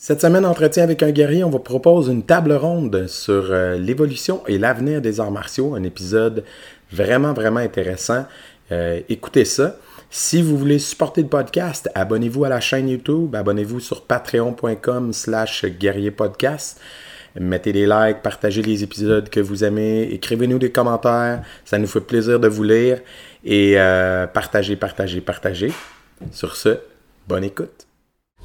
Cette semaine, entretien avec un guerrier, on vous propose une table ronde sur euh, l'évolution et l'avenir des arts martiaux, un épisode vraiment, vraiment intéressant. Euh, écoutez ça. Si vous voulez supporter le podcast, abonnez-vous à la chaîne YouTube, abonnez-vous sur patreon.com slash guerrierpodcast. Mettez des likes, partagez les épisodes que vous aimez, écrivez-nous des commentaires, ça nous fait plaisir de vous lire et euh, partagez, partagez, partagez. Sur ce, bonne écoute.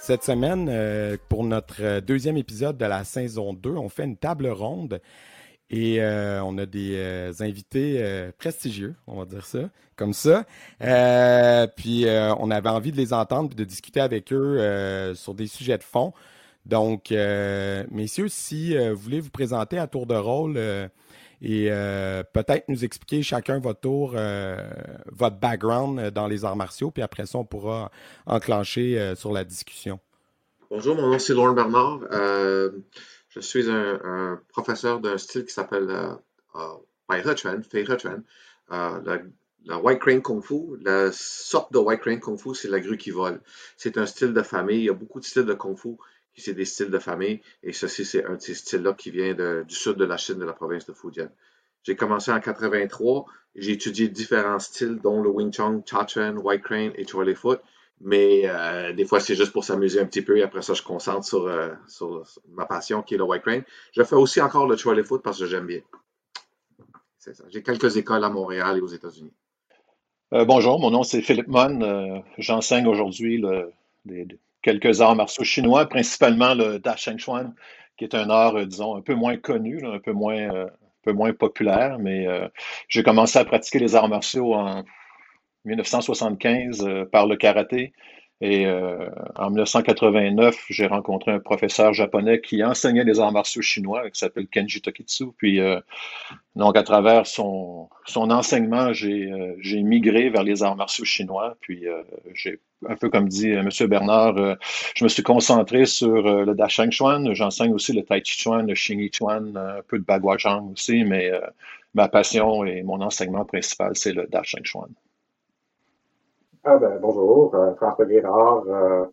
Cette semaine, euh, pour notre euh, deuxième épisode de la saison 2, on fait une table ronde et euh, on a des euh, invités euh, prestigieux, on va dire ça, comme ça. Euh, puis on avait envie de les entendre et de discuter avec eux sur des sujets de fond. Donc, messieurs, si vous voulez vous présenter à tour de rôle et euh, peut-être nous expliquer chacun votre tour, euh, votre background euh, dans les arts martiaux, puis après ça, on pourra enclencher sur la discussion. Bonjour, mon nom c'est Laurent Bernard. Je suis un, professeur d'un style qui s'appelle Fei He Chuan. Euh, la, la White Crane Kung Fu, la sorte de White Crane Kung Fu, c'est la grue qui vole. C'est un style de famille. Il y a beaucoup de styles de Kung Fu c'est des styles de famille. Et ceci, c'est un de ces styles-là qui vient du sud de la Chine, de la province de Fujian. J'ai commencé en 83. J'ai étudié différents styles, dont le Wing Chun, Cha Chuan, White Crane et Choi Foot. Mais euh, des fois, c'est juste pour s'amuser un petit peu et après ça, je concentre sur, euh, ma passion qui est le White Crane. Je fais aussi encore le Choi Foot parce que j'aime bien. C'est ça. J'ai quelques écoles à Montréal et aux États-Unis. Euh, bonjour, mon nom c'est Philippe Mon. J'enseigne aujourd'hui le- quelques arts martiaux chinois, principalement le Da Sheng Chuan, qui est un art, euh, disons, un peu moins connu, un peu moins, euh, un peu moins populaire, mais euh, j'ai commencé à pratiquer les arts martiaux en 1975 euh, par le karaté. Et euh, en 1989, j'ai rencontré un professeur japonais qui enseignait les arts martiaux chinois, qui s'appelle Kenji Tokitsu. Puis, euh, donc, à travers son, son enseignement, j'ai euh, migré vers les arts martiaux chinois. Puis, euh, j'ai, un peu comme dit euh, M. Bernard, euh, je me suis concentré sur le Da Sheng Chuan. J'enseigne aussi le Tai Chi Chuan, le Xing Chuan, un peu de Bagua Zhang aussi, mais ma passion et mon enseignement principal, c'est le Da Sheng Chuan. Ah ben, bonjour, euh, François Guérard. Euh,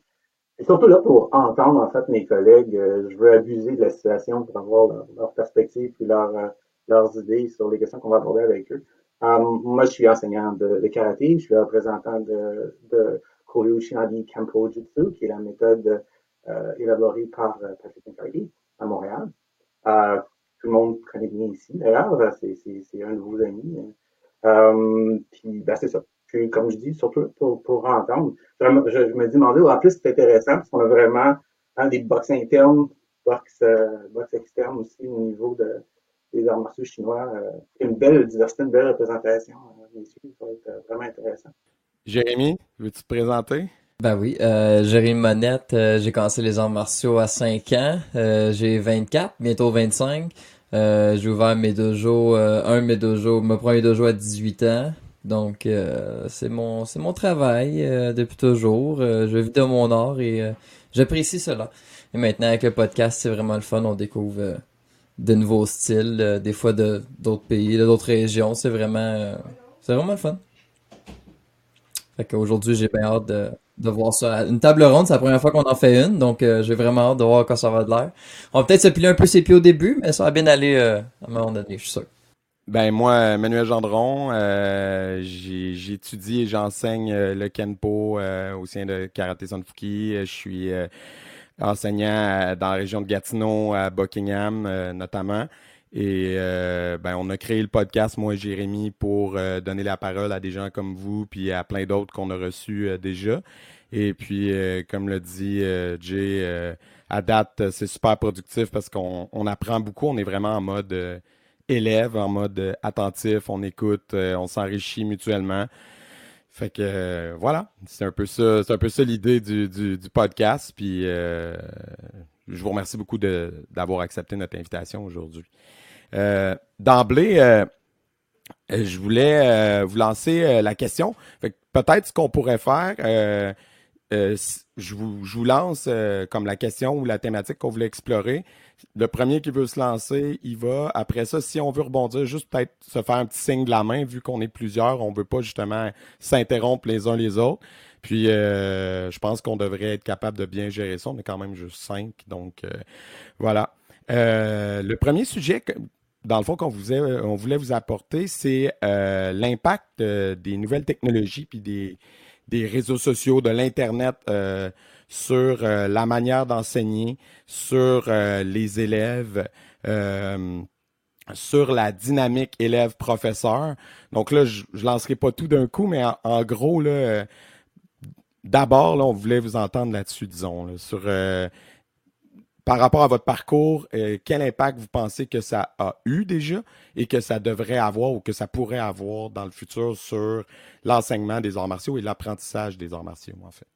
et surtout là pour entendre en fait mes collègues. euh, je veux abuser de la situation pour avoir leur, leur perspective et leur, euh, leurs idées sur les questions qu'on va aborder avec eux. Euh, moi, je suis enseignant de, de karaté. Je suis représentant de, de Koryu Shinadi Kempo Jutsu, qui est la méthode euh, élaborée par Patrick McCarthy à Montréal. Tout le monde connaît bien ici, d'ailleurs. C'est, un de vos amis. Euh, puis, ben, c'est ça. Puis, comme je dis, surtout pour, pour entendre, je, je, je me demandais, en plus, c'est intéressant parce qu'on a vraiment hein, des box internes, box, euh, box externes aussi au niveau de, des arts martiaux chinois. Euh, une belle diversité, une belle représentation. Euh, messieurs, ça va être euh, vraiment intéressant. Jérémy, veux-tu te présenter? Ben oui, euh, Jérémy Monette, euh, j'ai commencé les arts martiaux à 5 ans, euh, j'ai 24, bientôt 25. Euh, j'ai ouvert mes dojos, euh, un de mes dojos, mon premier dojo à 18 ans. Donc euh, c'est mon c'est mon travail euh, depuis toujours. Euh, je vis de mon art et euh, j'apprécie cela. Et maintenant avec le podcast, c'est vraiment le fun, on découvre euh, de nouveaux styles, euh, des fois de d'autres pays, de d'autres régions, c'est vraiment c'est vraiment le fun. Fait qu'aujourd'hui, j'ai bien hâte de, de voir ça. Une table ronde, c'est la première fois qu'on en fait une, donc j'ai vraiment hâte de voir quoi ça va de l'air. On va peut-être se piler un peu ses pieds au début, mais ça va bien aller à un moment donné, je suis sûr. Ben moi, Manuel Gendron, euh, étudié et j'enseigne euh, le Kenpo euh, au sein de Karaté Sanfuki. Euh, Je suis euh, enseignant dans la région de Gatineau, à Buckingham euh, notamment. Et ben, on a créé le podcast, moi et Jérémy, pour donner la parole à des gens comme vous, puis à plein d'autres qu'on a reçus déjà. Et puis, comme le dit Jay, à date, c'est super productif parce qu'on on apprend beaucoup. On est vraiment en mode élève, en mode euh, attentif. On écoute, euh, on s'enrichit mutuellement. Fait que euh, voilà, c'est un peu ça, c'est un peu ça l'idée du, du, du podcast. Puis euh, je vous remercie beaucoup d'avoir accepté notre invitation aujourd'hui. D'emblée, je voulais vous lancer la question. Peut-être ce qu'on pourrait faire, je, vous, je, vous, lance comme la question ou la thématique qu'on voulait explorer. Le premier qui veut se lancer, il va. Après ça, si on veut rebondir, juste peut-être se faire un petit signe de la main, vu qu'on est plusieurs, on ne veut pas justement s'interrompre les uns les autres. Puis, euh, je pense qu'on devrait être capable de bien gérer ça. On est quand même juste cinq. Donc, euh, voilà. Euh, le premier sujet, dans le fond, qu'on on voulait vous apporter, c'est l'impact des nouvelles technologies puis des réseaux sociaux, de l'Internet sur euh, la manière d'enseigner, sur euh, les élèves, euh, sur la dynamique élève-professeur. Donc là, je ne lancerai pas tout d'un coup, mais en, gros, là, d'abord, là, on voulait vous entendre là-dessus, disons, sur par rapport à votre parcours, quel impact vous pensez que ça a eu déjà et que ça devrait avoir ou que ça pourrait avoir dans le futur sur l'enseignement des arts martiaux et l'apprentissage des arts martiaux, en fait?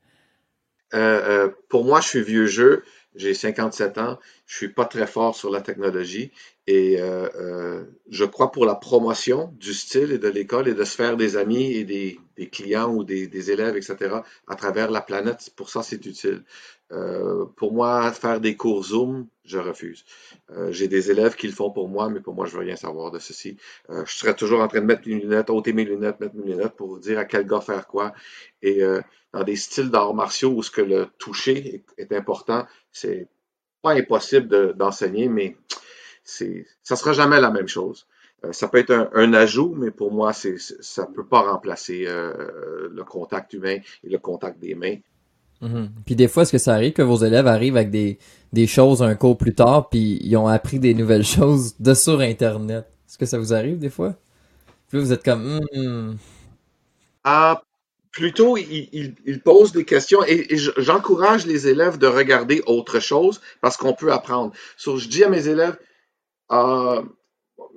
Euh, euh, pour moi, je suis vieux jeu. J'ai 57 ans. Je suis pas très fort sur la technologie. Et euh, euh, je crois pour la promotion du style et de l'école et de se faire des amis et des, clients ou des, élèves, etc., à travers la planète, pour ça, c'est utile. Euh, pour moi, faire des cours Zoom, je refuse. Euh, J'ai des élèves qui le font pour moi, mais pour moi, je veux rien savoir de ceci. Euh, je serais toujours en train de mettre mes lunettes, ôter mes lunettes, mettre mes lunettes pour dire à quel gars faire quoi. Et euh, dans des styles d'arts martiaux où ce que le toucher est, important, c'est pas impossible d'enseigner, mais c'est, ça sera jamais la même chose. Euh, ça peut être un, un, ajout, mais pour moi, c'est, ça peut pas remplacer le contact humain et le contact des mains. Mm-hmm. Puis des fois, est-ce que ça arrive que vos élèves arrivent avec des, des choses un cours plus tard, puis ils ont appris des nouvelles choses de sur Internet? Est-ce que ça vous arrive des fois? Puis vous êtes comme... Hmm. Ah, plutôt, il, il, pose des questions et, j'encourage les élèves de regarder autre chose parce qu'on peut apprendre. So, je dis à mes élèves, euh,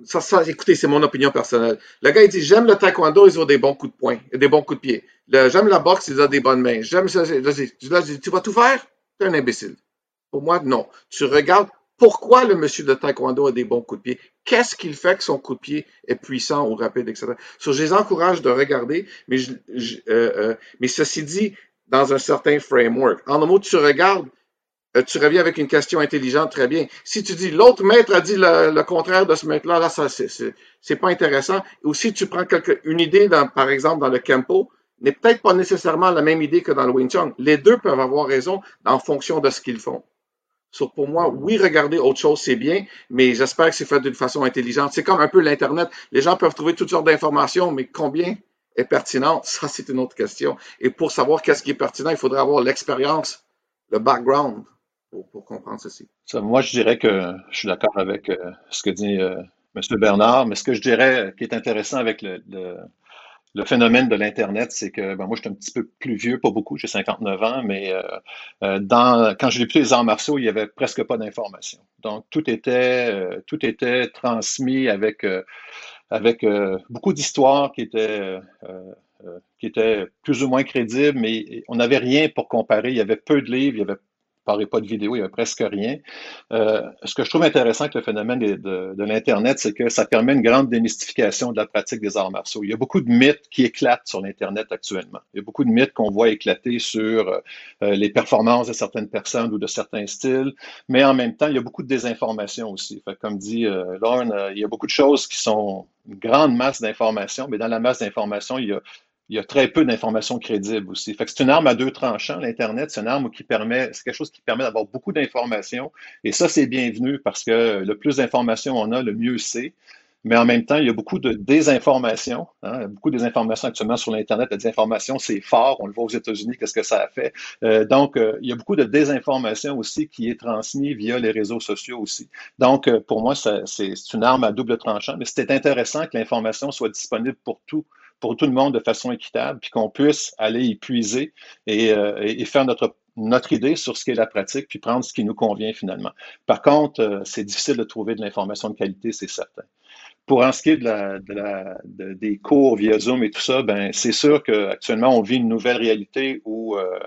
ça, ça, écoutez, c'est mon opinion personnelle. Le gars, il dit, j'aime le taekwondo, ils ont des bons coups de poing, des bons coups de pied. J'aime la boxe, ils ont des bonnes mains. J'aime ça. Là, dis, tu vas tout faire? T'es un imbécile. Pour moi, non. Tu regardes pourquoi le monsieur de taekwondo a des bons coups de pied. Qu'est-ce qu'il fait que son coup de pied est puissant ou rapide, etc. So, je les encourage de regarder, mais, euh, euh, mais ceci dit, dans un certain framework. En un mot, tu regardes, euh, tu reviens avec une question intelligente, très bien. Si tu dis l'autre maître a dit le, contraire de ce maître-là, là, ça, c'est pas intéressant. Ou si tu prends une idée, dans, par exemple, dans le Kempo, n'est peut-être pas nécessairement la même idée que dans le Wing Chun. Les deux peuvent avoir raison en fonction de ce qu'ils font. So, pour moi, oui, regarder autre chose, c'est bien, mais j'espère que c'est fait d'une façon intelligente. C'est comme un peu l'Internet. Les gens peuvent trouver toutes sortes d'informations, mais combien est pertinent? Ça, c'est une autre question. Et pour savoir qu'est-ce qui est pertinent, il faudrait avoir l'expérience, le background pour, comprendre ceci. moi, je dirais que je suis d'accord avec euh, ce que dit euh, M. Bernard, mais ce que je dirais qui est intéressant avec le, phénomène de l'Internet, c'est que ben, moi, je suis un petit peu plus vieux, pas beaucoup, j'ai 59 ans, mais euh, dans, quand j'ai débuté les arts martiaux, il n'y avait presque pas d'informations. Donc, tout était, tout était transmis avec, avec beaucoup d'histoires qui étaient qui plus ou moins crédibles, mais on n'avait rien pour comparer. Il y avait peu de livres, il avait parlait pas de vidéo, il n'y a presque rien. Euh, ce que je trouve intéressant avec le phénomène de, l'Internet, c'est que ça permet une grande démystification de la pratique des arts martiaux. Il y a beaucoup de mythes qui éclatent sur l'Internet actuellement. Il y a beaucoup de mythes qu'on voit éclater sur euh, les performances de certaines personnes ou de certains styles, mais en même temps, il y a beaucoup de désinformation aussi. Comme dit euh, Lorne, euh, il y a beaucoup de choses qui sont une grande masse d'informations, mais dans la masse d'informations, il y a il y a très peu d'informations crédibles aussi. Fait que c'est une arme à deux tranchants, l'Internet. C'est une arme qui permet, c'est quelque chose qui permet d'avoir beaucoup d'informations. Et ça, c'est bienvenu parce que le plus d'informations on a, le mieux c'est. Mais en même temps, il y a beaucoup de désinformation. Hein, beaucoup de désinformation actuellement sur l'Internet. La désinformation, c'est fort. On le voit aux États-Unis, qu'est-ce que ça a fait. Euh, donc, euh, il y a beaucoup de désinformation aussi qui est transmise via les réseaux sociaux aussi. Donc, euh, pour moi, c'est une arme à double tranchant. Mais c'était intéressant que l'information soit disponible pour tout pour tout le monde de façon équitable, puis qu'on puisse aller y puiser et, euh, et, faire notre, notre idée sur ce qu'est la pratique, puis prendre ce qui nous convient finalement. Par contre, euh, c'est difficile de trouver de l'information de qualité, c'est certain. Pour en ce qui est de la, de des cours via Zoom et tout ça, ben c'est sûr qu'actuellement, on vit une nouvelle réalité où, euh,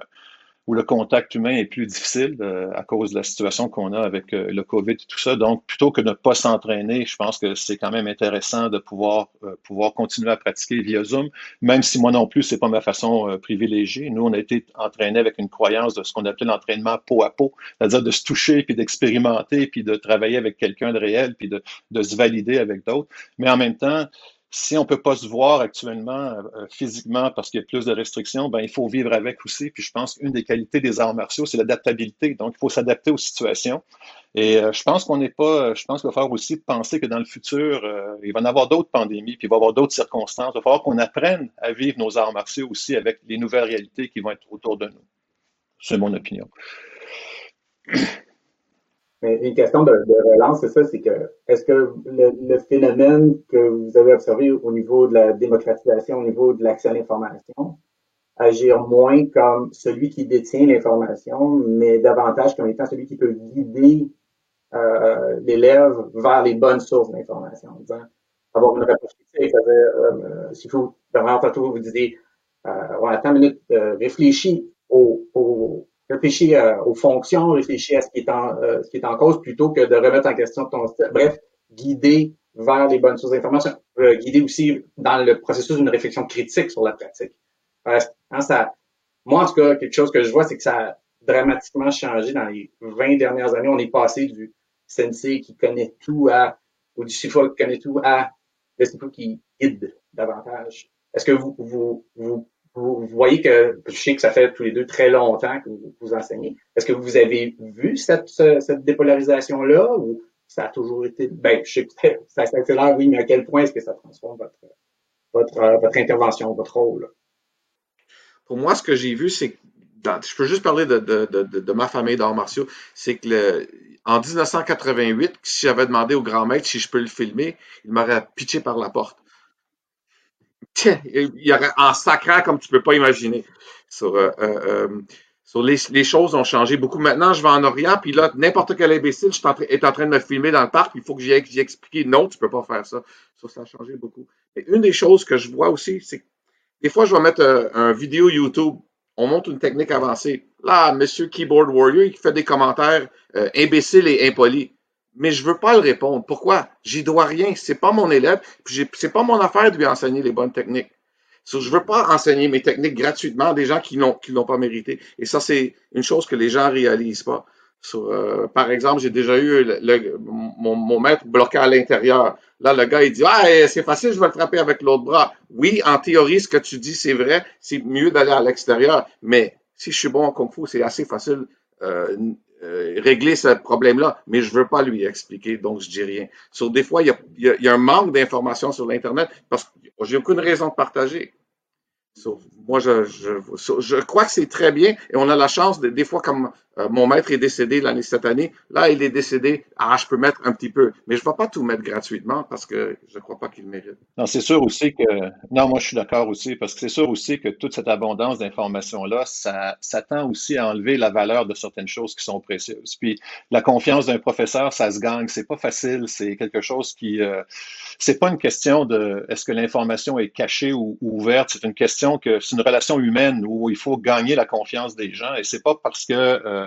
où le contact humain est plus difficile euh, à cause de la situation qu'on a avec euh, le COVID et tout ça. Donc, plutôt que de ne pas s'entraîner, je pense que c'est quand même intéressant de pouvoir, euh, pouvoir continuer à pratiquer via Zoom, même si moi non plus, c'est pas ma façon privilégiée. Nous, on a été entraînés avec une croyance de ce qu'on appelait l'entraînement peau à peau, c'est-à-dire de se toucher, puis d'expérimenter, puis de travailler avec quelqu'un de réel, puis de, de se valider avec d'autres. Mais en même temps, si on peut pas se voir actuellement euh, physiquement parce qu'il y a plus de restrictions, ben il faut vivre avec aussi. Puis je pense qu'une des qualités des arts martiaux, c'est l'adaptabilité. Donc il faut s'adapter aux situations. Et euh, je pense qu'on n'est pas, je pense qu'il va falloir aussi penser que dans le futur, euh, il va y avoir d'autres pandémies, puis il va y avoir d'autres circonstances. Il va falloir qu'on apprenne à vivre nos arts martiaux aussi avec les nouvelles réalités qui vont être autour de nous. C'est mon opinion. Mais une question de, relance, c'est ça, c'est que est-ce que le, phénomène que vous avez observé au niveau de la démocratisation, au niveau de l'accès à l'information, agir moins comme celui qui détient l'information, mais davantage comme étant celui qui peut guider euh, l'élève vers les bonnes sources d'information, avoir une euh, s'il faut, vraiment tantôt vous disiez, euh, une minute, euh, réfléchis au, au réfléchis euh, aux fonctions, réfléchis à ce qui est en euh, ce qui est en cause plutôt que de remettre en question ton style. Bref, guider vers les bonnes sources d'information, euh, guider aussi dans le processus d'une réflexion critique sur la pratique. Hein, ça, moi, en tout cas, quelque chose que je vois, c'est que ça a dramatiquement changé dans les 20 dernières années. On est passé du sensei qui connaît tout à, ou du Sifa qui connaît tout à le Sifa qui guide davantage. Est-ce que vous, vous, vous vous, voyez que je sais que ça fait tous les deux très longtemps que vous, enseignez. Est-ce que vous avez vu cette, cette dépolarisation-là ou ça a toujours été. Ben, je sais que ça s'accélère, oui, mais à quel point est-ce que ça transforme votre, votre, votre intervention, votre rôle? Pour moi, ce que j'ai vu, c'est que je peux juste parler de, de, de, de ma famille d'arts martiaux, c'est que le, en 1988, si j'avais demandé au grand maître si je peux le filmer, il m'aurait pitché par la porte il y aurait en sacrant comme tu peux pas imaginer. Sur, euh, euh, sur les, choses ont changé beaucoup. Maintenant, je vais en Orient, puis là, n'importe quel imbécile je est en train de me filmer dans le parc, il faut que j'y explique. Non, tu peux pas faire ça. Ça, ça a changé beaucoup. Et une des choses que je vois aussi, c'est que des fois, je vais mettre euh, un, vidéo YouTube. On montre une technique avancée. Là, Monsieur Keyboard Warrior, il fait des commentaires imbéciles et impolis mais je veux pas le répondre. Pourquoi? J'y dois rien. C'est pas mon élève. Puis c'est pas mon affaire de lui enseigner les bonnes techniques. So, je veux pas enseigner mes techniques gratuitement à des gens qui n'ont qui l'ont pas mérité. Et ça, c'est une chose que les gens réalisent pas. Euh, par exemple, j'ai déjà eu le, mon, mon, maître bloqué à l'intérieur. Là, le gars, il dit Ah, c'est facile, je vais le frapper avec l'autre bras. Oui, en théorie, ce que tu dis, c'est vrai. C'est mieux d'aller à l'extérieur. Mais si je suis bon en Kung Fu, c'est assez facile euh, euh, régler ce problème-là, mais je veux pas lui expliquer, donc je dis rien. Sur des fois, il y a, y a un manque d'informations sur l'Internet parce que j'ai aucune raison de partager moi, je, je, je, crois que c'est très bien et on a la chance, de, des fois, comme euh, mon maître est décédé l'année cette année, là, il est décédé, ah, je peux mettre un petit peu, mais je ne vais pas tout mettre gratuitement parce que je ne crois pas qu'il mérite. Non, c'est sûr aussi que, non, moi, je suis d'accord aussi parce que c'est sûr aussi que toute cette abondance d'informations-là, ça, ça tend aussi à enlever la valeur de certaines choses qui sont précieuses. Puis, la confiance d'un professeur, ça se gagne, c'est pas facile, c'est quelque chose qui, euh, c'est pas une question de est-ce que l'information est cachée ou, ou ouverte, c'est une question que c'est une relation humaine où il faut gagner la confiance des gens. Et c'est pas parce que euh,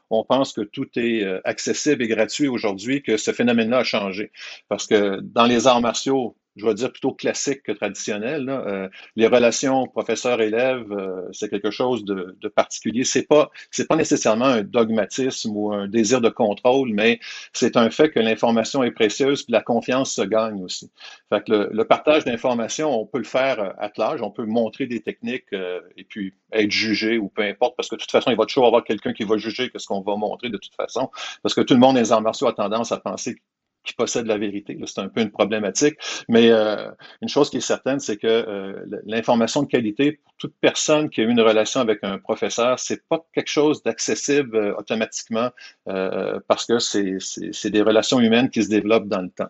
on pense que tout est euh, accessible et gratuit aujourd'hui que ce phénomène-là a changé. Parce que dans les arts martiaux, je vais dire plutôt classique que traditionnel. Euh, les relations professeur-élève, euh, c'est quelque chose de, particulier. C'est pas, c'est pas nécessairement un dogmatisme ou un désir de contrôle, mais c'est un fait que l'information est précieuse puis la confiance se gagne aussi. Fait que le, partage d'informations, on peut le faire à l'âge, on peut montrer des techniques et puis être jugé ou peu importe, parce que de toute façon, il va toujours avoir quelqu'un qui va juger que ce qu'on va montrer de toute façon, parce que tout le monde les arts martiaux a tendance à penser qui possède la vérité. C'est un peu une problématique. Mais euh, une chose qui est certaine, c'est que euh, l'information de qualité, pour toute personne qui a eu une relation avec un professeur, c'est pas quelque chose d'accessible euh, automatiquement parce que c'est des relations humaines qui se développent dans le temps.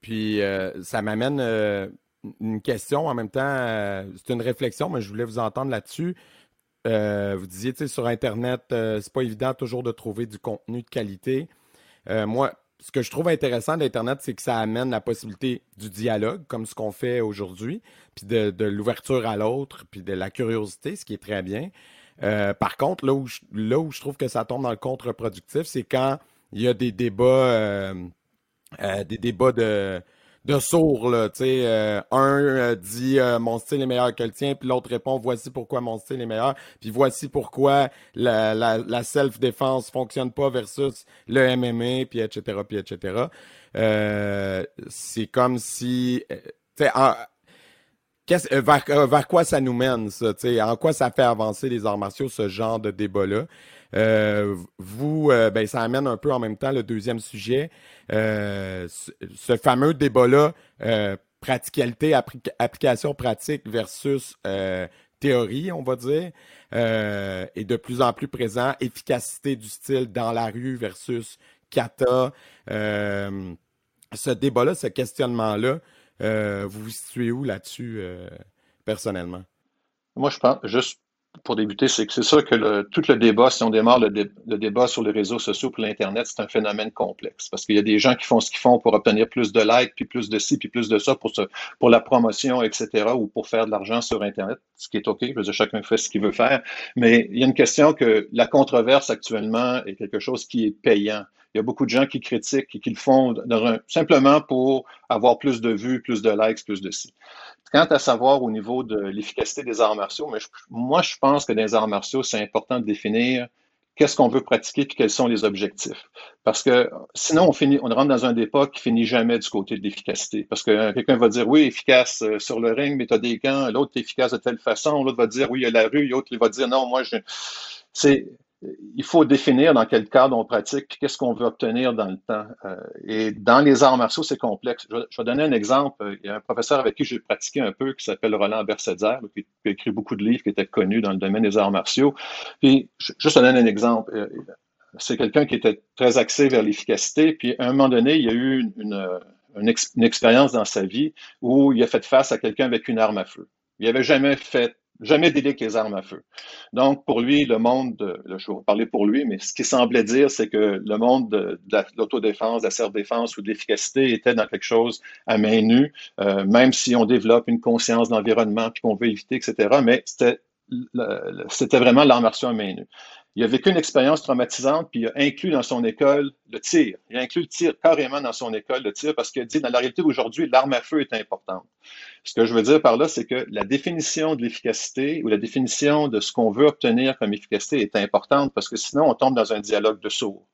Puis ça m'amène une question en même temps. c'est une réflexion, mais je voulais vous entendre là-dessus. Vous disiez, sur Internet, c'est pas évident toujours de trouver du contenu de qualité. Euh, moi, ce que je trouve intéressant d'Internet, c'est que ça amène la possibilité du dialogue, comme ce qu'on fait aujourd'hui, puis de, l'ouverture à l'autre, puis de la curiosité, ce qui est très bien. Euh, par contre, là où, je, là où je trouve que ça tombe dans le contre-productif, c'est quand il y a des débats, des débats de, de sourds, là, tu sais, euh, un euh, dit euh, mon style est meilleur que le tien, puis l'autre répond voici pourquoi mon style est meilleur, puis voici pourquoi la, la, la self-défense fonctionne pas versus le MMA, puis etc., etc. c'est comme si, tu vers, vers, quoi ça nous mène, ça, tu sais, en quoi ça fait avancer les arts martiaux, ce genre de débat-là? Euh, vous, euh, ben, ça amène un peu en même temps le deuxième sujet. Euh, ce, fameux débat-là, praticalité, application pratique versus théorie, on va dire, est de plus en plus présent. Efficacité du style dans la rue versus kata. ce débat-là, ce questionnement-là, vous vous situez où là-dessus, personnellement? Moi, je pense, juste pour débuter, c'est que c'est sûr que tout le débat, si on démarre le, débat sur les réseaux sociaux pour l'Internet, c'est un phénomène complexe parce qu'il y a des gens qui font ce qu'ils font pour obtenir plus de likes, puis plus de ci, puis plus de ça pour, pour la promotion, etc., ou pour faire de l'argent sur Internet, ce qui est OK. Je veux dire, chacun fait ce qu'il veut faire. Mais il y a une question que la controverse actuellement est quelque chose qui est payant. Il y a beaucoup de gens qui critiquent et qui le font simplement pour avoir plus de vues, plus de likes, plus de ci. Quant à savoir au niveau de l'efficacité des arts martiaux, moi, je pense que dans les arts martiaux, c'est important de définir qu'est-ce qu'on veut pratiquer et quels sont les objectifs. Parce que sinon, on, rentre dans un débat qui finit jamais du côté de l'efficacité. Parce que quelqu'un va dire, oui, efficace euh, sur le ring, mais tu as des gants, l'autre est efficace de telle façon, l'autre va dire, oui, il y a la rue, l'autre va dire, non, moi, je... C'est il faut définir dans quel cadre on pratique, qu'est-ce qu'on veut obtenir dans le temps. Euh, et dans les arts martiaux, c'est complexe. Je, vais donner un exemple. Il y a un professeur avec qui j'ai pratiqué un peu qui s'appelle Roland Bersedzer, qui, a écrit beaucoup de livres, qui était connu dans le domaine des arts martiaux. Puis, juste donner un exemple. Euh, c'est quelqu'un qui était très axé vers l'efficacité. Puis, à un moment donné, il y a eu une expérience dans sa vie où il a fait face à quelqu'un avec une arme à feu. Il n'avait jamais fait jamais délique les armes à feu. Donc, pour lui, le monde, de, je vais parler pour lui, mais ce qu'il semblait dire, c'est que le monde de, l'autodéfense, de la self-défense ou de l'efficacité était dans quelque chose à main nue, euh, même si on développe une conscience d'environnement puis qu'on veut éviter, etc. Mais c'était c'était vraiment l'arme à main nue. Il a vécu une expérience traumatisante, puis il a inclus dans son école le tir. Il a inclus le tir carrément dans son école, le tir, parce qu'il dit, dans la réalité d'aujourd'hui, l'arme à feu est importante. Ce que je veux dire par là, c'est que la définition de l'efficacité ou la définition de ce qu'on veut obtenir comme efficacité est importante, parce que sinon, on tombe dans un dialogue de sourds.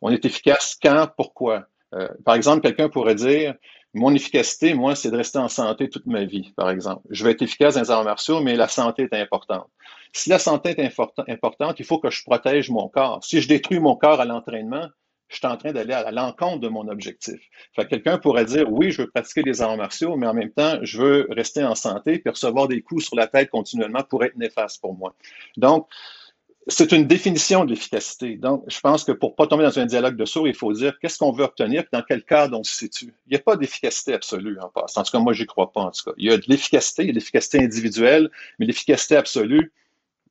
On est efficace quand, pourquoi? Euh, par exemple, quelqu'un pourrait dire, mon efficacité, moi, c'est de rester en santé toute ma vie, par exemple. Je vais être efficace dans les arts martiaux, mais la santé est importante. Si la santé est importante, il faut que je protège mon corps. Si je détruis mon corps à l'entraînement, je suis en train d'aller à l'encontre de mon objectif. Fait quelqu'un pourrait dire, oui, je veux pratiquer des arts martiaux, mais en même temps, je veux rester en santé et recevoir des coups sur la tête continuellement pour être néfaste pour moi. Donc, c'est une définition de l'efficacité. Donc, je pense que pour ne pas tomber dans un dialogue de sourds, il faut dire qu'est-ce qu'on veut obtenir et dans quel cadre on se situe. Il n'y a pas d'efficacité absolue en passe. En tout cas, moi, je n'y crois pas, en tout cas. Il y a de l'efficacité, il y a de l'efficacité individuelle, mais l'efficacité absolue,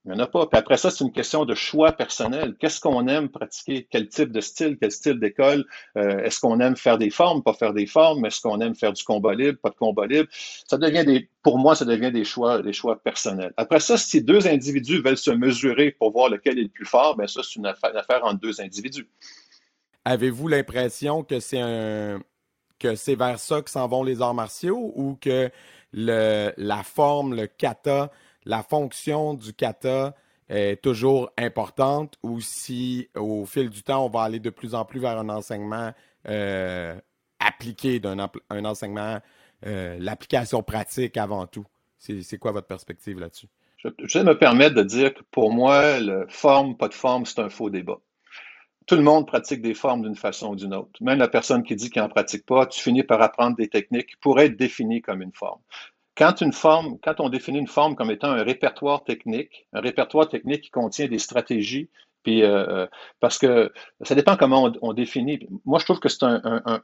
il n'y en a pas. Puis après ça, c'est une question de choix personnel. Qu'est-ce qu'on aime pratiquer? Quel type de style? Quel style d'école? Euh, est-ce qu'on aime faire des formes, pas faire des formes? Est-ce qu'on aime faire du combat libre, pas de combat libre? Ça devient des, pour moi, ça devient des choix, des choix personnels. Après ça, si deux individus veulent se mesurer pour voir lequel est le plus fort, bien ça, c'est une affaire, une entre deux individus. Avez-vous l'impression que c'est un que c'est vers ça que s'en vont les arts martiaux ou que le, la forme, le kata, la fonction du kata est toujours importante ou si au fil du temps, on va aller de plus en plus vers un enseignement euh, appliqué, d'un un enseignement, euh, l'application pratique avant tout. C'est quoi votre perspective là-dessus? Je, vais me permettre de dire que pour moi, le forme, pas de forme, c'est un faux débat. Tout le monde pratique des formes d'une façon ou d'une autre. Même la personne qui dit qu'il n'en pratique pas, tu finis par apprendre des techniques qui pourraient être définies comme une forme. Quand une forme, quand on définit une forme comme étant un répertoire technique, un répertoire technique qui contient des stratégies, puis euh, euh, parce que ça dépend comment on, définit. Moi, je trouve que c'est un, un,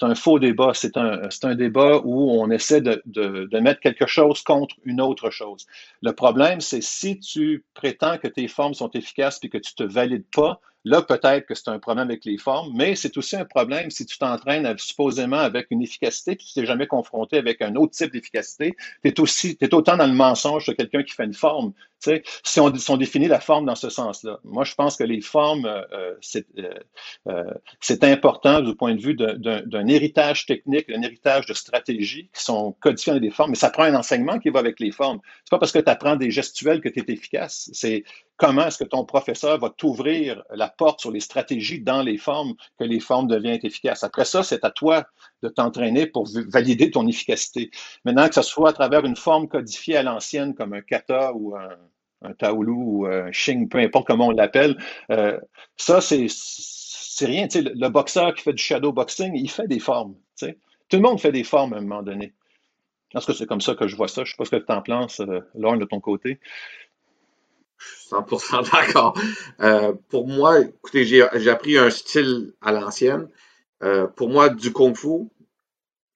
un, faux débat. C'est un, un débat où on essaie de, de, de, mettre quelque chose contre une autre chose. Le problème, c'est si tu prétends que tes formes sont efficaces puis que tu te valides pas, Là, peut-être que c'est un problème avec les formes, mais c'est aussi un problème si tu t'entraînes supposément avec une efficacité, puis tu t'es jamais confronté avec un autre type d'efficacité. Tu es, aussi, es autant dans le mensonge que quelqu'un qui fait une forme. Tu sais, si, on, si on définit la forme dans ce sens-là. Moi, je pense que les formes, euh, euh, euh, c'est important du point de vue d'un héritage technique, un héritage de stratégie qui sont codifiés dans des formes, mais ça prend un enseignement qui va avec les formes. C'est pas parce que tu apprends des gestuels que tu es efficace. C'est comment est-ce que ton professeur va t'ouvrir la porte sur les stratégies dans les formes que les formes deviennent efficaces? Après ça, c'est à toi de t'entraîner pour valider ton efficacité. Maintenant, que ce soit à travers une forme codifiée à l'ancienne comme un kata ou un, un ou un shing, peu importe comment on l'appelle, euh, ça, c'est, rien. Le, le, boxeur qui fait du shadow boxing, il fait des formes. Tout le monde fait des formes à un moment donné. Est-ce que c'est comme ça que je vois ça? Je ne sais pas ce que tu en penses, euh, de ton côté. 100% d'accord. Euh, pour moi, écoutez, j'ai appris un style à l'ancienne. Euh, pour moi, du kung fu,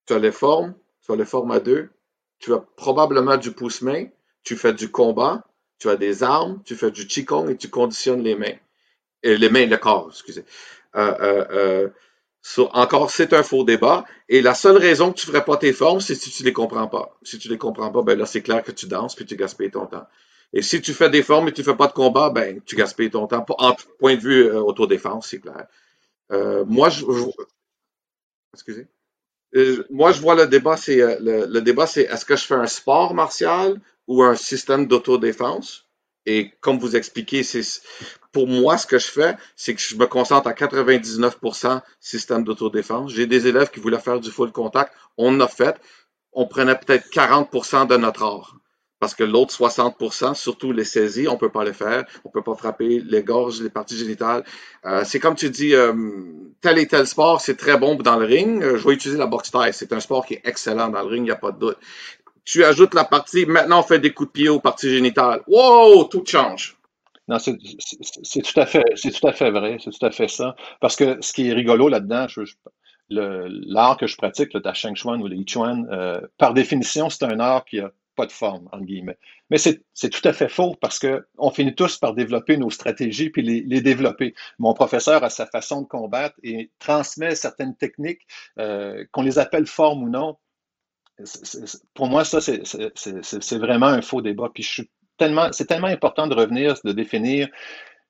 tu as les formes, tu as les formes à deux, tu as probablement du pouce-main, tu fais du combat, tu as des armes, tu fais du qigong et tu conditionnes les mains. Et les mains, le corps, excusez. Euh, encore, c'est un faux débat. Et la seule raison que tu ne ferais pas tes formes, c'est si tu ne les comprends pas. Si tu ne les comprends pas, ben là, c'est clair que tu danses puis tu gaspilles ton temps. Et si tu fais des formes et tu fais pas de combat, ben, tu gaspilles ton temps. En point de vue euh, autodéfense, c'est clair. Euh, moi, je, excusez. Euh, moi, je vois le débat, c'est le, débat, c'est est-ce que je fais un sport martial ou un système d'autodéfense? Et comme vous expliquez, c'est pour moi, ce que je fais, c'est que je me concentre à 99% système d'autodéfense. J'ai des élèves qui voulaient faire du full contact. On a fait. On prenait peut-être 40% de notre art. Parce que l'autre 60% surtout les saisies, on peut pas les faire. On peut pas frapper les gorges, les parties génitales. Euh, c'est comme tu dis, euh, tel et tel sport, c'est très bon dans le ring. Euh, je vais utiliser la boxe taille. C'est un sport qui est excellent dans le ring, il n'y a pas de doute. Tu ajoutes la partie, maintenant on fait des coups de pied aux parties génitales. Wow, tout change. Non, c'est tout à fait, c'est tout à fait vrai, c'est tout à fait ça. Parce que ce qui est rigolo là-dedans, l'art que je pratique, le Ta Sheng Chuan ou le Yi Chuan, par définition, c'est un art qui a pas de forme, entre guillemets. Mais c'est tout à fait faux parce qu'on finit tous par développer nos stratégies puis les, les, développer. Mon professeur a sa façon de combattre et transmet certaines techniques, euh, qu'on les appelle formes ou non. pour moi, ça, c'est vraiment un faux débat. Puis c'est tellement, tellement important de revenir, de définir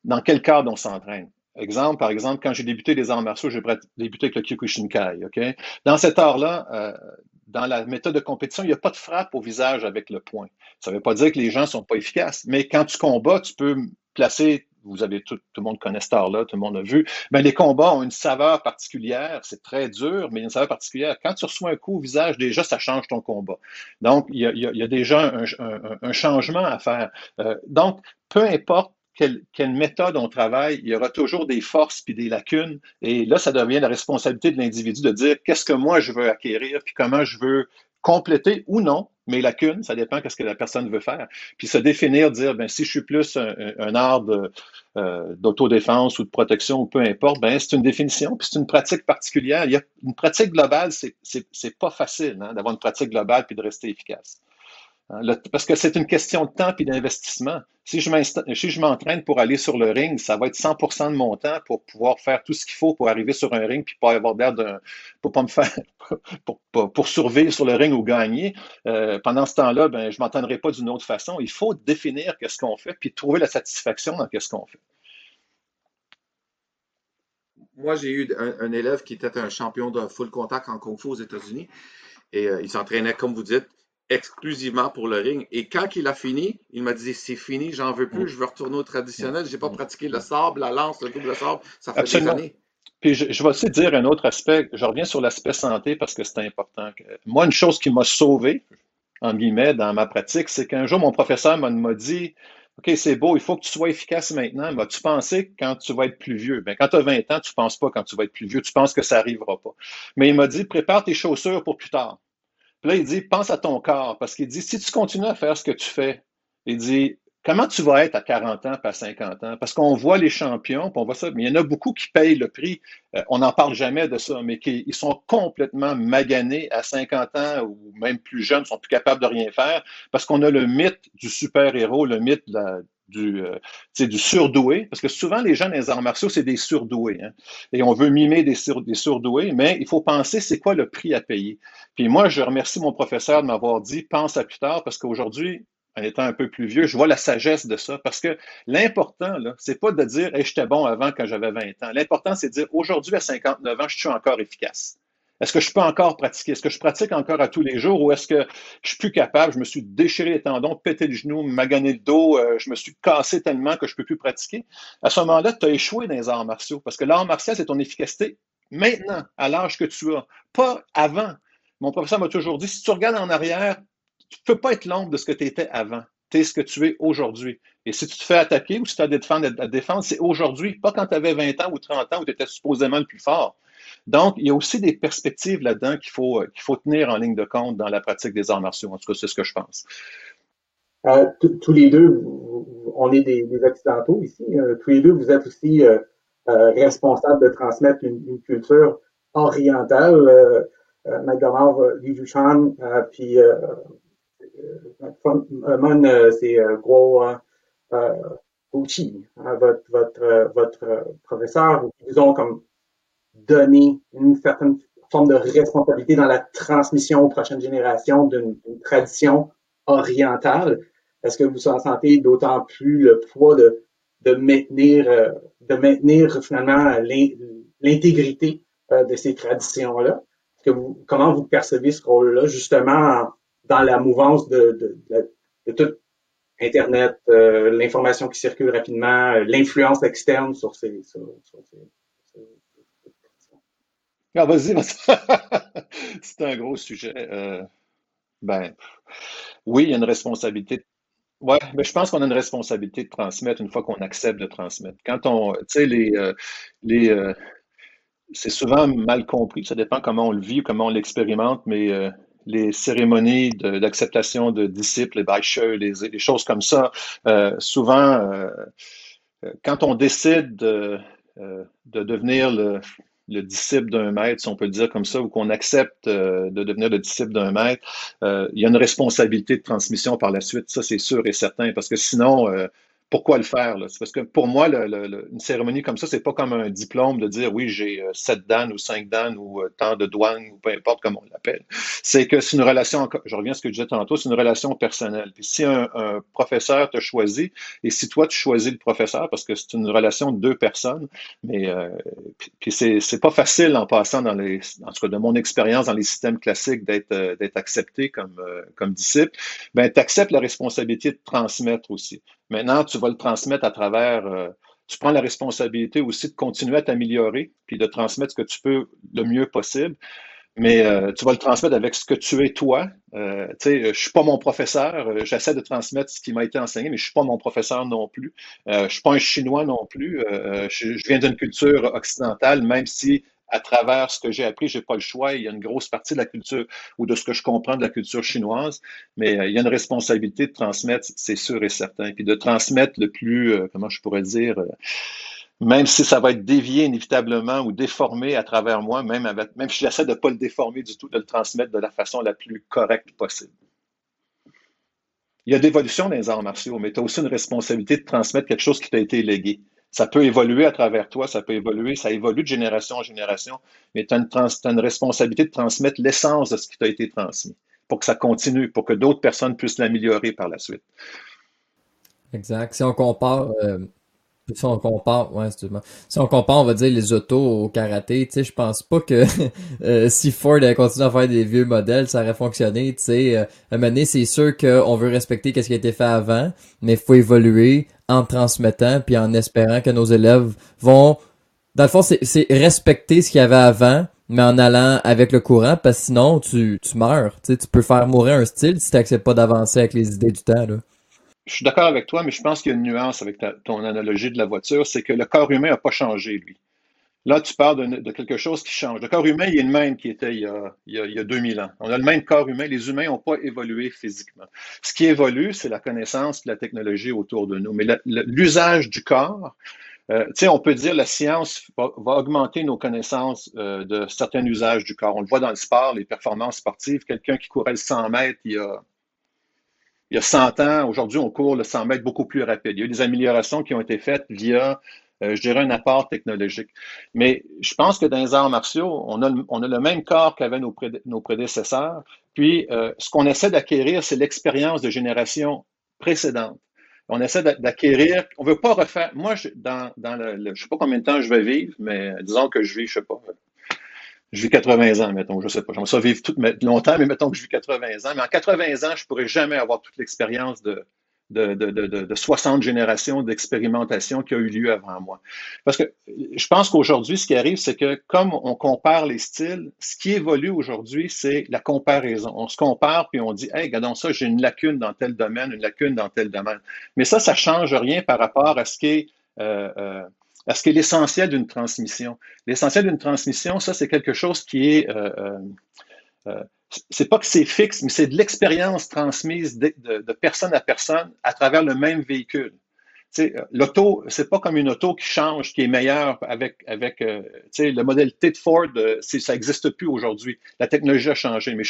dans quel cadre on s'entraîne. Exemple, par exemple, quand j'ai débuté les arts martiaux, j'ai débuté avec le Kyokushinkai. OK? Dans cet art-là, euh, dans la méthode de compétition, il n'y a pas de frappe au visage avec le poing. Ça ne veut pas dire que les gens ne sont pas efficaces, mais quand tu combats, tu peux placer, vous avez tout, tout le monde connaît ce art-là, tout le monde l'a vu, mais les combats ont une saveur particulière, c'est très dur, mais a une saveur particulière. Quand tu reçois un coup au visage, déjà, ça change ton combat. Donc, il y a, a déjà un, changement à faire. Euh, donc, peu importe quelle, méthode on travaille, il y aura toujours des forces puis des lacunes. Et là, ça devient la responsabilité de l'individu de dire qu'est-ce que moi je veux acquérir puis comment je veux compléter ou non mes lacunes. Ça dépend de ce que la personne veut faire. Puis se définir, dire ben si je suis plus un, art euh, d'autodéfense ou de protection ou peu importe, ben c'est une définition puis c'est une pratique particulière. Il y a une pratique globale, c'est pas facile hein, d'avoir une pratique globale puis de rester efficace. Hein, parce que c'est une question de temps et d'investissement. Si je m'entraîne pour aller sur le ring, ça va être 100% de mon temps pour pouvoir faire tout ce qu'il faut pour arriver sur un ring puis pas avoir d'air d'un, pour pas me pour, pour, survivre sur le ring ou gagner. Euh, pendant ce temps-là, ben, je m'entraînerai pas d'une autre façon. Il faut définir qu'est-ce qu'on fait puis trouver la satisfaction dans qu'est-ce qu'on fait. Moi, j'ai eu un, élève qui était un champion de full contact en Kung Fu aux États-Unis et euh, il s'entraînait, comme vous dites, exclusivement pour le ring. Et quand il a fini, il m'a dit c'est fini, j'en veux plus, je veux retourner au traditionnel. J'ai pas pratiqué le sable, la lance, le double sable, ça fait des années. Puis je, vais aussi dire un autre aspect. Je reviens sur l'aspect santé parce que c'est important. Moi, une chose qui m'a sauvé, en guillemets, dans ma pratique, c'est qu'un jour, mon professeur m'a dit OK, c'est beau, il faut que tu sois efficace maintenant. Mais tu pensais quand tu vas être plus vieux? Ben, quand tu as 20 ans, tu ne penses pas quand tu vas être plus vieux. Tu penses que ça n'arrivera pas. Mais il m'a dit prépare tes chaussures pour plus tard là, il dit, pense à ton corps, parce qu'il dit, si tu continues à faire ce que tu fais, il dit, comment tu vas être à 40 ans, pas à 50 ans? Parce qu'on voit les champions, on voit ça, mais il y en a beaucoup qui payent le prix. Euh, on n'en parle jamais de ça, mais qui sont complètement maganés à 50 ans ou même plus jeunes, sont plus capables de rien faire, parce qu'on a le mythe du super-héros, le mythe de du, euh, du surdoué, parce que souvent les gens dans les arts martiaux, c'est des surdoués. Hein, et on veut mimer des, surdoués, mais il faut penser c'est quoi le prix à payer. Puis moi, je remercie mon professeur de m'avoir dit pense à plus tard, parce qu'aujourd'hui, en étant un peu plus vieux, je vois la sagesse de ça. Parce que l'important, là, c'est pas de dire hey, j'étais bon avant quand j'avais 20 ans. L'important, c'est de dire aujourd'hui, à 59 ans, je suis encore efficace. Est-ce que je peux encore pratiquer? Est-ce que je pratique encore à tous les jours ou est-ce que je suis plus capable? Je me suis déchiré les tendons, pété le genou, magané le dos, euh, je me suis cassé tellement que je peux plus pratiquer. À ce moment-là, tu as échoué dans les arts martiaux parce que l'art martial, c'est ton efficacité maintenant, à l'âge que tu as, pas avant. Mon professeur m'a toujours dit, si tu regardes en arrière, tu ne peux pas être l'ombre de ce que tu étais avant. Tu es ce que tu es aujourd'hui. Et si tu te fais attaquer ou si tu as à défendre, c'est aujourd'hui, pas quand tu avais 20 ans ou 30 ans où tu étais supposément le plus fort. Donc, il y a aussi des perspectives là-dedans qu'il faut, qu'il faut tenir en ligne de compte dans la pratique des arts martiaux. En tout cas, c'est ce que je pense. Euh, tous les deux, on est des, Occidentaux ici. Euh, tous les deux, vous êtes aussi euh, responsables de transmettre une, culture orientale. Euh, McDonald, Li Jushan, puis Mon, c'est Guo hein, votre, votre, votre professeur. Ils ont comme donner une certaine forme de responsabilité dans la transmission aux prochaines générations d'une tradition orientale. Est-ce que vous sentez d'autant plus le poids de, de maintenir, euh, de maintenir finalement l'intégrité euh, de ces traditions-là? Vous, comment vous percevez ce rôle-là, justement, dans la mouvance de, de, de, tout Internet, euh, l'information qui circule rapidement, l'influence externe sur ces, sur ces, ah, vas-y, c'est un gros sujet. Euh, ben, oui, il y a une responsabilité. Ouais, mais je pense qu'on a une responsabilité de transmettre une fois qu'on accepte de transmettre. Quand on, tu sais, les, euh, les, euh, c'est souvent mal compris. Ça dépend comment on le vit comment on l'expérimente, mais les cérémonies d'acceptation de, disciples, les bâcheux, les, les, choses comme ça, souvent, quand on décide de, de devenir le, le disciple d'un maître, si on peut le dire comme ça, ou qu'on accepte euh, de devenir le disciple d'un maître, euh, il y a une responsabilité de transmission par la suite, ça c'est sûr et certain, parce que sinon, euh, pourquoi le faire? Parce que pour moi, une cérémonie comme ça, c'est pas comme un diplôme de dire oui, j'ai euh, sept dan ou cinq dan ou euh, tant de douane ou peu importe comment on l'appelle. C'est que c'est une relation, je reviens à ce que je disais tantôt, c'est une relation personnelle. Si un, professeur te choisit et si toi tu choisis le professeur, parce que c'est une relation de deux personnes, mais euh, puis, c'est, c'est pas facile en passant dans les, en tout cas de mon expérience dans les systèmes classiques d'être, d'être accepté comme, comme disciple, ben tu acceptes la responsabilité de transmettre aussi. Maintenant, tu vas le transmettre à travers, euh, tu prends la responsabilité aussi de continuer à t'améliorer, puis de transmettre ce que tu peux le mieux possible. Mais euh, tu vas le transmettre avec ce que tu es toi. Euh, tu sais, je suis pas mon professeur. J'essaie de transmettre ce qui m'a été enseigné, mais je suis pas mon professeur non plus. Euh, je suis pas un chinois non plus. je, viens d'une culture occidentale, même si à travers ce que j'ai appris, j'ai pas le choix. Il y a une grosse partie de la culture ou de ce que je comprends de la culture chinoise, mais euh, il y a une responsabilité de transmettre, c'est sûr et certain, puis de transmettre le plus, euh, comment je pourrais dire, euh, même si ça va être dévié inévitablement ou déformé à travers moi, même, avec, même si j'essaie de ne pas le déformer du tout, de le transmettre de la façon la plus correcte possible. Il y a d'évolution dans les arts martiaux, mais tu as aussi une responsabilité de transmettre quelque chose qui t'a été légué ça peut évoluer à travers toi, ça peut évoluer, ça évolue de génération en génération, mais tu as, une responsabilité de transmettre l'essence de ce qui t'a été transmis pour que ça continue, pour que d'autres personnes puissent l'améliorer par la suite. Exact. Si on compare, euh, si on compare, ouais, Si on compare, on va dire les autos au karaté, tu sais, je pense pas que euh, si Ford avait continué à faire des vieux modèles, ça aurait fonctionné, tu sais. Euh, à un moment c'est sûr qu'on veut respecter ce qui a été fait avant, mais il faut évoluer en transmettant puis en espérant que nos élèves vont dans le fond c'est respecter ce qu'il y avait avant mais en allant avec le courant parce que sinon tu, tu meurs tu sais tu peux faire mourir un style si tu n'acceptes pas d'avancer avec les idées du temps là. Je suis d'accord avec toi, mais je pense qu'il y a une nuance avec ton analogie de la voiture, c'est que le corps humain n'a pas changé, lui. Là, tu parles de, quelque chose qui change. Le corps humain, il est le même qui était il y, a, il, 2000 ans. On a le même corps humain. Les humains n'ont pas évolué physiquement. Ce qui évolue, c'est la connaissance de la technologie autour de nous. Mais l'usage du corps, euh, tu sais, on peut dire la science va, augmenter nos connaissances euh, de certains usages du corps. On le voit dans le sport, les performances sportives. Quelqu'un qui courait le 100 mètres il y a il y a 100 ans, aujourd'hui, on court le 100 mètres beaucoup plus rapide. Il y a eu des améliorations qui ont été faites via, euh, je dirais, un apport technologique. Mais je pense que dans les arts martiaux, on a, on a le même corps qu'avaient nos, prédécesseurs. Puis, euh, ce qu'on essaie d'acquérir, c'est l'expérience de générations précédentes. On essaie d'acquérir. On veut pas refaire. Moi, je, dans, le, je sais pas combien de temps je vais vivre, mais disons que je vis, je sais pas, je vis 80 ans, mettons, je sais pas. J'aimerais ça vivre tout, longtemps, mais mettons que je vis 80 ans. Mais en 80 ans, je pourrais jamais avoir toute l'expérience de, 60 générations d'expérimentation qui a eu lieu avant moi. Parce que je pense qu'aujourd'hui, ce qui arrive, c'est que comme on compare les styles, ce qui évolue aujourd'hui, c'est la comparaison. On se compare puis on dit, hey, regardons ça, j'ai une lacune dans tel domaine, une lacune dans tel domaine. Mais ça, ça change rien par rapport à ce qui est euh, euh, est-ce que l'essentiel d'une transmission, l'essentiel d'une transmission, ça, c'est quelque chose qui est, euh, euh, euh, c'est pas que c'est fixe, mais c'est de l'expérience transmise de, personne à personne à travers le même véhicule. L'auto, c'est pas comme une auto qui change, qui est meilleure avec, avec le modèle T de Ford, ça n'existe plus aujourd'hui. La technologie a changé, mais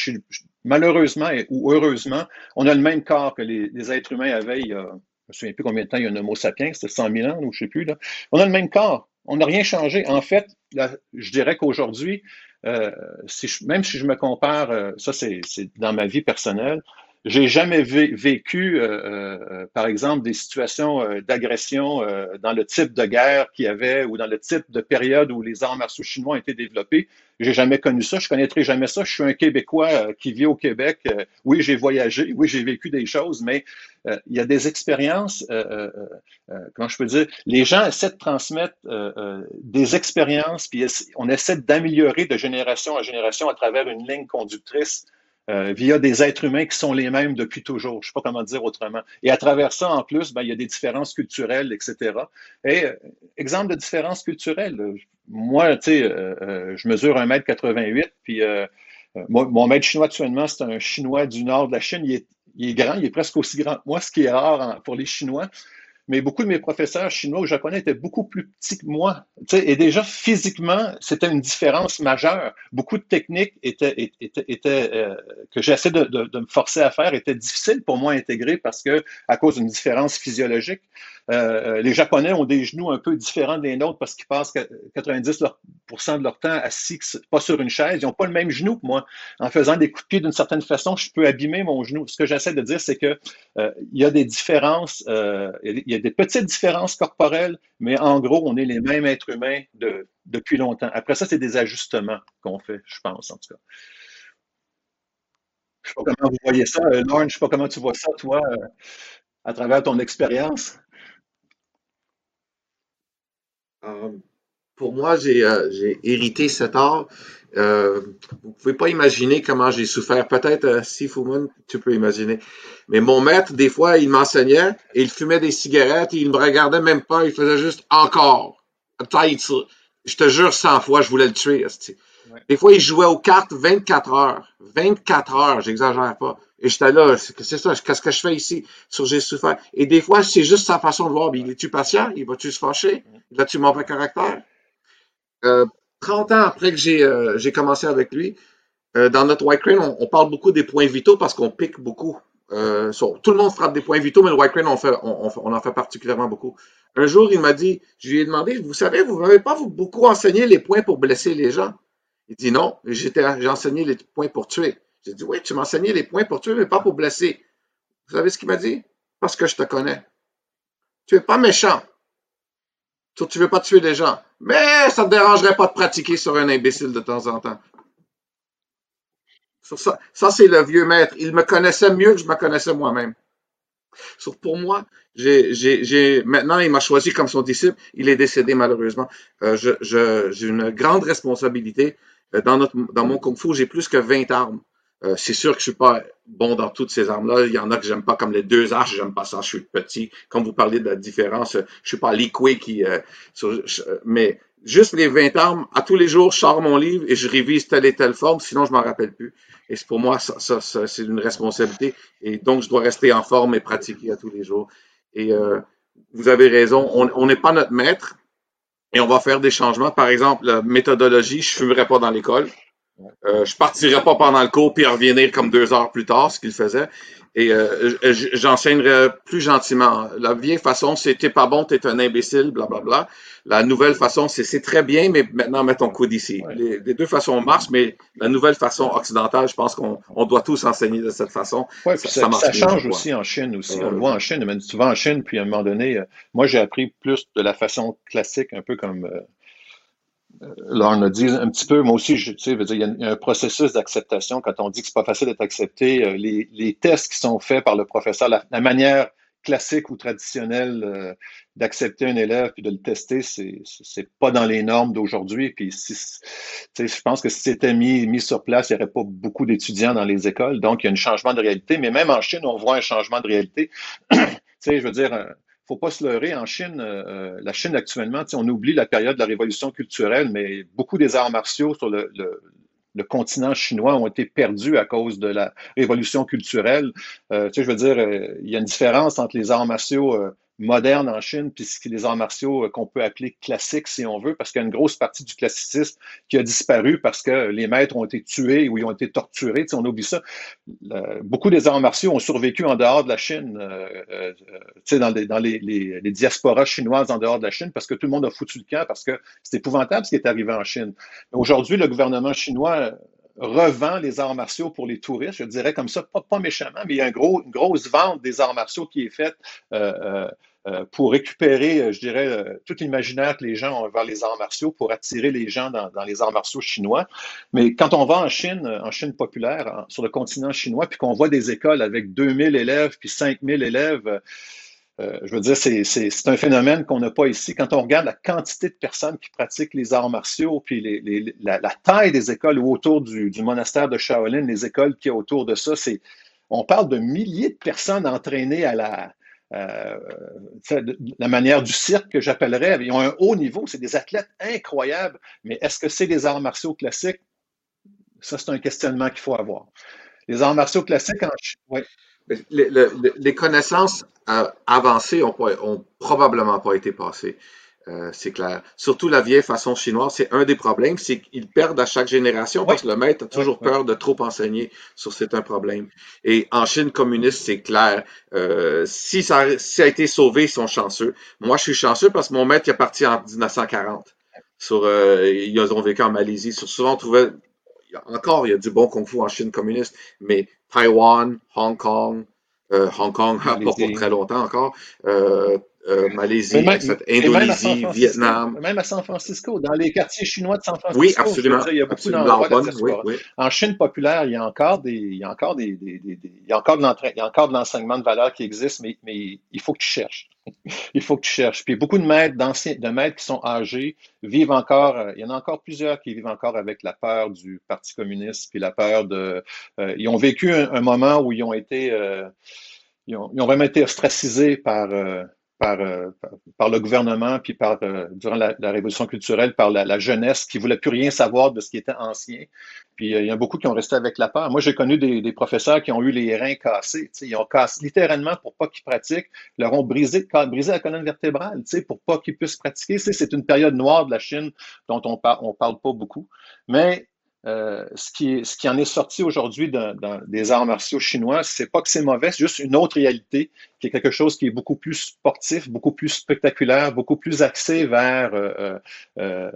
malheureusement ou heureusement, on a le même corps que les, les êtres humains avaient il y a je me souviens plus combien de temps il y a un Homo sapiens, c'était 100 000 ans ou je sais plus. Là. On a le même corps. On n'a rien changé. En fait, je dirais qu'aujourd'hui, euh, si même si je me compare, euh, ça c'est dans ma vie personnelle, j'ai jamais vécu, euh, euh, par exemple, des situations euh, d'agression dans le type de guerre qu'il y avait ou dans le type de période où les arts martiaux chinois ont été développés. J'ai jamais connu ça. Je connaîtrai jamais ça. Je suis un Québécois qui vit au Québec. oui, j'ai voyagé. Oui, j'ai vécu des choses, mais il y a des expériences. comment je peux dire? Les gens essaient de transmettre des expériences, puis on essaie d'améliorer de génération en génération à travers une ligne conductrice euh, via des êtres humains qui sont les mêmes depuis toujours. Je ne sais pas comment dire autrement. Et à travers ça, en plus, ben, il y a des différences culturelles, etc. Et euh, exemple de différences culturelles, moi, tu sais, euh, je mesure 1m88, puis mon, mon, maître chinois actuellement, c'est un Chinois du nord de la Chine. Il est, il est, grand, il est presque aussi grand que moi, ce qui est rare pour les Chinois mais beaucoup de mes professeurs chinois ou japonais étaient beaucoup plus petits que moi. Et déjà, physiquement, c'était une différence majeure. Beaucoup de techniques étaient, étaient, étaient euh, que j'essaie de, de, de, me forcer à faire étaient difficiles pour moi à intégrer parce que, à cause d'une différence physiologique, euh, les Japonais ont des genoux un peu différents des nôtres parce qu'ils passent 90% de leur temps assis, pas sur une chaise. Ils n'ont pas le même genou que moi. En faisant des coups de pied d'une certaine façon, je peux abîmer mon genou. Ce que j'essaie de dire, c'est que euh, y a des différences, euh, il y a des petites différences corporelles, mais en gros, on est les mêmes êtres humains de, depuis longtemps. Après ça, c'est des ajustements qu'on fait, je pense, en tout cas. Je ne sais pas comment vous voyez ça, Lauren, je ne sais pas comment tu vois ça, toi, à travers ton expérience. Euh, pour moi, j'ai euh, hérité cet art. Euh, vous pouvez pas imaginer comment j'ai souffert. Peut-être, euh, si tu peux imaginer. Mais mon maître, des fois, il m'enseignait et il fumait des cigarettes et il me regardait même pas. Il faisait juste encore. Je te jure, 100 fois, je voulais le tuer. Des fois, il jouait aux cartes 24 heures. 24 heures, j'exagère pas. Et j'étais là, c'est ça, qu'est-ce que je fais ici sur J'ai souffert? Et des fois, c'est juste sa façon de voir. Il est-tu patient? Il va-tu se fâcher? Il a-tu mauvais caractère? Euh, 30 ans après que j'ai euh, commencé avec lui, euh, dans notre White Crane, on, parle beaucoup des points vitaux parce qu'on pique beaucoup. Euh, tout le monde frappe des points vitaux, mais le White Crane, on, on, en fait particulièrement beaucoup. Un jour, il m'a dit, je lui ai demandé, vous savez, vous n'avez pas beaucoup enseigné les points pour blesser les gens? Il dit non, j'ai enseigné les points pour tuer. J'ai dit, oui, tu m'as enseigné les points pour tuer, mais pas pour blesser. Vous savez ce qu'il m'a dit? Parce que je te connais. Tu es pas méchant. Tu ne veux pas tuer des gens. Mais ça ne te dérangerait pas de pratiquer sur un imbécile de temps en temps. Ça, c'est le vieux maître. Il me connaissait mieux que je me connaissais moi-même. Pour moi, maintenant, il m'a choisi comme son disciple. Il est décédé malheureusement. Euh, j'ai une grande responsabilité. Euh, dans, dans mon kung fu, j'ai plus que 20 armes. Euh, c'est sûr que je suis pas bon dans toutes ces armes-là. Il y en a que j'aime pas, comme les deux arches, j'aime pas ça, je suis petit. Comme vous parlez de la différence, je suis pas liqué qui... Euh, mais juste les 20 armes, à tous les jours, je sors mon livre et je révise telle et telle forme, sinon je m'en rappelle plus. Et pour moi, ça, ça, c'est une responsabilité. Et donc, je dois rester en forme et pratiquer à tous les jours. Et euh, vous avez raison, on n'est pas notre maître et on va faire des changements. Par exemple, la méthodologie, je ne fumerai pas dans l'école. Euh, je partirais pas pendant le cours puis revenir comme deux heures plus tard, ce qu'il faisait. Et euh, j'enseignerais plus gentiment. La vieille façon, c'est t'es pas bon, t'es un imbécile, blablabla. Bla, bla. La nouvelle façon, c'est c'est très bien, mais maintenant mets ton coude ici. Les, deux façons marchent, mais la nouvelle façon occidentale, je pense qu'on on doit tous enseigner de cette façon. Ouais, ça, ça, ça change aussi en Chine aussi. on le voit en Chine, mais souvent en Chine, puis à un moment donné, euh, moi j'ai appris plus de la façon classique, un peu comme euh, on a dit un petit peu, moi aussi, tu sais, il y a un processus d'acceptation quand on dit que c'est pas facile d'être accepté. Euh, les, tests qui sont faits par le professeur, la, manière classique ou traditionnelle euh, d'accepter un élève puis de le tester, c'est pas dans les normes d'aujourd'hui. Puis si, je pense que si c'était mis mis sur place, il n'y aurait pas beaucoup d'étudiants dans les écoles. Donc il y a un changement de réalité. Mais même en Chine, on voit un changement de réalité. je veux dire, faut pas se leurrer. En Chine, euh, euh, la Chine actuellement, on oublie la période de la révolution culturelle, mais beaucoup des arts martiaux sur le, continent chinois ont été perdus à cause de la révolution culturelle. Euh, je veux dire, il y a une différence entre les arts martiaux moderne en Chine, puis les arts martiaux euh, qu'on peut appeler classiques, si on veut, parce qu'il y a une grosse partie du classicisme qui a disparu parce que les maîtres ont été tués ou ils ont été torturés. Tu on oublie ça. beaucoup des arts martiaux ont survécu en dehors de la Chine, euh, euh, tu dans, les, dans les, les, diasporas chinoises en dehors de la Chine, parce que tout le monde a foutu le camp, parce que c'est épouvantable ce qui est arrivé en Chine. Aujourd'hui, le gouvernement chinois revend les arts martiaux pour les touristes, je dirais comme ça, pas, méchamment, mais il y a une grosse vente des arts martiaux qui est faite euh, euh, euh pour récupérer, je dirais, tout l'imaginaire que les gens ont vers les arts martiaux, pour attirer les gens dans, dans, les arts martiaux chinois. Mais quand on va en Chine, en Chine populaire, sur le continent chinois, puis qu'on voit des écoles avec 2000 élèves, puis 5000 élèves, euh, je veux dire, c'est un phénomène qu'on n'a pas ici. Quand on regarde la quantité de personnes qui pratiquent les arts martiaux, puis la, taille des écoles autour du, monastère de Shaolin, les écoles qui y a autour de ça, c'est on parle de milliers de personnes entraînées à la, euh, la manière du cirque que j'appellerais. Ils ont un haut niveau, c'est des athlètes incroyables, mais est-ce que c'est des arts martiaux classiques? Ça, c'est un questionnement qu'il faut avoir. Les arts martiaux classiques, en... oui. Les, les, connaissances euh, avancées ont, ont probablement pas été passées. Euh, c'est clair. Surtout la vieille façon chinoise, c'est un des problèmes, c'est qu'ils perdent à chaque génération parce que le maître a toujours peur de trop enseigner sur c'est un problème. Et en Chine communiste, c'est clair. Euh, si, ça, si ça a été sauvé, ils sont chanceux. Moi, je suis chanceux parce que mon maître est parti en 1940. Sur, euh, ils ont vécu en Malaisie. Sur, souvent, on trouvait encore, il y a du bon kung fu en Chine communiste, mais Taïwan, Hong Kong, euh, Hong Kong, pas pour très longtemps encore, euh, euh, Malaisie, même, Indonésie, Vietnam. Même à San Francisco, dans les quartiers chinois de San Francisco. Oui, absolument. il y a beaucoup d'endroits oui, oui. En Chine populaire, il y a encore des, il y a encore des, des, des, il y a encore de il y a encore de l'enseignement de valeur qui existe, mais, mais il faut que tu cherches. Il faut que tu cherches. Puis beaucoup de maîtres, d'anciens, de maîtres qui sont âgés vivent encore, euh, il y en a encore plusieurs qui vivent encore avec la peur du Parti communiste, puis la peur de, euh, ils ont vécu un, moment où ils ont été, euh, ils, ont, ils, ont, vraiment été ostracisés par, euh, par, par, le gouvernement, puis par, euh, durant la, révolution culturelle, par la, jeunesse qui voulait plus rien savoir de ce qui était ancien. Puis euh, il y a beaucoup qui ont resté avec la peur. Moi, j'ai connu des, professeurs qui ont eu les reins cassés. Ils ont cassé littéralement pour pas qu'ils pratiquent, leur ont brisé, brisé la colonne vertébrale pour pas qu'ils puissent pratiquer. C'est une période noire de la Chine dont on, on parle pas beaucoup. Mais euh, ce, qui ce qui en est sorti aujourd'hui dans, des arts martiaux chinois, c'est pas que c'est mauvais, c'est juste une autre réalité, qui est quelque chose qui est beaucoup plus sportif, beaucoup plus spectaculaire, beaucoup plus axé vers euh, euh,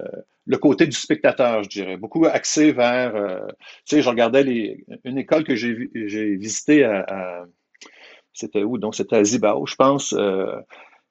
le côté du spectateur, je dirais, beaucoup axé vers, tu sais, je regardais les, une école que j'ai visitée à, à c'était où? Donc, c'était à Zibao, je pense.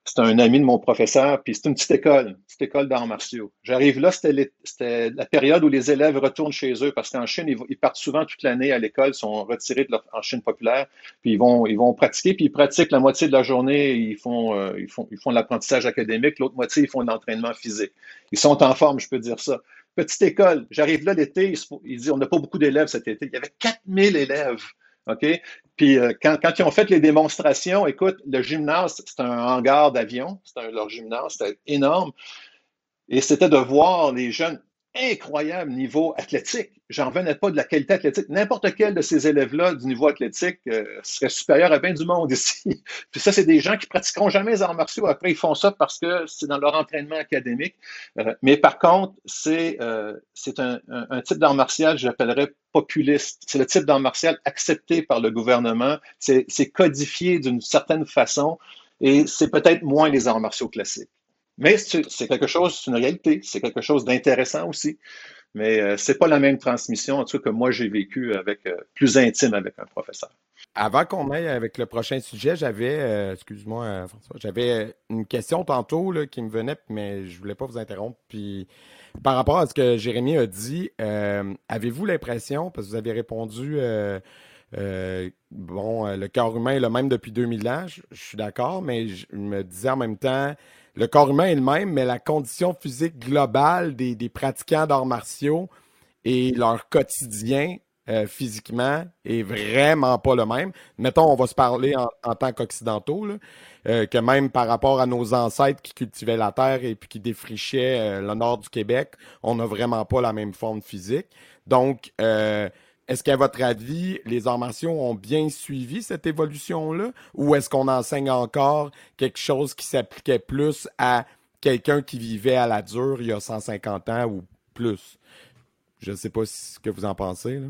C'est un ami de mon professeur, puis c'est une petite école, une petite école d'arts martiaux. J'arrive là, c'était la période où les élèves retournent chez eux, parce qu'en Chine, ils, partent souvent toute l'année à l'école, sont retirés de leur, en Chine populaire, puis ils vont, ils pratiquer, puis ils pratiquent la moitié de la journée, ils font, euh, ils ils l'apprentissage académique, l'autre moitié, ils font l'entraînement physique. Ils sont en forme, je peux dire ça. Petite école, j'arrive là l'été, il, dit, on n'a pas beaucoup d'élèves cet été. Il y avait 4000 élèves. OK? Puis euh, quand, quand, ils ont fait les démonstrations, écoute, le gymnase, c'est un hangar d'avion, c'est leur gymnase, c'était énorme. Et c'était de voir les jeunes incroyable niveau athlétique. J'en revenais pas de la qualité athlétique. N'importe quel de ces élèves-là du niveau athlétique euh, serait supérieur à bien du monde ici. Puis ça, c'est des gens qui pratiqueront jamais les arts martiaux. Après, ils font ça parce que c'est dans leur entraînement académique. Euh, mais par contre, c'est euh, c'est un, un, type d'art martial, j'appellerais populiste. C'est le type d'art martial accepté par le gouvernement. C'est codifié d'une certaine façon et c'est peut-être moins les arts martiaux classiques. Mais c'est quelque chose, c'est une réalité, c'est quelque chose d'intéressant aussi. Mais euh, c'est pas la même transmission, en tout cas, que moi j'ai vécu avec euh, plus intime avec un professeur. Avant qu'on aille avec le prochain sujet, j'avais, euh, excuse-moi François, j'avais une question tantôt là, qui me venait, mais je voulais pas vous interrompre. Puis par rapport à ce que Jérémy a dit, avez-vous l'impression, parce que vous avez répondu bon, le corps humain est le même depuis 2000 ans, je suis d'accord, mais je me disais en même temps, le corps humain est le même, mais la condition physique globale des, pratiquants d'arts martiaux et leur quotidien euh, physiquement est vraiment pas le même. Mettons, on va se parler en, tant qu'occidentaux, euh, que même par rapport à nos ancêtres qui cultivaient la terre et puis qui défrichaient euh, le nord du Québec, on n'a vraiment pas la même forme physique. Donc, est-ce qu'à votre avis, les arts martiaux ont bien suivi cette évolution-là? Ou est-ce qu'on enseigne encore quelque chose qui s'appliquait plus à quelqu'un qui vivait à la dure il y a 150 ans ou plus? Je ne sais pas ce que vous en pensez.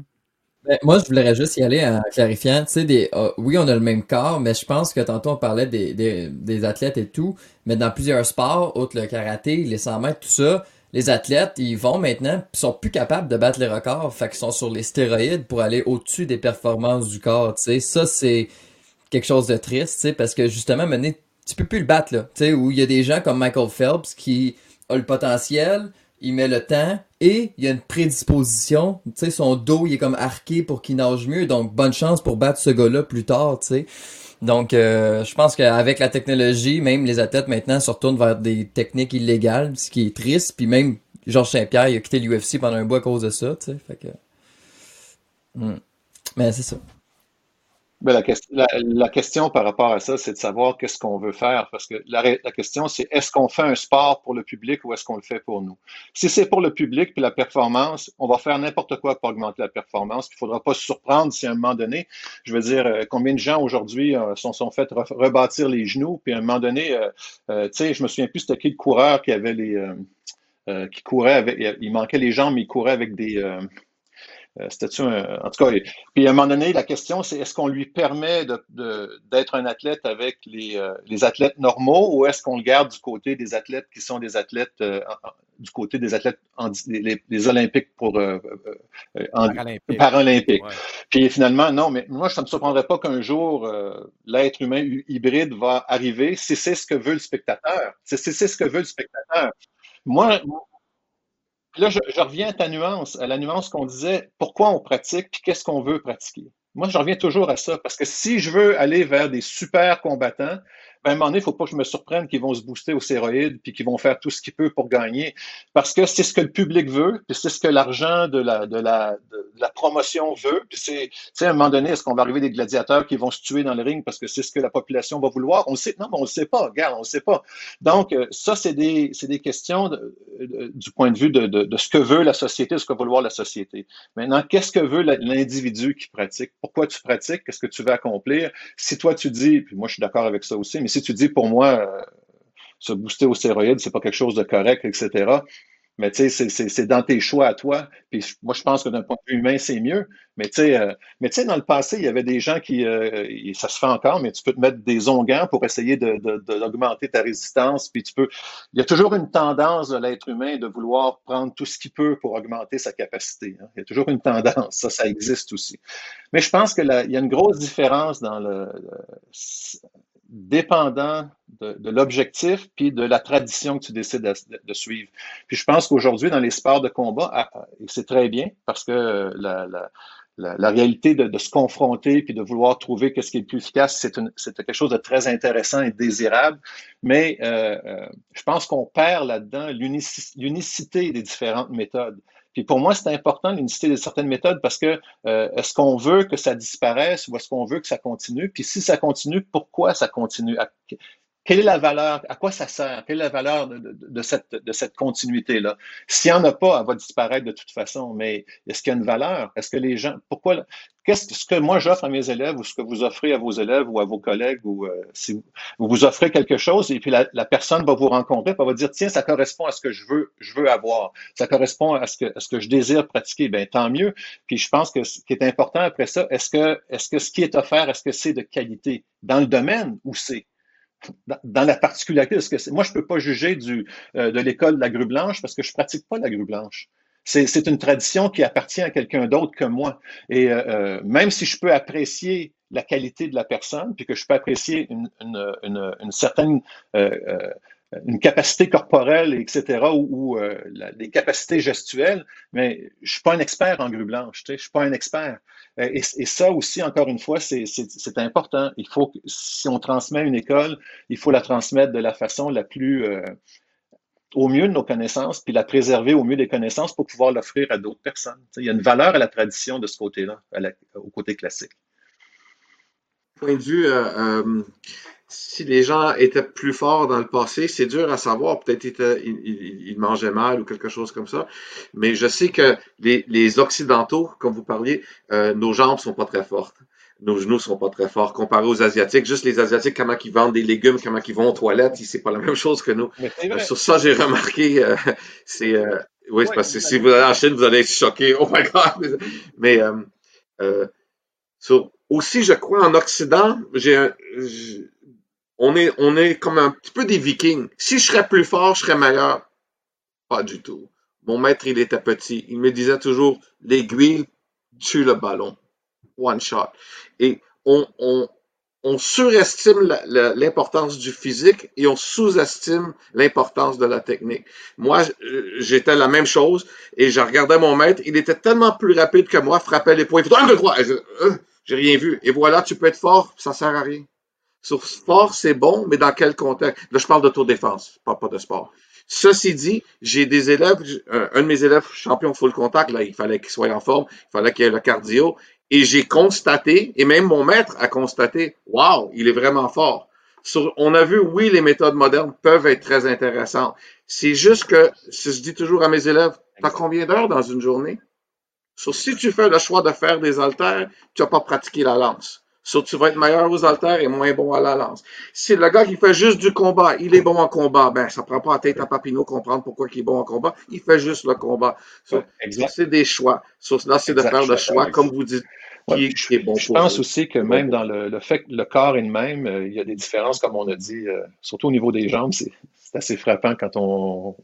Ben, moi, je voudrais juste y aller en clarifiant. Ah, oui, on a le même corps, mais je pense que tantôt on parlait des athlètes et tout, mais dans plusieurs sports, autres le karaté, les 100 mètres, tout ça, les athlètes, ils vont maintenant, ils sont plus capables de battre les records, fait qu'ils sont sur les stéroïdes pour aller au-dessus des performances du corps, tu sais. Ça, c'est quelque chose de triste, tu sais, parce que justement, maintenant, tu peux plus le battre, là, tu sais, où il y a des gens comme Michael Phelps qui ont le potentiel, il met le temps, et il y a une prédisposition, tu sais, son dos, il est comme arqué pour qu'il nage mieux, donc bonne chance pour battre ce gars-là plus tard, tu sais. Donc, euh, je pense qu'avec la technologie, même les athlètes maintenant se retournent vers des techniques illégales, ce qui est triste. Puis même Georges Saint-Pierre, il a quitté l'UFC pendant un bout à cause de ça, tu sais. Fait que... Hmm. Mais c'est ça. Ben, la, la, question par rapport à ça, c'est de savoir qu'est-ce qu'on veut faire. Parce que la, la question, c'est est-ce qu'on fait un sport pour le public ou est-ce qu'on le fait pour nous? Si c'est pour le public puis la performance, on va faire n'importe quoi pour augmenter la performance. Il ne faudra pas se surprendre si à un moment donné, je veux dire, euh, combien de gens aujourd'hui euh, sont, sont fait rebâtir les genoux, puis à un moment donné, euh, tu sais, je me souviens plus c'était qui le coureur qui avait les. qui courait avec. Il manquait les jambes, mais il courait avec des euh, c'était-tu un... En tout cas, puis à un moment donné, la question, c'est est-ce qu'on lui permet d'être de, un athlète avec les, euh, les athlètes normaux ou est-ce qu'on le garde du côté des athlètes qui sont des athlètes, euh, du côté des athlètes, en, les, Olympiques pour Paralympiques. Puis finalement, non, mais moi, ça ne me surprendrait pas qu'un jour, l'être humain hybride va arriver si c'est ce que veut le spectateur. Si c'est ce que veut le spectateur. Moi, là, je, reviens à ta nuance, à la nuance qu'on disait, pourquoi on pratique, puis qu'est-ce qu'on veut pratiquer. Moi, je reviens toujours à ça, parce que si je veux aller vers des super combattants, à un moment donné, il ne faut pas que je me surprenne qu'ils vont se booster aux stéroïdes puis qu'ils vont faire tout ce qu'ils peuvent pour gagner. Parce que c'est ce que le public veut, puis c'est ce que l'argent de la, promotion veut. Puis c'est, à un moment donné, est-ce qu'on va arriver des gladiateurs qui vont se tuer dans le ring parce que c'est ce que la population va vouloir? On sait, non, mais on ne sait pas. Regarde, on ne sait pas. Donc, euh, ça, c'est des, questions du point de vue de, ce que veut la société, ce que veut vouloir la société. Maintenant, qu'est-ce que veut l'individu qui pratique? Pourquoi tu pratiques? Qu'est-ce que tu veux accomplir? Si toi, tu dis, puis moi, je suis d'accord avec ça aussi, mais si tu dis pour moi, euh, se booster aux stéroïdes, c'est pas quelque chose de correct, etc. Mais tu sais, c'est dans tes choix à toi. Puis moi, je pense que d'un point de vue humain, c'est mieux. Mais tu sais, euh, dans le passé, il y avait des gens qui, euh, ça se fait encore, mais tu peux te mettre des onguents pour essayer d'augmenter ta résistance. Puis tu peux, il y a toujours une tendance de l'être humain de vouloir prendre tout ce qu'il peut pour augmenter sa capacité. Hein. Il y a toujours une tendance, ça, ça existe aussi. Mais je pense que il y a une grosse différence dans le dépendant de, l'objectif puis de la tradition que tu décides de, suivre. Puis je pense qu'aujourd'hui, dans les sports de combat, c'est très bien parce que la, la, réalité de, de, se confronter puis de vouloir trouver qu'est-ce qui est le plus efficace, c'est quelque chose de très intéressant et désirable. Mais euh, euh je pense qu'on perd là-dedans l'unicité des différentes méthodes. Puis pour moi, c'est important l'unicité de certaines méthodes parce que euh, est-ce qu'on veut que ça disparaisse ou est-ce qu'on veut que ça continue? Puis si ça continue, pourquoi ça continue? Quelle est la valeur, à quoi ça sert, quelle est la valeur de, de, cette, de cette continuité-là? S'il n'y en a pas, elle va disparaître de toute façon, mais est-ce qu'il y a une valeur? Est-ce que les gens, pourquoi, qu'est-ce ce que moi j'offre à mes élèves ou ce que vous offrez à vos élèves ou à vos collègues ou euh, si vous, vous, offrez quelque chose et puis la, la personne va vous rencontrer, elle va dire, tiens, ça correspond à ce que je veux, je veux avoir, ça correspond à ce que, à ce que je désire pratiquer, ben tant mieux. Puis je pense que ce qui est important après ça, est-ce que, est-ce que ce qui est offert, est-ce que c'est de qualité dans le domaine où c'est? Dans la particularité de ce que c'est. Moi, je ne peux pas juger du, euh, de l'école de la grue blanche parce que je ne pratique pas la grue blanche. C'est une tradition qui appartient à quelqu'un d'autre que moi. Et euh, euh, même si je peux apprécier la qualité de la personne, puis que je peux apprécier une, une, une, une certaine une capacité corporelle, etc., ou, euh, des capacités gestuelles, mais je suis pas un expert en grue blanche, je suis pas un expert. Euh, et, ça aussi, encore une fois, c'est important. Il faut, si on transmet une école, il faut la transmettre de la façon la plus, euh, au mieux de nos connaissances, puis la préserver au mieux des connaissances pour pouvoir l'offrir à d'autres personnes. Il y a une valeur à la tradition de ce côté-là, au côté classique. Point de vue si les gens étaient plus forts dans le passé, c'est dur à savoir. Peut-être qu'ils ils, mangeaient mal ou quelque chose comme ça. Mais je sais que les, les Occidentaux, comme vous parliez, euh, nos jambes sont pas très fortes. Nos genoux sont pas très forts comparés aux Asiatiques. Juste les Asiatiques, comment ils vendent des légumes, comment ils vont aux toilettes, c'est pas la même chose que nous. Euh, sur ça, j'ai remarqué, euh, c'est... oui, c'est parce que si vous allez en Chine, vous allez être choqué. Oh my God! Mais sur, aussi, je crois, en Occident, j'ai un on est, on est comme un petit peu des vikings. Si je serais plus fort, je serais meilleur. Pas du tout. Mon maître, il était petit. Il me disait toujours, l'aiguille tue le ballon. One shot. Et on, on, on surestime l'importance du physique et on sous-estime l'importance de la technique. Moi, j'étais la même chose et je regardais mon maître. Il était tellement plus rapide que moi, frappait les points. Un, deux, trois. Euh, j'ai rien vu. Et voilà, tu peux être fort, ça sert à rien. Sur sport, c'est bon, mais dans quel contexte? Là, je parle d'autodéfense, je parle pas de sport. Ceci dit, j'ai des élèves, un de mes élèves champion full contact, là, il fallait qu'il soit en forme, il fallait qu'il ait le cardio, et j'ai constaté, et même mon maître a constaté, wow, il est vraiment fort. on a vu, oui, les méthodes modernes peuvent être très intéressantes. C'est juste que, si je dis toujours à mes élèves, t'as combien d'heures dans une journée? si tu fais le choix de faire des haltères, tu n'as pas pratiqué la lance. So, tu vas être meilleur aux haltères et moins bon à la lance. Si le gars qui fait juste du combat, il est bon en combat, ben, ça prend pas la tête à Papineau comprendre pourquoi il est bon en combat. Il fait juste le combat. c'est des choix. là, c'est de faire le choix, comme vous dites, je pense aussi que même dans le, fait que le corps est le même, euh, il y a des différences, comme on a dit, euh, surtout au niveau des jambes, c'est assez frappant quand on,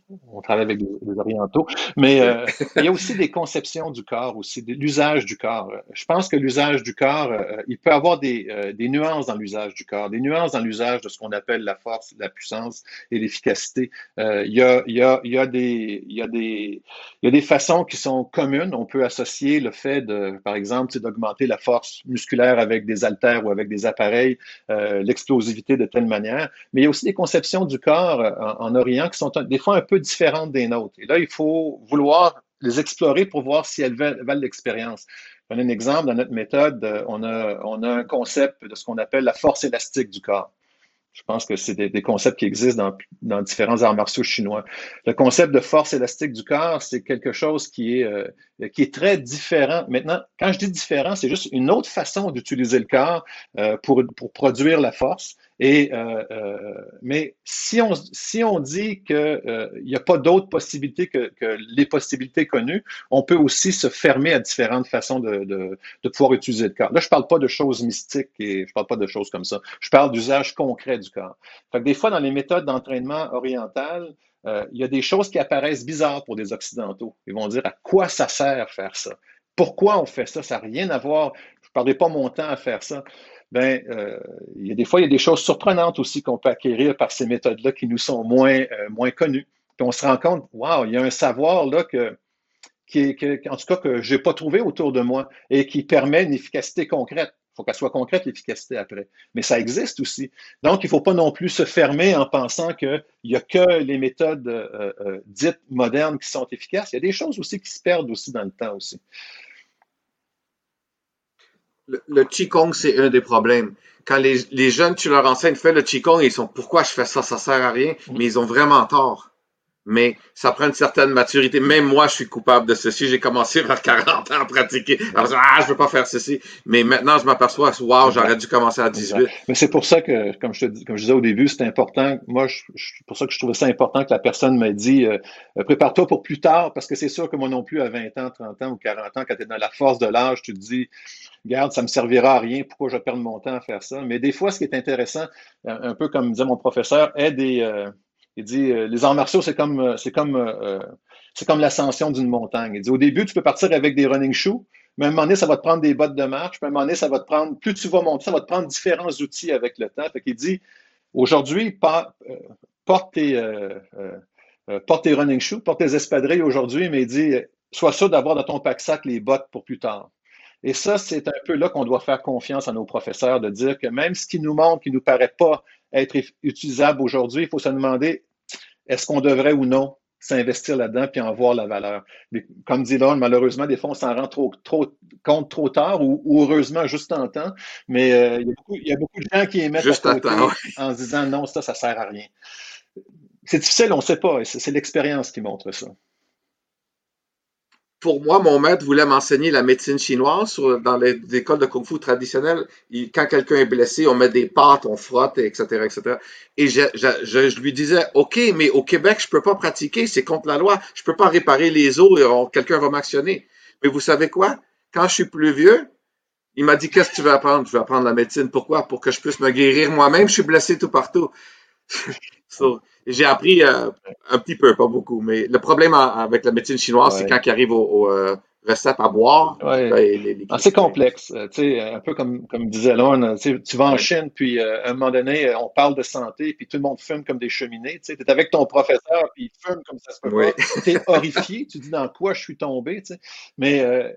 travaille avec des, orientaux. Mais euh, il y a aussi des conceptions du corps, aussi l'usage du corps. Je pense que l'usage du corps, il peut avoir des, nuances dans l'usage du corps, des nuances dans l'usage de ce qu'on appelle la force, la puissance et l'efficacité. il, y a, il, y a, il, y a des, il, y a des, il y a des façons qui sont communes. On peut associer le fait de, par exemple, d'augmenter la force musculaire avec des haltères ou avec des appareils, euh, l'explosivité de telle manière. Mais il y a aussi des conceptions du corps en, Orient qui sont des fois un peu différentes des nôtres. Et là, il faut vouloir les explorer pour voir si elles valent, l'expérience. On a un exemple dans notre méthode, euh, on a, on a un concept de ce qu'on appelle la force élastique du corps. Je pense que c'est des, concepts qui existent dans, dans, différents arts martiaux chinois. Le concept de force élastique du corps, c'est quelque chose qui est, euh, qui est très différent. Maintenant, quand je dis différent, c'est juste une autre façon d'utiliser le corps euh, pour, pour produire la force. Et, euh, euh, mais si on, si on dit qu'il euh, n'y a pas d'autres possibilités que, que, les possibilités connues, on peut aussi se fermer à différentes façons de, de, de pouvoir utiliser le corps. Là, je ne parle pas de choses mystiques et je ne parle pas de choses comme ça. Je parle d'usage concret du corps. Fait que des fois, dans les méthodes d'entraînement orientales, euh, il y a des choses qui apparaissent bizarres pour des Occidentaux. Ils vont dire à quoi ça sert faire ça? Pourquoi on fait ça? Ça n'a rien à voir. Je ne perdrai pas mon temps à faire ça ben, euh, il y a des fois, il y a des choses surprenantes aussi qu'on peut acquérir par ces méthodes-là qui nous sont moins, euh, moins connues. Puis on se rend compte, waouh, il y a un savoir là que, qui en tout cas, que je n'ai pas trouvé autour de moi et qui permet une efficacité concrète. Il faut qu'elle soit concrète, l'efficacité après. Mais ça existe aussi. Donc, il ne faut pas non plus se fermer en pensant qu'il n'y a que les méthodes euh, dites modernes qui sont efficaces. Il y a des choses aussi qui se perdent aussi dans le temps aussi. Le, le Qigong, c'est un des problèmes. Quand les, les jeunes, tu leur enseignes, fais le Qigong, ils sont, pourquoi je fais ça, ça sert à rien, mais ils ont vraiment tort mais ça prend une certaine maturité. Même moi, je suis coupable de ceci. J'ai commencé vers 40 ans à pratiquer. Alors, ah, je veux pas faire ceci. Mais maintenant, je m'aperçois, wow, j'aurais dû commencer à 18. Mais c'est pour ça que, comme je te comme je disais au début, c'est important. Moi, je, pour ça que je trouvais ça important que la personne m'ait dit, euh, euh, prépare-toi pour plus tard, parce que c'est sûr que moi non plus, à 20 ans, 30 ans ou 40 ans, quand tu es dans la force de l'âge, tu te dis, regarde, ça me servira à rien, pourquoi je perds mon temps à faire ça? Mais des fois, ce qui est intéressant, un peu comme disait mon professeur, est des, euh, il dit euh, les arts martiaux, c'est comme euh, c'est comme euh, c'est comme l'ascension d'une montagne. Il dit au début, tu peux partir avec des running shoes, mais à un moment donné, ça va te prendre des bottes de marche, puis à un moment donné, ça va te prendre, plus tu vas monter, ça va te prendre différents outils avec le temps. Fait qu'il dit aujourd'hui, porte tes, porte tes running shoes, porte tes espadrilles aujourd'hui, mais il dit sois sûr d'avoir dans ton pack-sac les bottes pour plus tard. Et ça, c'est un peu là qu'on doit faire confiance à nos professeurs, de dire que même ce qui nous montre, qui ne nous paraît pas être utilisable aujourd'hui, il faut se demander est-ce qu'on devrait ou non s'investir là-dedans puis en voir la valeur? Mais comme dit Laure, malheureusement, des fois, on s'en rend trop, trop, compte trop tard ou, heureusement juste en temps. Mais euh, il, y a beaucoup, de gens qui émettent juste à temps, en se disant non, ça, ça sert à rien. C'est difficile, on ne sait pas. C'est l'expérience qui montre ça pour moi, mon maître voulait m'enseigner la médecine chinoise dans les, écoles de kung fu traditionnelles. quand quelqu'un est blessé, on met des pâtes, on frotte, etc., etc. Et je, lui disais, OK, mais au Québec, je peux pas pratiquer, c'est contre la loi. Je peux pas réparer les os et quelqu'un va m'actionner. Mais vous savez quoi? Quand je suis plus vieux, il m'a dit, qu'est-ce que tu veux apprendre? Je vais apprendre la médecine. Pourquoi? Pour que je puisse me guérir moi-même. Je suis blessé tout partout. j'ai appris euh, un petit peu, pas beaucoup, mais le problème avec la médecine chinoise, c'est quand il arrive aux, euh, recettes à boire. Ben, ah, c'est complexe. Euh, un peu comme, comme disait Lorne, tu vas en Chine, puis à un moment donné, on parle de santé, puis tout le monde fume comme des cheminées. Tu es avec ton professeur, puis il fume comme ça se peut pas. Tu es horrifié, tu dis dans quoi je suis tombé. Mais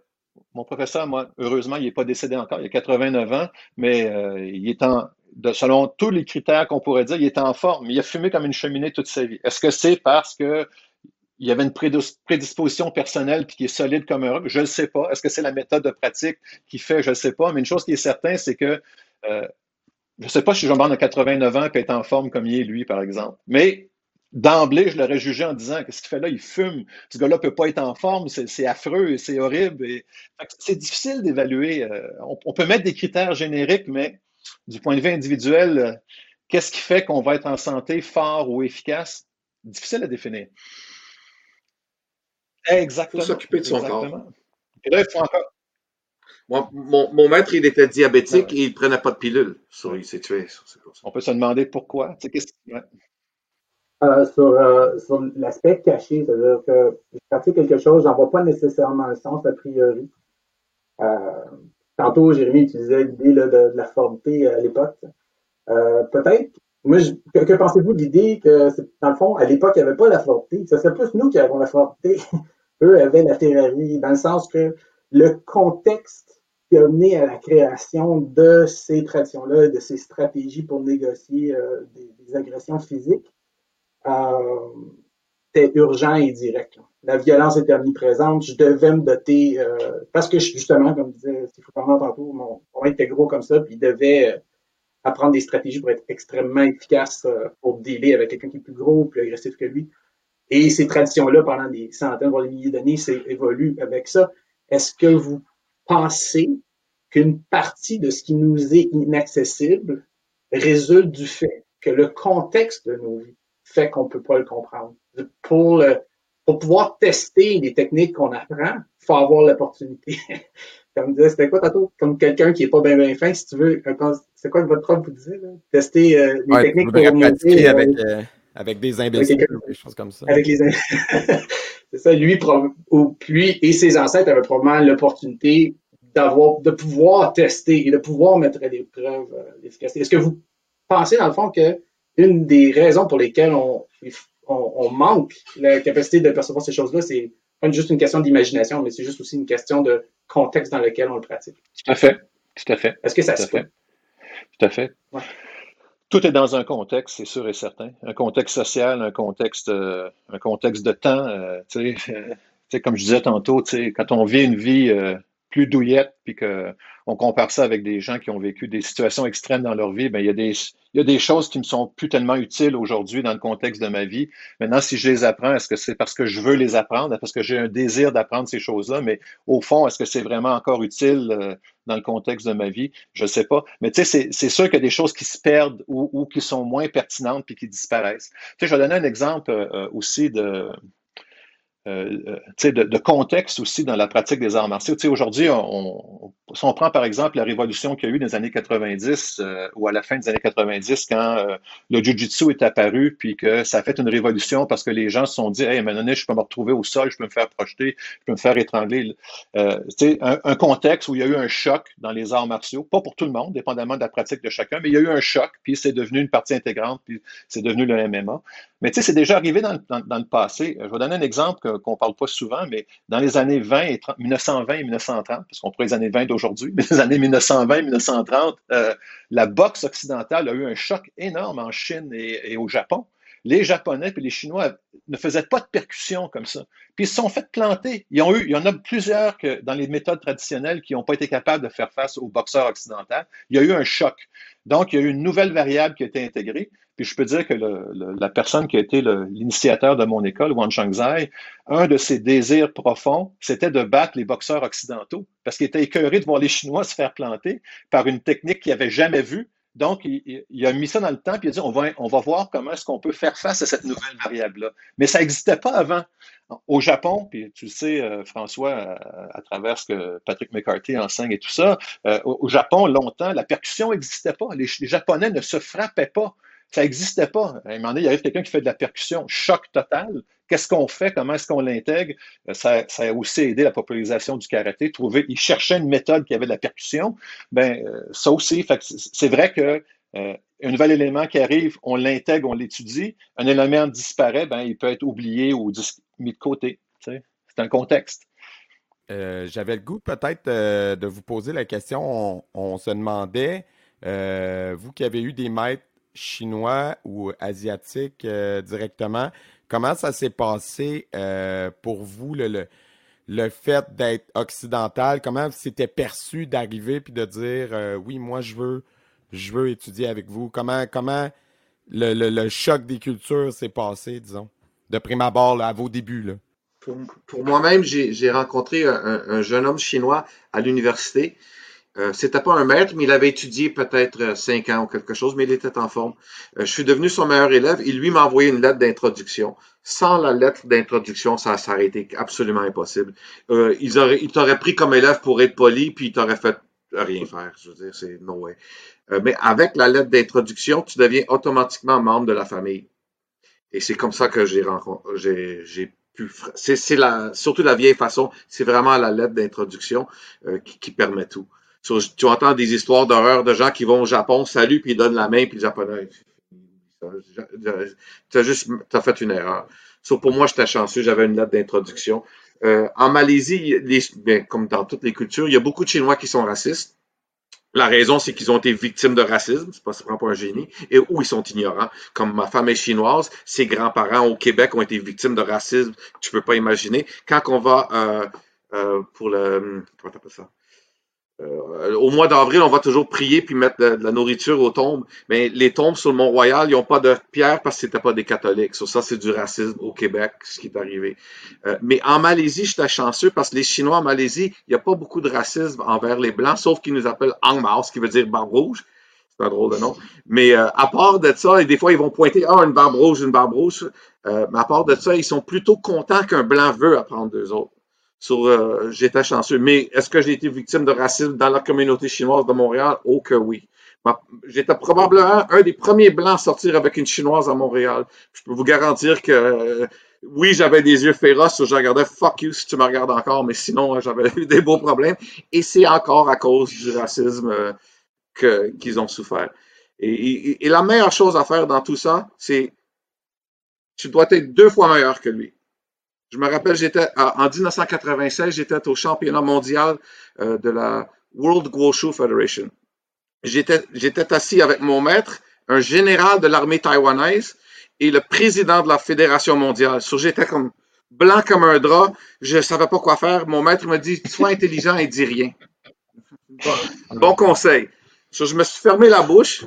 mon professeur, moi, heureusement, il n'est pas décédé encore, il a 89 ans, mais il est en, selon tous les critères qu'on pourrait dire, il est en forme, il a fumé comme une cheminée toute sa vie. Est-ce que c'est parce que il y avait une prédisposition personnelle qui est solide comme un roc? Je ne sais pas. Est-ce que c'est la méthode de pratique qui fait? Je ne sais pas. Mais une chose qui est certaine, c'est que euh, je ne sais pas si Jean-Bernard a 89 ans peut être en forme comme il est, lui, par exemple. Mais d'emblée, je l'aurais jugé en disant qu'est-ce qu'il fait là? Il fume. Ce gars-là ne peut pas être en forme. C'est affreux, c'est horrible. C'est difficile d'évaluer. Euh, on, peut mettre des critères génériques, mais du point de vue individuel, euh, qu'est-ce qui fait qu'on va être en santé fort ou efficace? Difficile à définir. Exactement. Il faut s'occuper de son corps. Et là, il faut encore. Mon, maître, il était diabétique et il ne prenait pas de pilule. il s'est tué. On peut se demander pourquoi. Tu euh, sur, euh, sur l'aspect caché, c'est-à-dire que je pratique quelque chose, j'en vois pas nécessairement le sens a priori. Tantôt, Jérémy utilisait l'idée de, la formité à l'époque. Euh, peut-être, moi, que, pensez-vous de l'idée que, dans le fond, à l'époque, il n'y avait pas la formité? Ce serait plus nous qui avons la formité. Eux avaient la Ferrari, dans le sens que le contexte qui a mené à la création de ces traditions-là, de ces stratégies pour négocier euh, des, agressions physiques, euh, urgent et direct la violence était omniprésente, je devais me doter, euh, parce que justement, comme disait pendant tantôt, mon point était gros comme ça, puis il devait euh, apprendre des stratégies pour être extrêmement efficace euh, pour dealer avec quelqu'un qui est plus gros, plus agressif que lui. Et ces traditions-là, pendant des centaines, voire des milliers d'années, c'est évolue avec ça. Est-ce que vous pensez qu'une partie de ce qui nous est inaccessible résulte du fait que le contexte de nos vies fait qu'on peut pas le comprendre? Pour le, pour pouvoir tester les techniques qu'on apprend, il faut avoir l'opportunité. comme disait, c'était quoi tantôt? Comme quelqu'un qui est pas bien bien fin, si tu veux, c'est quoi que votre prof vous disait, là? Tester euh, les techniques pour monter, avec, euh, euh, avec des imbéciles, des choses comme ça. Avec les C'est ça, lui, ou, lui et ses ancêtres avaient probablement l'opportunité d'avoir, de pouvoir tester et de pouvoir mettre à l'épreuve l'efficacité. Est-ce que vous pensez, dans le fond, que une des raisons pour lesquelles on, on, manque la capacité de percevoir ces choses-là. C'est pas juste une question d'imagination, mais c'est juste aussi une question de contexte dans lequel on le pratique. Tout à fait. Tout à fait. Est-ce que ça se fait? Tout à fait. Tout est dans un contexte, c'est sûr et certain. Un contexte social, un contexte, euh, un contexte de temps. Euh, tu sais, comme je disais tantôt, quand on vit une vie euh, plus douillette, puis qu'on compare ça avec des gens qui ont vécu des situations extrêmes dans leur vie, ben, il, y a des, choses qui me sont plus tellement utiles aujourd'hui dans le contexte de ma vie. Maintenant, si je les apprends, est-ce que c'est parce que je veux les apprendre, parce que j'ai un désir d'apprendre ces choses-là, mais au fond, est-ce que c'est vraiment encore utile euh, dans le contexte de ma vie? Je ne sais pas. Mais tu sais, c'est sûr qu'il y a des choses qui se perdent ou, qui sont moins pertinentes puis qui disparaissent. Tu sais, je vais donner un exemple euh, aussi de euh, euh de, contexte aussi dans la pratique des arts martiaux. Aujourd'hui, on, si on prend par exemple la révolution qu'il y a eu dans les années 90 euh, ou à la fin des années 90 quand euh, le Jiu-Jitsu est apparu, puis que ça a fait une révolution parce que les gens se sont dit, hey, maintenant, je peux me retrouver au sol, je peux me faire projeter, je peux me faire étrangler. Un, un contexte où il y a eu un choc dans les arts martiaux, pas pour tout le monde, dépendamment de la pratique de chacun, mais il y a eu un choc, puis c'est devenu une partie intégrante, puis c'est devenu le MMA. Mais tu sais, c'est déjà arrivé dans, le passé. Je vais donner un exemple qu'on ne parle pas souvent, mais dans les années 20 et 30, 1920 et 1930, parce qu'on pourrait les années 20 aujourd'hui, mais les années 1920-1930, euh, la boxe occidentale a eu un choc énorme en Chine et, et au Japon. Les Japonais et les Chinois ne faisaient pas de percussion comme ça. Puis ils se sont fait planter. Il y en a plusieurs dans les méthodes traditionnelles qui n'ont pas été capables de faire face aux boxeurs occidentaux. Il y a eu un choc. Donc, il y a eu une nouvelle variable qui a été intégrée. Puis je peux dire que la personne qui a été l'initiateur de mon école, Wang Shangzai, un de ses désirs profonds, c'était de battre les boxeurs occidentaux parce qu'il était écœuré de voir les Chinois se faire planter par une technique qu'il n'avait jamais vue. Donc, il, a mis ça dans le temps, puis il a dit, on va, voir comment est-ce qu'on peut faire face à cette nouvelle variable-là. Mais ça n'existait pas avant. Au Japon, puis tu le sais, euh, François, à, à, travers ce que Patrick McCarthy enseigne et tout ça, euh, au, Japon, longtemps, la percussion n'existait pas. Les Japonais ne se frappaient pas. Ça n'existait pas. À un moment donné, il arrive quelqu'un qui fait de la percussion, choc total. Qu'est-ce qu'on fait? Comment est-ce qu'on l'intègre? Euh, ça, ça, a aussi aidé la popularisation du karaté. Trouver, il cherchait une méthode qui avait de la percussion. Ben, euh, ça aussi. c'est vrai que euh, un nouvel élément qui arrive, on l'intègre, on l'étudie. Un élément disparaît, ben, il peut être oublié ou mis de côté. C'est un contexte. J'avais le goût peut-être de vous poser la question. On, se demandait, vous qui avez eu des maîtres chinois ou asiatiques euh, directement. Comment ça s'est passé euh, pour vous, le, fait d'être occidental? Comment c'était perçu d'arriver puis de dire euh, oui, moi je veux, je veux étudier avec vous? Comment, comment le, choc des cultures s'est passé, disons, de prime abord à vos débuts? Pour, moi-même, j'ai rencontré un, jeune homme chinois à l'université euh, c'était pas un maître, mais il avait étudié peut-être euh, cinq ans ou quelque chose, mais il était en forme. Euh, je suis devenu son meilleur élève. Il lui m'a envoyé une lettre d'introduction. Sans la lettre d'introduction, ça, aurait été absolument impossible. Ils auraient, il t'aurait pris comme élève pour être poli, puis il t'aurait fait rien faire. Je veux dire, c'est no way. Mais avec la lettre d'introduction, tu deviens automatiquement membre de la famille. Et c'est comme ça que j'ai rencontré, j'ai pu. C'est surtout la vieille façon. C'est vraiment la lettre d'introduction qui permet tout tu entends des histoires d'horreur de gens qui vont au Japon, salut, puis ils donnent la main, puis le japonais. Tu as juste as fait une erreur. So, pour moi, j'étais chanceux, j'avais une lettre d'introduction. Euh, en Malaisie, les, bien, comme dans toutes les cultures, il y a beaucoup de Chinois qui sont racistes. La raison, c'est qu'ils ont été victimes de racisme, c'est pas simplement pas un génie, et où ils sont ignorants. Comme ma femme est chinoise, ses grands-parents au Québec ont été victimes de racisme, tu peux pas imaginer. Quand on va euh, euh, pour le comment t'appelles ça? Euh, au mois d'avril, on va toujours prier puis mettre de, la nourriture aux tombes. Mais les tombes sur le Mont-Royal, ils n'ont pas de pierre parce que c'était pas des catholiques. Ça, c'est du racisme au Québec, ce qui est arrivé. Euh, mais en Malaisie, j'étais chanceux parce que les Chinois en Malaisie, il n'y a pas beaucoup de racisme envers les Blancs, sauf qu'ils nous appellent Ang Mao, ce qui veut dire barbe rouge. C'est un drôle de nom. Mais euh, à part de ça, et des fois, ils vont pointer Ah, une barbe rouge, une barbe rouge. Mais à part de ça, ils sont plutôt contents qu'un blanc veut apprendre d'eux autres sur euh, j'étais chanceux. Mais est-ce que j'ai été victime de racisme dans la communauté chinoise de Montréal? Oh que oui. J'étais probablement un des premiers blancs à sortir avec une chinoise à Montréal. Je peux vous garantir que euh, oui, j'avais des yeux féroces, je regardais fuck you si tu me regardes encore, mais sinon j'avais eu des beaux problèmes. Et c'est encore à cause du racisme euh, qu'ils ont souffert. Et, et la meilleure chose à faire dans tout ça, c'est tu dois être deux fois meilleur que lui. Je me rappelle, j'étais en 1996, j'étais au championnat mondial euh, de la World Wushu Federation. J'étais, assis avec mon maître, un général de l'armée taïwanaise et le président de la fédération mondiale. So, j'étais comme blanc comme un drap. Je savais pas quoi faire. Mon maître m'a dit, sois intelligent et dis rien. Bon, conseil. je me suis fermé la bouche.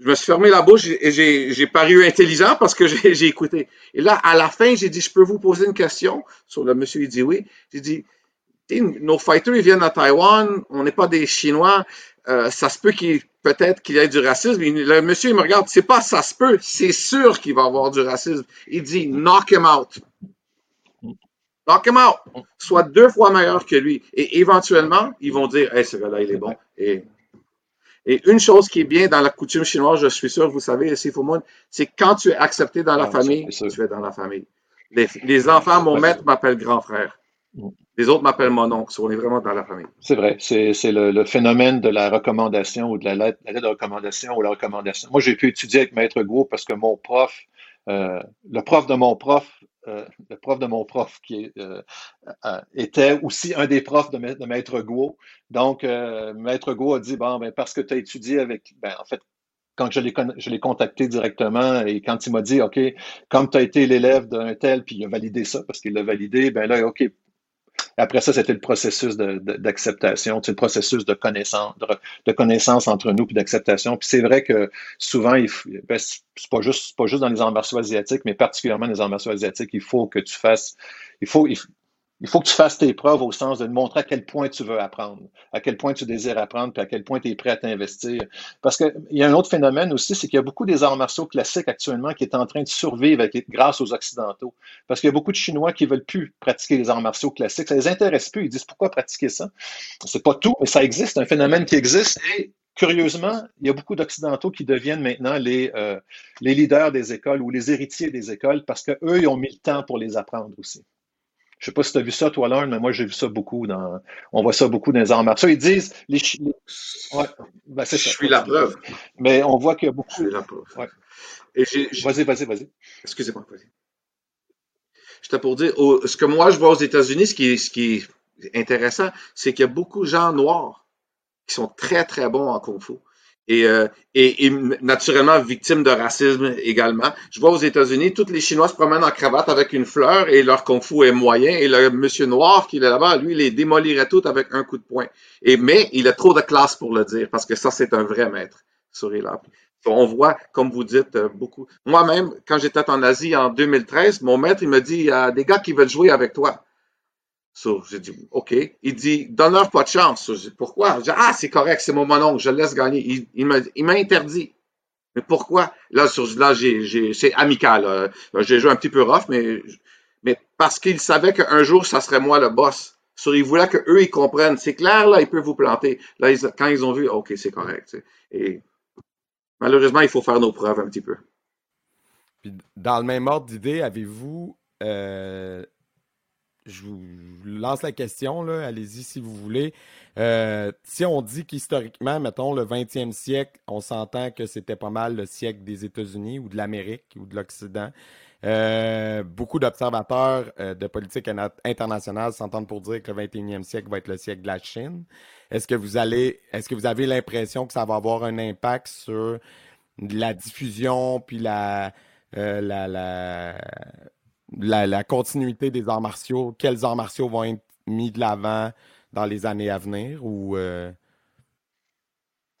Je me suis fermé la bouche et j'ai paru intelligent parce que j'ai écouté. Et là, à la fin, j'ai dit, je peux vous poser une question? Sur le monsieur, il dit oui. J'ai dit, nos fighters, ils viennent à Taïwan, on n'est pas des Chinois, euh, ça se peut qu'il peut-être qu'il y ait du racisme. le monsieur, il me regarde, c'est pas ça se peut, c'est sûr qu'il va y avoir du racisme. Il dit, knock him out. Knock him out. Soit deux fois meilleur que lui. Et éventuellement, ils vont dire, hey, ce gars-là, il est bon. Et, et une chose qui est bien dans la coutume chinoise, je suis sûr, vous savez, c'est quand tu es accepté dans la ah, famille, tu es dans la famille. Les, les enfants, mon maître m'appelle grand frère. Mm. Les autres m'appellent mon oncle. On est vraiment dans la famille. C'est vrai. C'est le, phénomène de la recommandation ou de la lettre, de recommandation ou la recommandation. Moi, j'ai pu étudier avec Maître Gou parce que mon prof, euh, le prof de mon prof, euh, le prof de mon prof qui euh, était aussi un des profs de, Maître Gou. Donc, Maître Gou a dit, bon, ben, parce que tu as étudié avec, ben, en fait, quand je l'ai, contacté directement et quand il m'a dit, OK, comme tu as été l'élève d'un tel, puis il a validé ça parce qu'il l'a validé, ben là, OK, après ça, c'était le processus d'acceptation, c'est le processus de connaissance, de, entre nous puis d'acceptation. Puis c'est vrai que souvent, ben, c'est pas juste pas juste dans les martiaux asiatiques, mais particulièrement dans les martiaux asiatiques, il faut que tu fasses, il faut, faut que tu fasses tes preuves au sens de montrer à quel point tu veux apprendre, à quel point tu désires apprendre, puis à quel point tu es prêt à t'investir. Parce qu'il y a un autre phénomène aussi, c'est qu'il y a beaucoup des arts martiaux classiques actuellement qui est en train de survivre grâce aux Occidentaux. Parce qu'il y a beaucoup de Chinois qui veulent plus pratiquer les arts martiaux classiques. Ça les intéresse plus. Ils disent pourquoi pratiquer ça? C'est pas tout, mais ça existe, un phénomène qui existe. Et curieusement, il y a beaucoup d'Occidentaux qui deviennent maintenant les, euh, les leaders des écoles ou les héritiers des écoles parce qu'eux, ils ont mis le temps pour les apprendre aussi. Je sais pas si tu as vu ça, toi, Lauren, mais moi, j'ai vu ça beaucoup dans. On voit ça beaucoup dans les arts martiaux. Ils disent. Les, ouais, ben, c'est ça. Je suis la preuve. Mais on voit qu'il y a beaucoup. Je suis la preuve. Ouais. Vas-y, vas-y, vas-y. Excusez-moi, vas-y. J'étais pour dire, ce que moi je vois aux États-Unis, ce qui, ce qui est intéressant, c'est qu'il y a beaucoup de gens noirs qui sont très, très bons en Kung Fu et, euh, et, et, naturellement victime de racisme également. Je vois aux États-Unis, toutes les Chinois se promènent en cravate avec une fleur et leur kung fu est moyen. Et le monsieur noir qui est là-bas, lui, il les démolirait tout avec un coup de poing. Et, mais il a trop de classe pour le dire parce que ça, c'est un vrai maître On voit, comme vous dites, euh, beaucoup. Moi-même, quand j'étais en Asie en 2013, mon maître, il me dit, il y a des gars qui veulent jouer avec toi. So, j'ai dit, OK. Il dit, donne-leur pas de chance. So, pourquoi? J'ai dit, ah, c'est correct, c'est mon mononcle, je le laisse gagner. Il, il m'a interdit. Mais pourquoi? Là, sur, là c'est amical. J'ai joué un petit peu rough, mais, mais parce qu'il savait qu'un jour, ça serait moi le boss. So, il voulait qu'eux, ils comprennent. C'est clair, là, il peut vous planter. Là, quand ils ont vu, OK, c'est correct. Et malheureusement, il faut faire nos preuves un petit peu. Puis, dans le même ordre d'idée, avez-vous euh, je vous lance la question, allez-y si vous voulez. Euh, si on dit qu'historiquement, mettons, le 20e siècle, on s'entend que c'était pas mal le siècle des États-Unis ou de l'Amérique ou de l'Occident. Euh, beaucoup d'observateurs euh, de politique internationale s'entendent pour dire que le 21e siècle va être le siècle de la Chine. Est-ce que vous allez, est-ce que vous avez l'impression que ça va avoir un impact sur la diffusion puis la, la, la la, continuité des arts martiaux, quels arts martiaux vont être mis de l'avant dans les années à venir ou euh?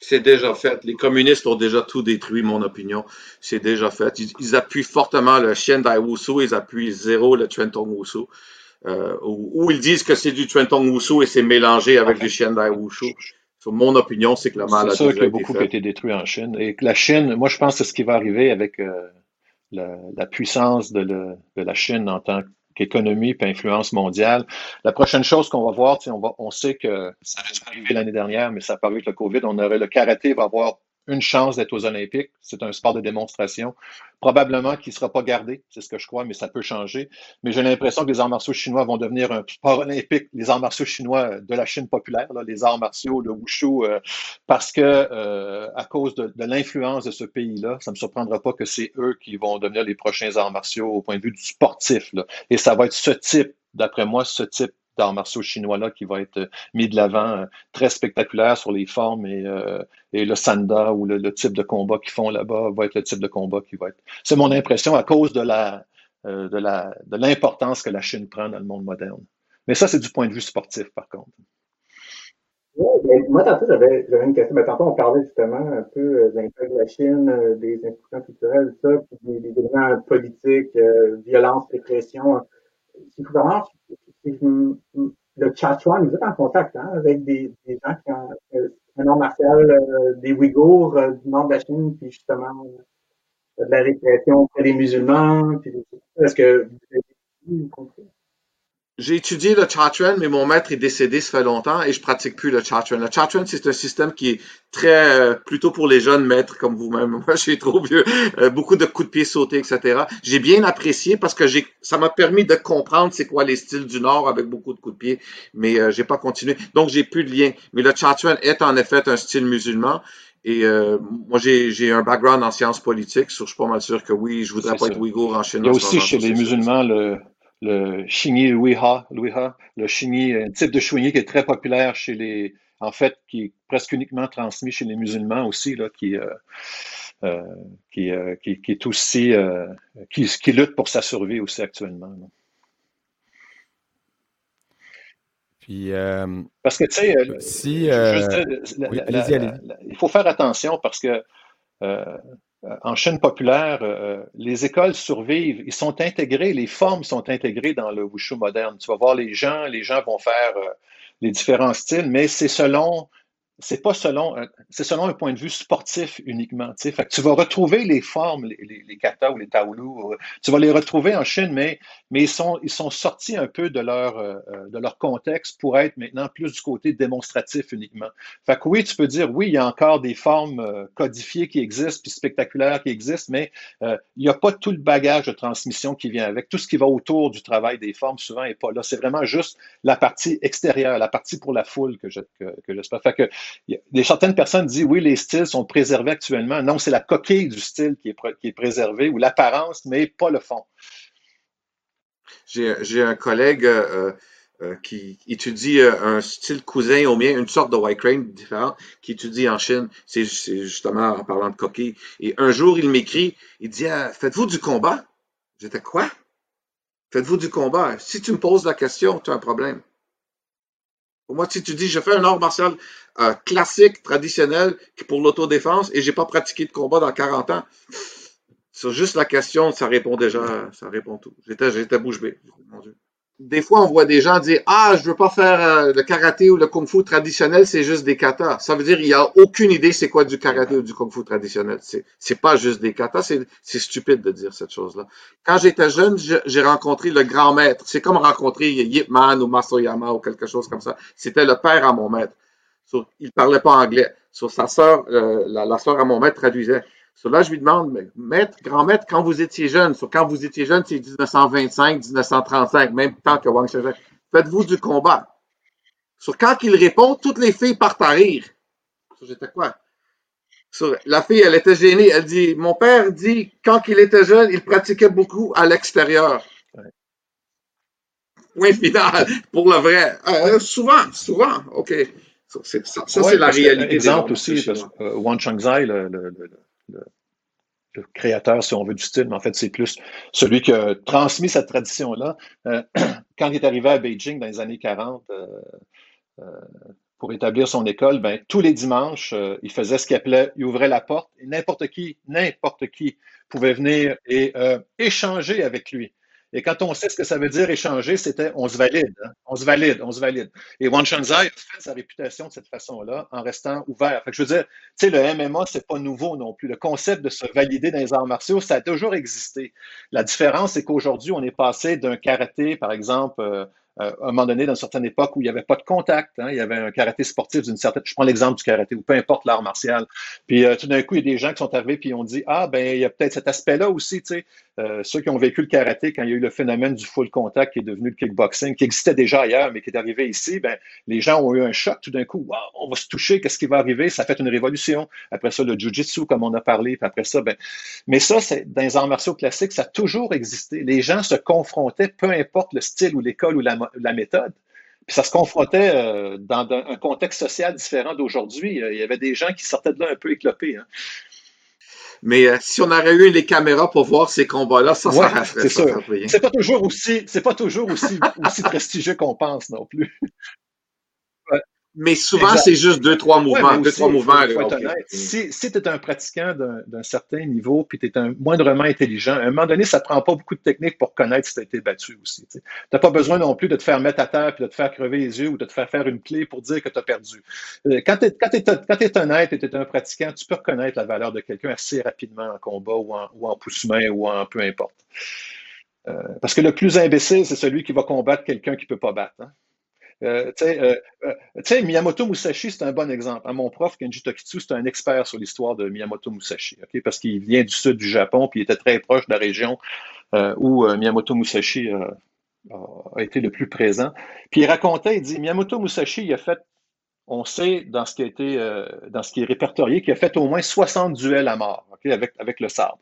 C'est déjà fait. Les communistes ont déjà tout détruit, mon opinion. C'est déjà fait. Ils, appuient fortement le Shen Dai Wushu, ils appuient zéro le Tong Wushu. Euh, ou, ils disent que c'est du Tong Wushu et c'est mélangé avec du Shen Dai Wushu. mon opinion, c'est que le mal a C'est sûr qu'il y a beaucoup qui a été détruit en Chine. Et que la Chine, moi, je pense que c'est ce qui va arriver avec euh, la, puissance de, la Chine en tant qu'économie et influence mondiale. La prochaine chose qu'on va voir, on, sait que ça a arrivé l'année dernière, mais ça a paru avec le COVID, on aurait le karaté va avoir une chance d'être aux Olympiques. C'est un sport de démonstration. Probablement qu'il ne sera pas gardé, c'est ce que je crois, mais ça peut changer. Mais j'ai l'impression que les arts martiaux chinois vont devenir un sport olympique, les arts martiaux chinois de la Chine populaire, les arts martiaux, le wushu, euh, parce que euh, à cause de, l'influence de ce pays-là, ça ne me surprendra pas que c'est eux qui vont devenir les prochains arts martiaux au point de vue du sportif. Et ça va être ce type, d'après moi, ce type d'arts martiaux chinois-là qui va être mis de l'avant, euh, très spectaculaire sur les formes et, euh, et le sanda ou le, type de combat qu'ils font là-bas va être le type de combat qui va être. C'est mon impression à cause de la euh, de l'importance que la Chine prend dans le monde moderne. Mais ça, c'est du point de vue sportif, par contre. Ben, moi, tantôt, j'avais une question. Ben, tantôt, on parlait justement un peu euh, de l'impact de la Chine, euh, des institutions culturelles, ça, puis des, des éléments politiques, violence, répression. Si vous le Chachuan, vous êtes en contact hein, avec des, gens qui ont un nom martial, des Ouïghours du nord de la Chine, puis justement de la répression auprès des musulmans? Est-ce que vous avez j'ai étudié le Chatran, mais mon maître est décédé, ça fait longtemps, et je pratique plus le Chatran. Le Chatran, c'est un système qui est très, euh, plutôt pour les jeunes maîtres comme vous-même. Moi, j'ai trop vieux, euh, beaucoup de coups de pied sautés, etc. J'ai bien apprécié parce que j'ai, ça m'a permis de comprendre c'est quoi les styles du Nord avec beaucoup de coups de pied, mais euh, j'ai pas continué. Donc, j'ai plus de lien. Mais le Chatran est en effet un style musulman. Et euh, moi, j'ai un background en sciences politiques, sur, je suis pas mal sûr que oui, je voudrais pas être ouïghour en Chine. Il y a aussi chez les musulmans le, le Xingyi Luiha, le Xingyi, un type de Xingyi qui est très populaire chez les, en fait, qui est presque uniquement transmis chez les musulmans aussi, là, qui, euh, euh, qui, qui, qui, est aussi, qui, qui lutte pour sa survie aussi actuellement. Puis, euh, parce que, tu sais, euh, si, euh, il faut faire attention parce que en chaîne populaire, les écoles survivent, ils sont intégrés, les formes sont intégrées dans le wushu moderne. Tu vas voir les gens, les gens vont faire les différents styles, mais c'est selon c'est pas selon c'est selon un point de vue sportif uniquement. Fait que tu vas retrouver les formes, les, les, les kata ou les taoulous, euh, tu vas les retrouver en Chine, mais, mais ils, sont, ils sont sortis un peu de leur, euh, euh, de leur contexte pour être maintenant plus du côté démonstratif uniquement. Fait que oui, tu peux dire, oui, il y a encore des formes codifiées qui existent, puis spectaculaires qui existent, mais il n'y a pas tout le bagage de transmission qui vient avec. Tout ce qui va autour du travail des formes souvent n'est pas là. C'est vraiment juste la partie extérieure, la partie pour la foule que j'espère. Que, que fait que certaines personnes disent oui, les styles sont préservés actuellement. Non, c'est la coquille du style qui est, préservée ou l'apparence, mais pas le fond. J'ai un collègue euh, euh, qui étudie euh, un style cousin au mien, une sorte de white crane différente, qui étudie en Chine. C'est justement en parlant de coquille. Et un jour, il m'écrit, il dit ah, Faites-vous du combat? J'étais quoi? Faites-vous du combat? Si tu me poses la question, tu as un problème. Moi, si tu dis, je fais un art martial euh, classique, traditionnel, pour l'autodéfense, et j'ai pas pratiqué de combat dans 40 ans, sur juste la question, ça répond déjà, ça répond tout. J'étais, j'étais bouche bée. Mon Dieu des fois, on voit des gens dire Ah, je veux pas faire euh, le karaté ou le kung-fu traditionnel, c'est juste des katas. Ça veut dire il y a aucune idée c'est quoi du karaté ou du kung-fu traditionnel. C'est, pas juste des katas, c'est, stupide de dire cette chose-là. Quand j'étais jeune, j'ai rencontré le grand maître. C'est comme rencontrer Yip Man ou Masoyama ou quelque chose comme ça. C'était le père à mon maître. So, il parlait pas anglais. Sur sa sœur, euh, la, la sœur à mon maître traduisait. Là, je lui demande, maître, grand-maître, quand vous étiez jeune, sur quand vous étiez jeune, c'est 1925, 1935, même temps que Wang Shenzhen, faites-vous du combat? Sur quand il répond, toutes les filles partent à rire. J'étais quoi? Sur, la fille, elle était gênée. Elle dit, mon père dit, quand il était jeune, il pratiquait beaucoup à l'extérieur. Point final, pour le vrai. Euh, souvent, souvent, OK. Ça, c'est la réalité. Exemple aussi, parce, euh, Wang Changzai, le, le, le le, créateur, si on veut, du style, mais en fait, c'est plus celui qui a transmis cette tradition-là. Euh, quand il est arrivé à Beijing dans les années 40 euh, euh, pour établir son école, ben, tous les dimanches, il faisait ce qu'il appelait, il ouvrait la porte et n'importe qui, n'importe qui pouvait venir et échanger avec lui. Et quand on sait ce que ça veut dire échanger, c'était on se valide, hein. on se valide, on se valide. Et Wan Shanzai a fait sa réputation de cette façon-là en restant ouvert. Je veux dire, tu sais, le MMA, c'est pas nouveau non plus. Le concept de se valider dans les arts martiaux, ça a toujours existé. La différence, c'est qu'aujourd'hui, on est passé d'un karaté, par exemple, euh, euh, à un moment donné, dans une certaine époque où il n'y avait pas de contact, hein, il y avait un karaté sportif d'une certaine, je prends l'exemple du karaté ou peu importe l'art martial. Puis euh, tout d'un coup, il y a des gens qui sont arrivés puis ont dit ah ben il y a peut-être cet aspect-là aussi, tu sais, euh, ceux qui ont vécu le karaté quand il y a eu le phénomène du full contact qui est devenu le kickboxing, qui existait déjà ailleurs mais qui est arrivé ici, ben les gens ont eu un choc tout d'un coup, on va se toucher, qu'est-ce qui va arriver? Ça fait une révolution. Après ça, le jujitsu comme on a parlé, puis après ça, ben, mais ça c'est dans les arts martiaux classiques, ça a toujours existé. Les gens se confrontaient, peu importe le style ou l'école ou la méthode. Puis ça se confrontait euh, dans un contexte social différent d'aujourd'hui. Il y avait des gens qui sortaient de là un peu éclopés. Hein. Mais euh, si on aurait eu les caméras pour voir ces combats-là, ça, Ouais, ça c'est sûr. C'est pas toujours aussi, c'est pas toujours aussi, aussi prestigieux qu'on pense non plus. Mais souvent, c'est juste deux, trois mouvements. deux, aussi, trois faut, mouvements. faut. Si, si tu es un pratiquant d'un d'un certain niveau, puis tu es un moindrement intelligent, à un moment donné, ça prend pas beaucoup de technique pour connaître si tu as été battu aussi. Tu n'as pas besoin non plus de te faire mettre à terre, puis de te faire crever les yeux ou de te faire faire une clé pour dire que tu as perdu. Euh, Quand tu es, honnête et tu es un pratiquant, tu peux reconnaître la valeur de quelqu'un assez rapidement en combat ou en, ou en pousse-main ou en peu importe. Euh, parce que le plus imbécile, c'est celui qui va combattre quelqu'un qui peut pas battre. hein. Euh, tu euh, euh, Miyamoto Musashi, c'est un bon exemple. Mon prof, Kenji Tokitsu, c'est un expert sur l'histoire de Miyamoto Musashi, parce qu'il vient du sud du Japon, puis il était très proche de la région où Miyamoto Musashi a été le plus présent. Puis il racontait, il dit, Miyamoto Musashi, il a fait, on sait dans ce qui a été, dans ce qui est répertorié, qu'il a fait au moins 60 duels à mort, avec le sabre.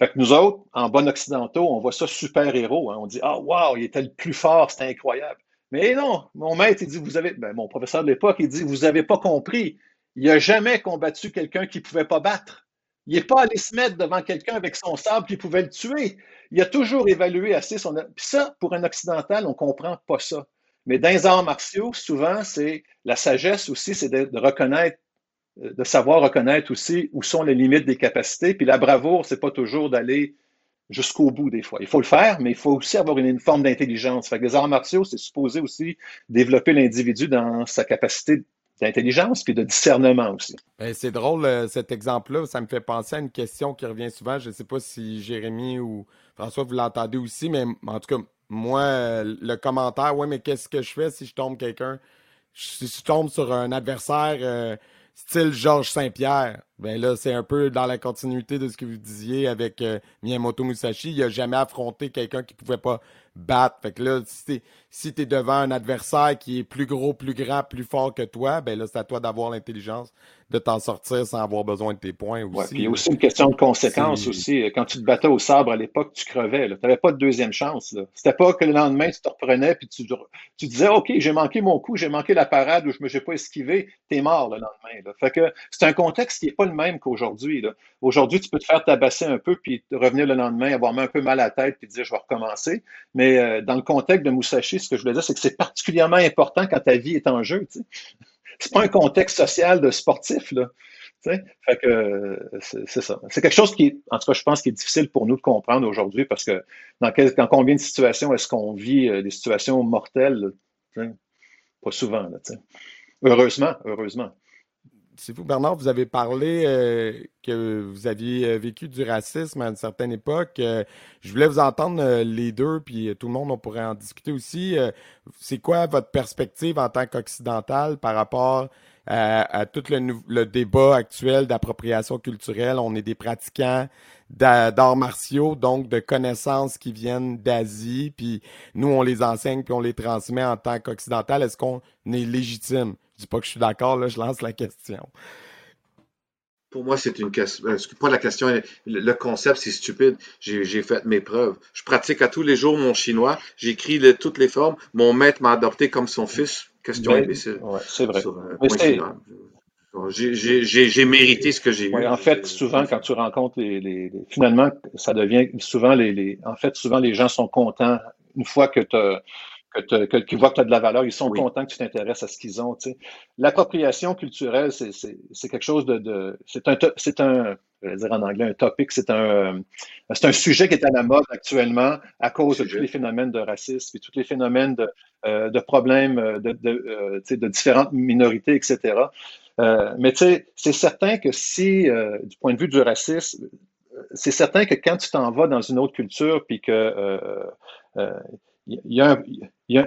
Fait que nous autres, en bon occidentaux, on voit ça super-héros. hein. On dit, ah, wow, il était le plus fort, c'était incroyable. Mais non, mon maître, dit, vous avez, ben, mon professeur de l'époque, il dit, vous n'avez pas compris. Il n'a jamais combattu quelqu'un qui ne pouvait pas battre. Il n'est pas allé se mettre devant quelqu'un avec son sabre qui pouvait le tuer. Il a toujours évalué assez son. Puis ça, pour un occidental, on ne comprend pas ça. Mais dans les arts martiaux, souvent, c'est la sagesse aussi, c'est de, de reconnaître, euh, de savoir reconnaître aussi où sont les limites des capacités. Puis la bravoure, c'est pas toujours d'aller jusqu'au bout des fois. Il faut le faire, mais il faut aussi avoir une, forme d'intelligence. Fait que les arts martiaux, c'est supposé aussi développer l'individu dans sa capacité d'intelligence puis de discernement aussi. Ben, c'est drôle, euh, cet exemple-là. Ça me fait penser à une question qui revient souvent. Je ne sais pas si Jérémy ou François, vous l'entendez aussi, mais en tout cas, moi, euh, le commentaire, ouais, mais qu'est-ce que je fais si je tombe quelqu'un, si je tombe sur un adversaire euh, style Georges Saint-Pierre? Ben là, c'est un peu dans la continuité de ce que vous disiez avec euh, Miyamoto Musashi. Il n'a jamais affronté quelqu'un qui ne pouvait pas battre. Fait que là, si si t'es devant un adversaire qui est plus gros, plus grand, plus fort que toi, ben là, c'est à toi d'avoir l'intelligence de t'en sortir sans avoir besoin de tes points Ouais, aussi. puis il y a aussi une question de conséquence C'est- aussi. Quand tu te battais au sabre à l'époque, tu crevais. Tu n'avais pas de deuxième chance. C'était pas que le lendemain, tu te reprenais puis tu, tu disais OK, j'ai manqué mon coup, j'ai manqué la parade ou je me j'ai pas esquivé, t'es mort le lendemain. là. Fait que c'est un contexte qui n'est pas le même qu'aujourd'hui. Aujourd'hui, tu peux te faire tabasser un peu puis revenir le lendemain, avoir un peu mal à la tête puis dire je vais recommencer. Mais euh, dans le contexte de Musashi, ce que je voulais dire, c'est que c'est particulièrement important quand ta vie est en jeu. sais. C'est pas un contexte social de sportif, là. Euh, c'est ça. C'est quelque chose qui, en tout cas, je pense, qui est difficile pour nous de comprendre aujourd'hui parce que dans, combien de situations est-ce qu'on vit euh, des situations mortelles? Pas souvent, là. Heureusement, heureusement. C'est vous, Bernard, vous avez parlé euh, que vous aviez euh, vécu du racisme à une certaine époque. Euh, je voulais vous entendre euh, les deux, puis euh, tout le monde, on pourrait en discuter aussi. Euh, c'est quoi votre perspective en tant qu'occidental par rapport à, à tout le, le débat actuel d'appropriation culturelle? On est des pratiquants d'arts martiaux, donc de connaissances qui viennent d'Asie, puis nous, on les enseigne, puis on les transmet en tant qu'occidental. Est-ce qu'on est légitime? Je dis pas que je suis d'accord, là, je lance la question. Pour moi, c'est une question. euh, Pas la question, le, le concept, c'est stupide. J'ai fait mes preuves. Je pratique à tous les jours mon chinois. J'écris le- toutes les formes. Mon maître m'a adopté comme son fils. Question Ben, imbécile. ouais, c'est vrai. Sur un J'ai- J'ai j'ai- j'ai mérité ce que j'ai eu. Ouais, en fait, souvent, quand tu rencontres les, les- les- finalement, ça devient souvent les, les- en fait, souvent les gens sont contents une fois que tu que t'as- que- qu'ils voient que tu as de la valeur, ils sont Oui. contents que tu t'intéresses à ce qu'ils ont. tu sais. L'appropriation culturelle, c'est c'est- c'est quelque chose de, de c'est un c'est un je vais dire en anglais un topic, c'est un c'est un sujet qui est à la mode actuellement à cause de tous les phénomènes de racisme et tous les phénomènes de, euh, de problèmes euh, de, de, euh, tu sais, de différentes minorités, etc. Euh, mais tu sais, c'est certain que si, euh, du point de vue du racisme, c'est certain que quand tu t'en vas dans une autre culture, puis que euh, y a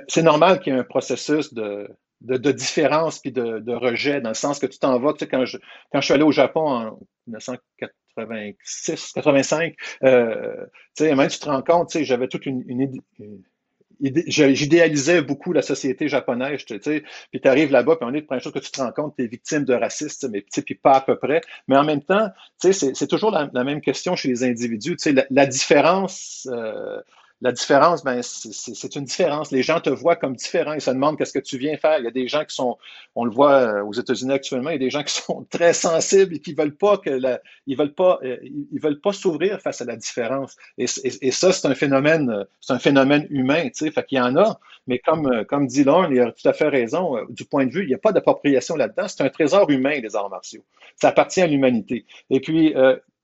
c'est normal qu'il y ait un processus de, de, différence puis de, rejet, dans le sens que tu t'en vas, tu sais, quand je, quand je suis allé au Japon en 1986, 85, euh, tu sais, même tu te rends compte, tu sais, j'avais toute une, une une j'idéalisais beaucoup la société japonaise, tu sais, puis tu arrives là-bas, puis on est la première chose que tu te rends compte, tu es victime de sais, mais puis pas à peu près. Mais en même temps, tu sais, c'est toujours la, la même question chez les individus. Tu sais, la, la différence, euh, la différence, ben, c'est une différence. Les gens te voient comme différent. Ils se demandent qu'est-ce que tu viens faire. Il y a des gens qui sont, on le voit euh, aux États-Unis actuellement, il y a des gens qui sont très sensibles et qui veulent pas que la, ils veulent pas, euh, ils veulent pas s'ouvrir face à la différence. Et, ça, c'est un phénomène, c'est un phénomène humain, tu sais. Fait qu'il y en a, mais comme, comme dit Lorne, il a tout à fait raison. Du point de vue, il n'y a pas d'appropriation là-dedans. C'est un trésor humain, les arts martiaux. Ça appartient à l'humanité. Et puis,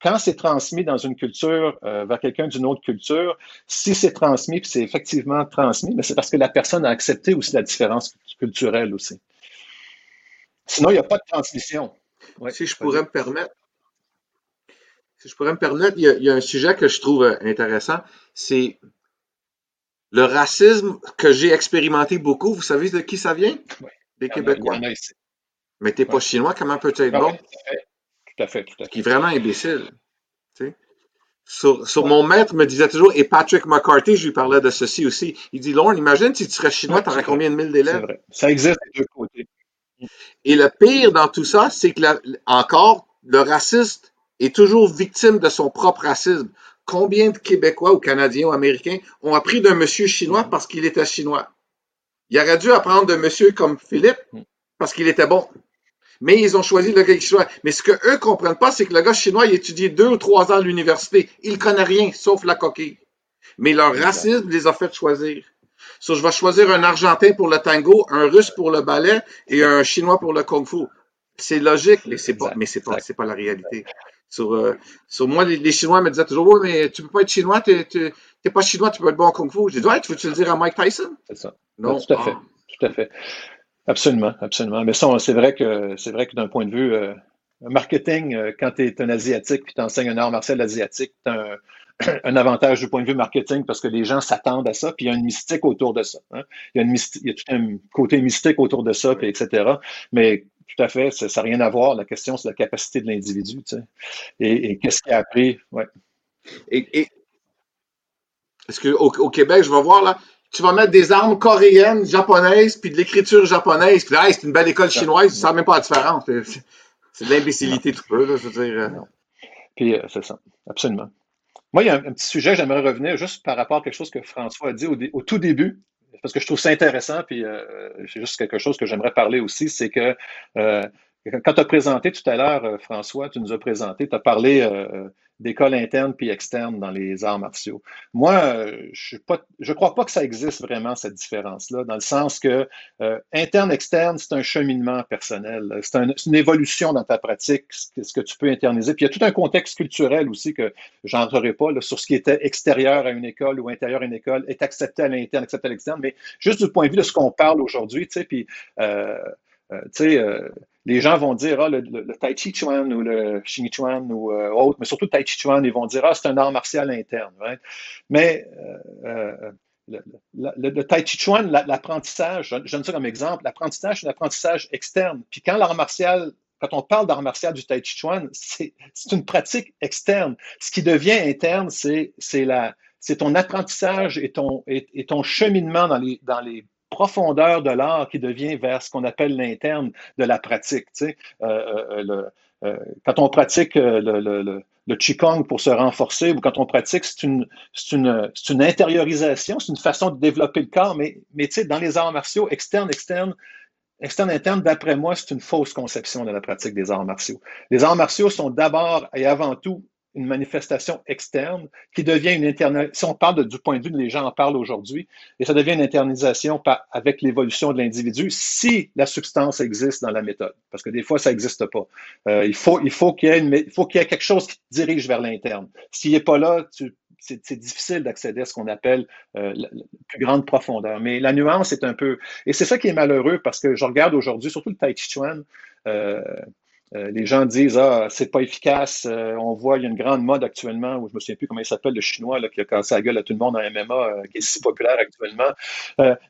quand c'est transmis dans une culture euh, vers quelqu'un d'une autre culture, si c'est transmis, puis c'est effectivement transmis, mais c'est parce que la personne a accepté aussi la différence culturelle aussi. Sinon, il n'y a pas de transmission. si je pourrais me permettre, si je pourrais me permettre, il y a, un sujet que je trouve euh, intéressant, c'est le racisme que j'ai expérimenté beaucoup. Vous savez de qui ça vient? Des Québécois. Mais t'es pas chinois, comment peut-tu être bon? Tout à fait, tout à fait. Qui est vraiment imbécile. Sur, sur, mon maître me disait toujours, et Patrick McCarthy, je lui parlais de ceci aussi. Il dit, Lauren, imagine si tu serais chinois, tu aurais combien de mille d'élèves? Vrai. Ça existe des deux côtés. Et le pire dans tout ça, c'est que encore, le raciste est toujours victime de son propre racisme. Combien de Québécois ou Canadiens ou Américains ont appris d'un monsieur chinois parce qu'il était chinois? Il aurait dû apprendre d'un monsieur comme Philippe parce qu'il était bon mais ils ont choisi le gars chinois. Mais ce que eux comprennent pas, c'est que le gars chinois, il étudie deux ou trois ans à l'université. Il connaît rien, sauf la coquille. Mais leur racisme les a fait choisir. So, je vais choisir un Argentin pour le tango, un Russe pour le ballet et un Chinois pour le Kung Fu. C'est logique, mais c'est pas, mais c'est pas, c'est pas la réalité. Sur, euh, sur moi, les, Chinois me disaient toujours, ouais, mais tu peux pas être Chinois, t'es, t'es, pas Chinois, tu peux être bon en Kung Fu. J'ai dit, ouais, tu veux-tu le dire à Mike Tyson? C'est ça. Non. tout à fait. Ah. Tout à fait. Absolument, absolument. Mais ça, c'est vrai que c'est vrai que d'un point de vue euh, marketing, euh, quand tu es un Asiatique puis tu enseignes un art martial asiatique, tu as un, avantage du point de vue marketing parce que les gens s'attendent à ça, puis il y a une mystique autour de ça. Hein. Il, y a y a tout un côté mystique autour de ça, puis etc. Mais tout à fait, ça n'a rien à voir. La question, c'est la capacité de l'individu. Tu sais. Et, qu'est-ce qu'il a appris? Ouais. Et, est-ce qu'au au Québec, je vais voir là, tu vas mettre des armes coréennes, japonaises, puis de l'écriture japonaise, puis là, c'est une belle école chinoise, tu ne sais même pas la différence. C'est de l'imbécilité tout peu, là, je veux dire. Euh. Puis, euh, c'est ça, absolument. Moi, il y a un, petit sujet, j'aimerais revenir juste par rapport à quelque chose que François a dit au, tout début, parce que je trouve ça intéressant, puis euh, c'est juste quelque chose que j'aimerais parler aussi, c'est que quand tu as présenté tout à l'heure, François, tu nous as présenté, tu as parlé d'école interne puis externe dans les arts martiaux. Moi, euh, je ne crois pas que ça existe vraiment, cette différence-là, dans le sens que euh, interne-externe, c'est un cheminement personnel. C'est une évolution dans ta pratique, ce que tu peux internaliser. Puis il y a tout un contexte culturel aussi que j'entrerai pas là, sur ce qui était extérieur à une école ou intérieur à une école, est accepté à l'interne, accepté à l'externe, mais juste du point de vue de ce qu'on parle aujourd'hui, tu sais, puis... Euh, tu sais, les gens vont dire, ah, le, Tai Chi Chuan ou le Xing Chuan ou euh, autre, mais surtout Tai Chi Chuan, ils vont dire, ah, c'est un art martial interne. Mais euh, euh, le, Tai Chi Chuan, l'apprentissage, je donne ça comme exemple, l'apprentissage, c'est un apprentissage externe. Puis quand l'art martial quand on parle d'art martial du Tai Chi Chuan, c'est une pratique externe. Ce qui devient interne, c'est ton apprentissage et ton, et, ton cheminement dans les, dans les profondeur de l'art qui devient vers ce qu'on appelle l'interne de la pratique. Euh, euh, euh, quand on pratique le, le, Qigong pour se renforcer ou quand on pratique, c'est une, une, intériorisation, c'est une façon de développer le corps, mais, dans les arts martiaux, externe, externe, externe, interne, d'après moi, c'est une fausse conception de la pratique des arts martiaux. Les arts martiaux sont d'abord et avant tout une manifestation externe qui devient une internalisation. Si on parle du point de vue les gens en parlent aujourd'hui, et ça devient une internalisation avec l'évolution de l'individu si la substance existe dans la méthode. Parce que des fois, ça n'existe pas. Euh, il faut il faut qu'il y ait y ait quelque chose qui te dirige vers l'interne. S'il n'est pas là, c'est difficile d'accéder à ce qu'on appelle euh, la, plus grande profondeur. Mais la nuance est un peu... Et c'est ça qui est malheureux parce que je regarde aujourd'hui, surtout le Tai Chi Chuan, euh, euh, les gens disent ah c'est pas efficace. Euh, on voit il y a une grande mode actuellement où je me souviens plus comment il s'appelle le chinois là, qui a cassé la gueule à tout le monde en MMA euh, qui est si populaire actuellement.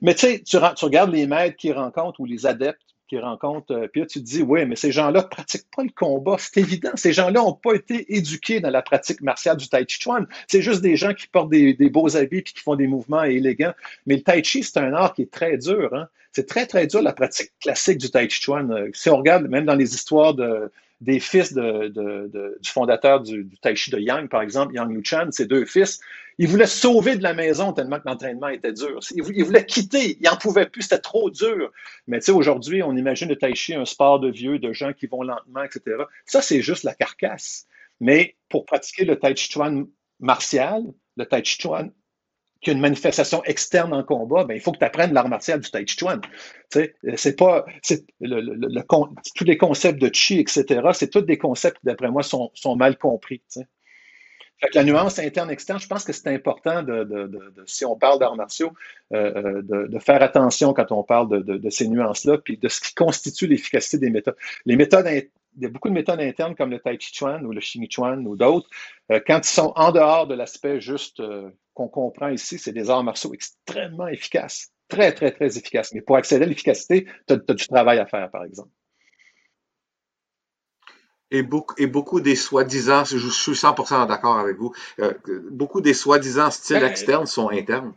mais tu sais tu, regardes les maîtres qui rencontrent ou les adeptes qui rencontrent, puis là tu te dis oui mais ces gens-là pratiquent pas le combat. C'est évident. Ces gens-là ont pas été éduqués dans la pratique martiale du tai chi chuan. C'est juste des gens qui portent des, des beaux habits puis qui font des mouvements élégants. Mais le tai chi c'est un art qui est très dur. Hein? C'est très, très dur la pratique classique du Tai Chi Chuan. Euh, si on regarde même dans les histoires de, des fils du fondateur du, du, Tai Chi de Yang, par exemple, Yang Yu-Chan, ses deux fils, ils voulaient sauver de la maison tellement que l'entraînement était dur. Ils voulaient quitter, ils n'en pouvaient plus, c'était trop dur. Mais tu sais, aujourd'hui, on imagine le Tai Chi un sport de vieux, de gens qui vont lentement, etc. Ça, c'est juste la carcasse. Mais pour pratiquer le Tai Chi Chuan martial, le Tai Chi Chuan qui a une manifestation externe en combat, ben, il faut que tu apprennes l'art martial du Tai Chi Chuan. C'est pas, le, le, le, tous les concepts de Chi, etc., c'est tous des concepts qui, d'après moi, sont, sont, mal compris. Fait que la nuance interne-externe, je pense que c'est important, de, de, de, si on parle d'arts martiaux, euh, euh de, faire attention quand on parle de, ces nuances-là, puis de ce qui constitue l'efficacité des méthodes. Les méthodes, il y a beaucoup de méthodes internes comme le Tai Chi Chuan ou le Xing Chuan ou d'autres, euh, quand ils sont en dehors de l'aspect juste euh, qu'on comprend ici, c'est des arts martiaux extrêmement efficaces. Très, très, très efficaces. Mais pour accéder à l'efficacité, tu as, du travail à faire, par exemple. Et beaucoup, et beaucoup des soi-disant, je, suis 100% d'accord avec vous, euh, beaucoup des soi-disant styles ben, externes sont internes.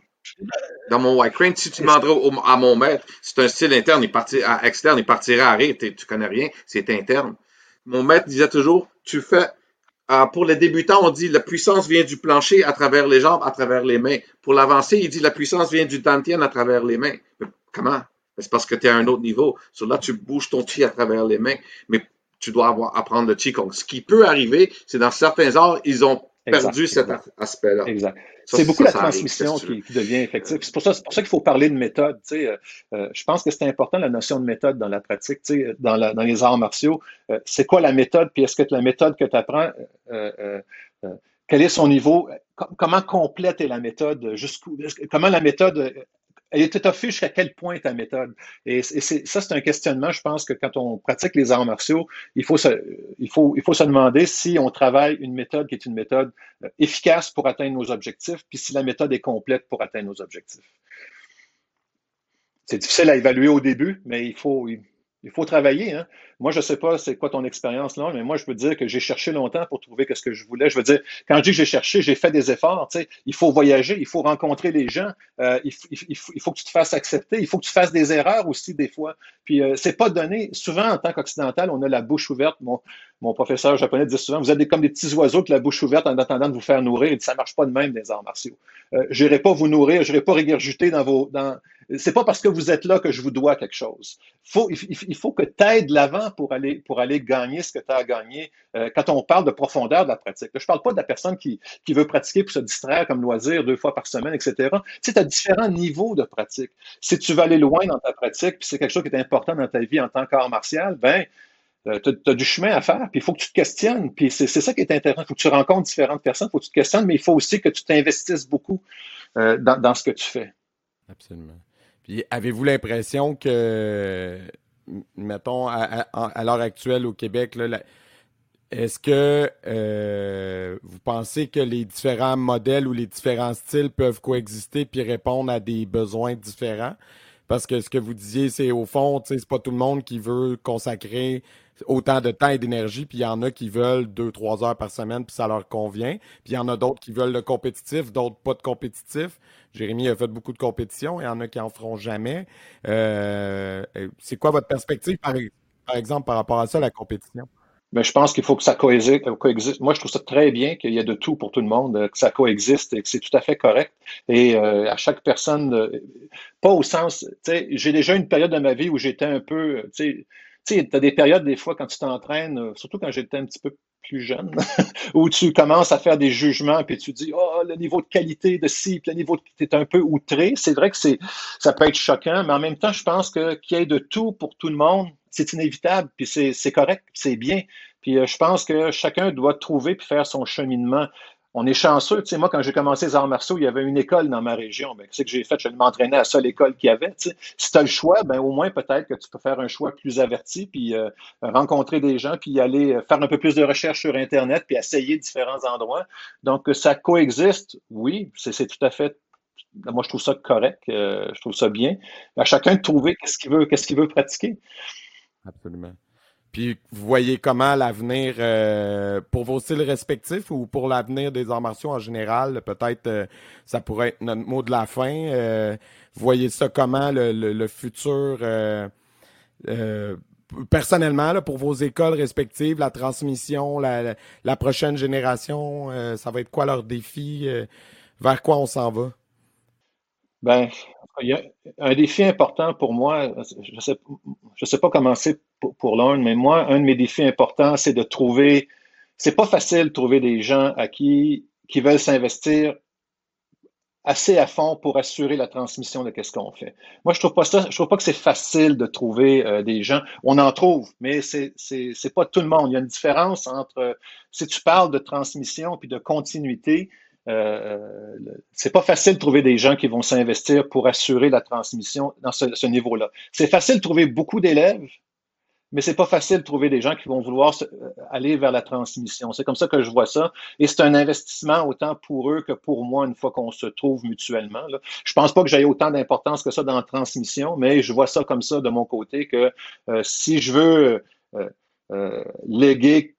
Dans mon White Crane, si tu demanderais à mon maître, c'est un style interne, il à, externe, il partirait à rire, tu connais rien, c'est interne. Mon maître disait toujours, tu fais euh, pour les débutants, on dit la puissance vient du plancher à travers les jambes, à travers les mains. Pour l'avancé, il dit la puissance vient du dantien à travers les mains. comment? C'est parce que tu es à un autre niveau. Sur là, tu bouges ton chi à travers les mains, mais tu dois avoir, apprendre le qigong. Ce qui peut arriver, c'est dans certains arts, ils ont perdu cet aspect-là. Exact. C'est beaucoup la transmission qui, devient effective. C'est pour ça, pour ça qu'il faut parler de méthode. Euh, euh, je pense que c'est important la notion de méthode dans la pratique, dans, la, dans les arts martiaux. Euh, c'est quoi la méthode? Puis est-ce que la méthode que tu apprends, quel est son niveau? Comment complète est la méthode? Jusqu'où? Comment la méthode elle est étoffée jusqu'à quel point ta méthode? Et, ça, c'est un questionnement, je pense que quand on pratique les arts martiaux, il faut, se, il, faut, il faut se demander si on travaille une méthode qui est une méthode euh, efficace pour atteindre nos objectifs, puis si la méthode est complète pour atteindre nos objectifs. C'est difficile à évaluer au début, mais il faut, faut travailler. Hein? Moi, je ne sais pas c'est quoi ton expérience là, mais moi, je veux dire que j'ai cherché longtemps pour trouver ce que je voulais. Je veux dire, quand je dis que j'ai cherché, j'ai fait des efforts. Tu sais, il faut voyager, il faut rencontrer les gens, euh, il, il, faut, que tu te fasses accepter, il faut que tu fasses des erreurs aussi des fois. Puis, euh, c'est pas donné. Souvent, en tant qu'occidental, on a la bouche ouverte. Mon, mon professeur japonais dit souvent, vous êtes comme des petits oiseaux qui la bouche ouverte en attendant de vous faire nourrir. Il ça marche pas de même des arts martiaux. Euh, je n'irai pas vous nourrir, je n'irai pas régurgiter dans vos... Dans... C'est pas parce que vous êtes là que je vous dois quelque chose. Il, faut que tu aides l'avant pour aller, pour aller gagner ce que tu as à gagner euh, quand on parle de profondeur de la pratique. je ne parle pas de la personne qui, qui veut pratiquer pour se distraire comme loisir deux fois par semaine, etc. Tu sais, as différents niveaux de pratique. Si tu veux aller loin dans ta pratique, puis c'est quelque chose qui est important dans ta vie en tant qu'art martial, ben euh, tu as, du chemin à faire, puis il faut que tu te questionnes. Puis c'est ça qui est intéressant. Il faut que tu rencontres différentes personnes, il faut que tu te questionnes, mais il faut aussi que tu t'investisses beaucoup euh, dans, ce que tu fais. Absolument. Puis avez-vous l'impression que, mettons, à, l'heure actuelle au Québec, est-ce que euh, vous pensez que les différents modèles ou les différents styles peuvent coexister puis répondre à des besoins différents? Parce que ce que vous disiez, c'est au fond, c'est pas tout le monde qui veut consacrer autant de temps et d'énergie, puis il y en a qui veulent deux, trois heures par semaine, puis ça leur convient. Puis il y en a d'autres qui veulent le compétitif, d'autres pas de compétitif. Jérémy a fait beaucoup de compétitions, il y en a qui en feront jamais. Euh, c'est quoi votre perspective, par, exemple, par rapport à ça, la compétition? Mais je pense qu'il faut que ça coexiste. Moi, je trouve ça très bien qu'il y ait de tout pour tout le monde, que ça coexiste et que c'est tout à fait correct. Et euh, à chaque personne, pas au sens, tu sais, j'ai déjà une période de ma vie où j'étais un peu, tu sais, tu as des périodes, des fois, quand tu t'entraînes, euh, surtout quand j'étais un petit peu plus jeune, où tu commences à faire des jugements, puis tu dis, oh, le niveau de qualité de ci, puis le niveau de... Tu es un peu outré. C'est vrai que c'est, ça peut être choquant, mais en même temps, je pense que qu'il y ait de tout pour tout le monde, c'est inévitable, puis c'est correct, c'est bien. Puis euh, je pense que chacun doit trouver puis faire son cheminement on est chanceux. Tu sais, moi, quand j'ai commencé les arts martiaux, il y avait une école dans ma région. Ben, qu'est-ce que j'ai fait? Je m'entraînais à la seule école qu'il y avait. Tu sais. Si tu as le choix, ben, au moins, peut-être que tu peux faire un choix plus averti, puis euh, rencontrer des gens, puis aller euh, faire un peu plus de recherche sur Internet, puis essayer différents endroits. Donc, ça coexiste, oui, c'est tout à fait moi, je trouve ça correct, euh, je trouve ça bien. À chacun de trouver qu'est-ce qu'il veut, qu'est-ce qu'il veut pratiquer. Absolument. Puis vous voyez comment l'avenir, euh, pour vos styles respectifs ou pour l'avenir des arts martiaux en général, peut-être euh, ça pourrait être notre mot de la fin. Euh, vous voyez ça comment, le, futur, personnellement, là, pour vos écoles respectives, la transmission, la, la prochaine génération, ça va être quoi leur défi? Vers quoi on s'en va? Ben, il y a un défi important pour moi. Je ne sais, je sais pas comment c'est pour, pour mais moi, un de mes défis importants, c'est de trouver. C'est pas facile de trouver des gens à qui, qui veulent s'investir assez à fond pour assurer la transmission de qu'est-ce qu'on fait. Moi, je trouve pas ça, je trouve pas que c'est facile de trouver euh, des gens. On en trouve, mais c'est pas tout le monde. Il y a une différence entre si tu parles de transmission puis de continuité. Euh, c'est pas facile de trouver des gens qui vont s'investir pour assurer la transmission dans ce, ce niveau-là. C'est facile de trouver beaucoup d'élèves mais c'est pas facile de trouver des gens qui vont vouloir euh, aller vers la transmission. C'est comme ça que je vois ça. Et c'est un investissement autant pour eux que pour moi une fois qu'on se trouve mutuellement. Là. Je pense pas que j'aie autant d'importance que ça dans la transmission, mais je vois ça comme ça de mon côté que euh, si je veux euh, euh, léguer,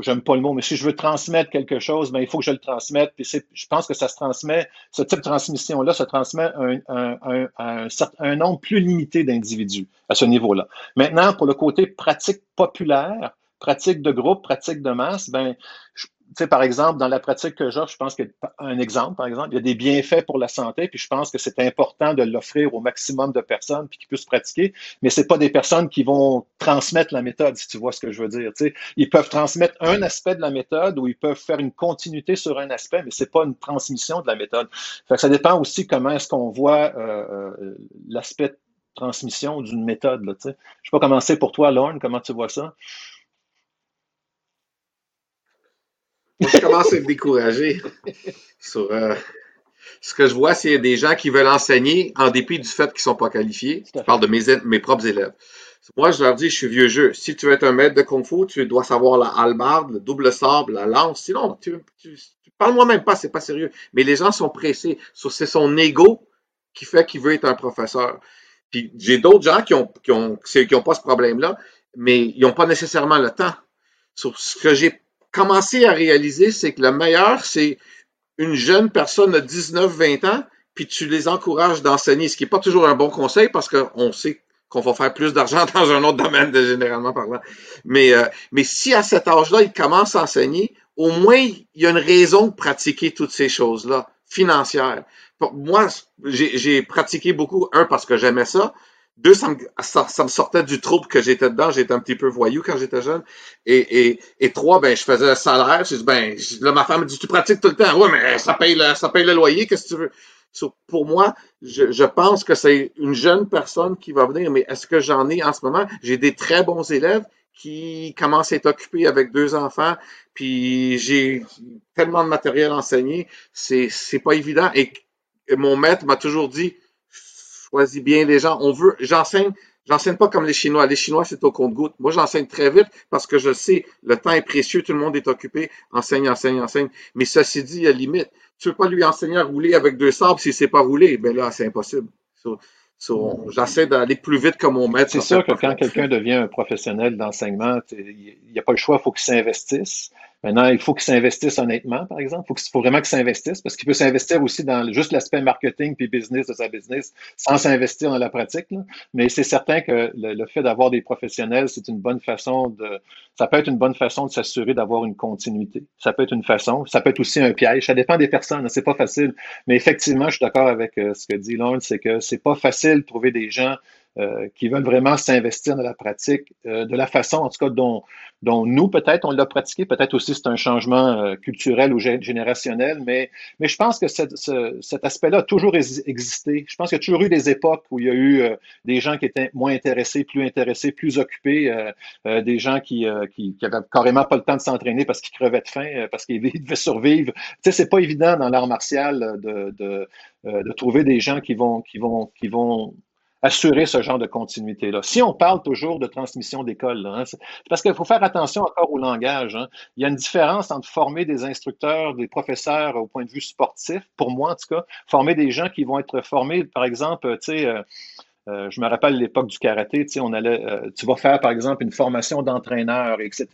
j'aime pas le mot, mais si je veux transmettre quelque chose, ben, il faut que je le transmette. Puis je pense que ça se transmet, ce type de transmission-là se transmet à un, un, un, nombre plus limité d'individus à ce niveau-là. Maintenant, pour le côté pratique populaire, pratique de groupe, pratique de masse, ben, je, sais, par exemple, dans la pratique que j'offre, je pense qu'un exemple, par exemple, il y a des bienfaits pour la santé, puis je pense que c'est important de l'offrir au maximum de personnes puis qu'ils puissent pratiquer, mais c'est pas des personnes qui vont transmettre la méthode, si tu vois ce que je veux dire. Tu sais. Ils peuvent transmettre un aspect de la méthode ou ils peuvent faire une continuité sur un aspect, mais c'est pas une transmission de la méthode. Fait que ça dépend aussi comment est-ce qu'on voit euh, euh l'aspect transmission d'une méthode. Tu sais. Je sais pas comment c'est pour toi, Lorne, comment tu vois ça? Je commence à être découragé sur euh, ce que je vois, c'est des gens qui veulent enseigner en dépit du fait qu'ils ne sont pas qualifiés. Je parle de mes, mes propres élèves. Moi, je leur dis, je suis vieux jeu. Si tu veux être un maître de kung fu, tu dois savoir la halbarde, le double sable, la lance. Sinon, tu, tu, parle-moi même pas, c'est pas sérieux. Mais les gens sont pressés. C'est son ego qui fait qu'il veut être un professeur. Puis j'ai d'autres gens qui ont, qui ont, qui ont pas ce problème-là, mais ils n'ont pas nécessairement le temps. Sur ce que j'ai commencer à réaliser, c'est que le meilleur, c'est une jeune personne de 19-20 ans, puis tu les encourages d'enseigner, ce qui n'est pas toujours un bon conseil parce qu'on sait qu'on va faire plus d'argent dans un autre domaine, généralement parlant. Mais, euh, mais si à cet âge-là, il commence à enseigner, au moins, il y a une raison de pratiquer toutes ces choses-là, financières. moi, j'ai pratiqué beaucoup, un, parce que j'aimais ça, deux, ça me, ça, me, sortait du trouble que j'étais dedans. J'étais un petit peu voyou quand j'étais jeune. Et, et, et trois, ben, je faisais un salaire. J'ai dit, ben, là, ma femme me dit, tu pratiques tout le temps. Ouais, mais ça paye le, ça paye le loyer. Qu'est-ce que tu veux? pour moi, je, je pense que c'est une jeune personne qui va venir. Mais est-ce que j'en ai en ce moment? J'ai des très bons élèves qui commencent à être occupés avec deux enfants. Puis j'ai tellement de matériel enseigné. C'est, c'est pas évident. Et mon maître m'a toujours dit, choisis bien les gens. On veut, j'enseigne, j'enseigne pas comme les Chinois. Les Chinois, c'est au compte-goutte. Moi, j'enseigne très vite parce que je sais, le temps est précieux, tout le monde est occupé. Enseigne, enseigne, enseigne. Mais ceci dit, il y a limite. Tu veux pas lui enseigner à rouler avec deux sables s'il sait pas rouler? Ben là, c'est impossible. J'essaie d'aller plus vite que mon maître. C'est sûr que quand quelqu'un devient un professionnel d'enseignement, il n'y a pas le choix, il faut qu'il s'investisse. Maintenant, il faut qu'il s'investisse honnêtement, par exemple. Il faut, vraiment qu'il s'investisse parce qu'il peut s'investir aussi dans juste l'aspect marketing puis business de sa business sans s'investir dans la pratique. Mais c'est certain que le, fait d'avoir des professionnels, c'est une bonne façon de. Ça peut être une bonne façon de s'assurer d'avoir une continuité. Ça peut être une façon. Ça peut être aussi un piège. Ça dépend des personnes. C'est pas facile. Mais effectivement, je suis d'accord avec euh, ce que dit Lawrence, c'est que c'est pas facile de trouver des gens euh, qui veulent vraiment s'investir dans la pratique euh, de la façon, en tout cas, dont, dont nous, peut-être, on l'a pratiqué. Peut-être aussi c'est un changement euh, culturel ou générationnel, mais, mais je pense que cette, ce, cet aspect-là a toujours existé. Je pense qu'il y a toujours eu des époques où il y a eu des gens qui étaient moins intéressés, plus intéressés, plus occupés, des gens qui, qui, qui, carrément pas le temps de s'entraîner parce qu'ils crevaient de faim, parce qu'ils devaient survivre. Tu sais, c'est pas évident dans l'art martial de, de, de trouver des gens qui vont, qui vont, qui vont assurer ce genre de continuité-là. Si on parle toujours de transmission d'école, hein, c'est parce qu'il faut faire attention encore au langage. Hein. Il y a une différence entre former des instructeurs, des professeurs au point de vue sportif, pour moi en tout cas, former des gens qui vont être formés, par exemple, tu sais, euh, euh, je me rappelle l'époque du karaté, on allait, euh, tu vas faire par exemple une formation d'entraîneur, etc.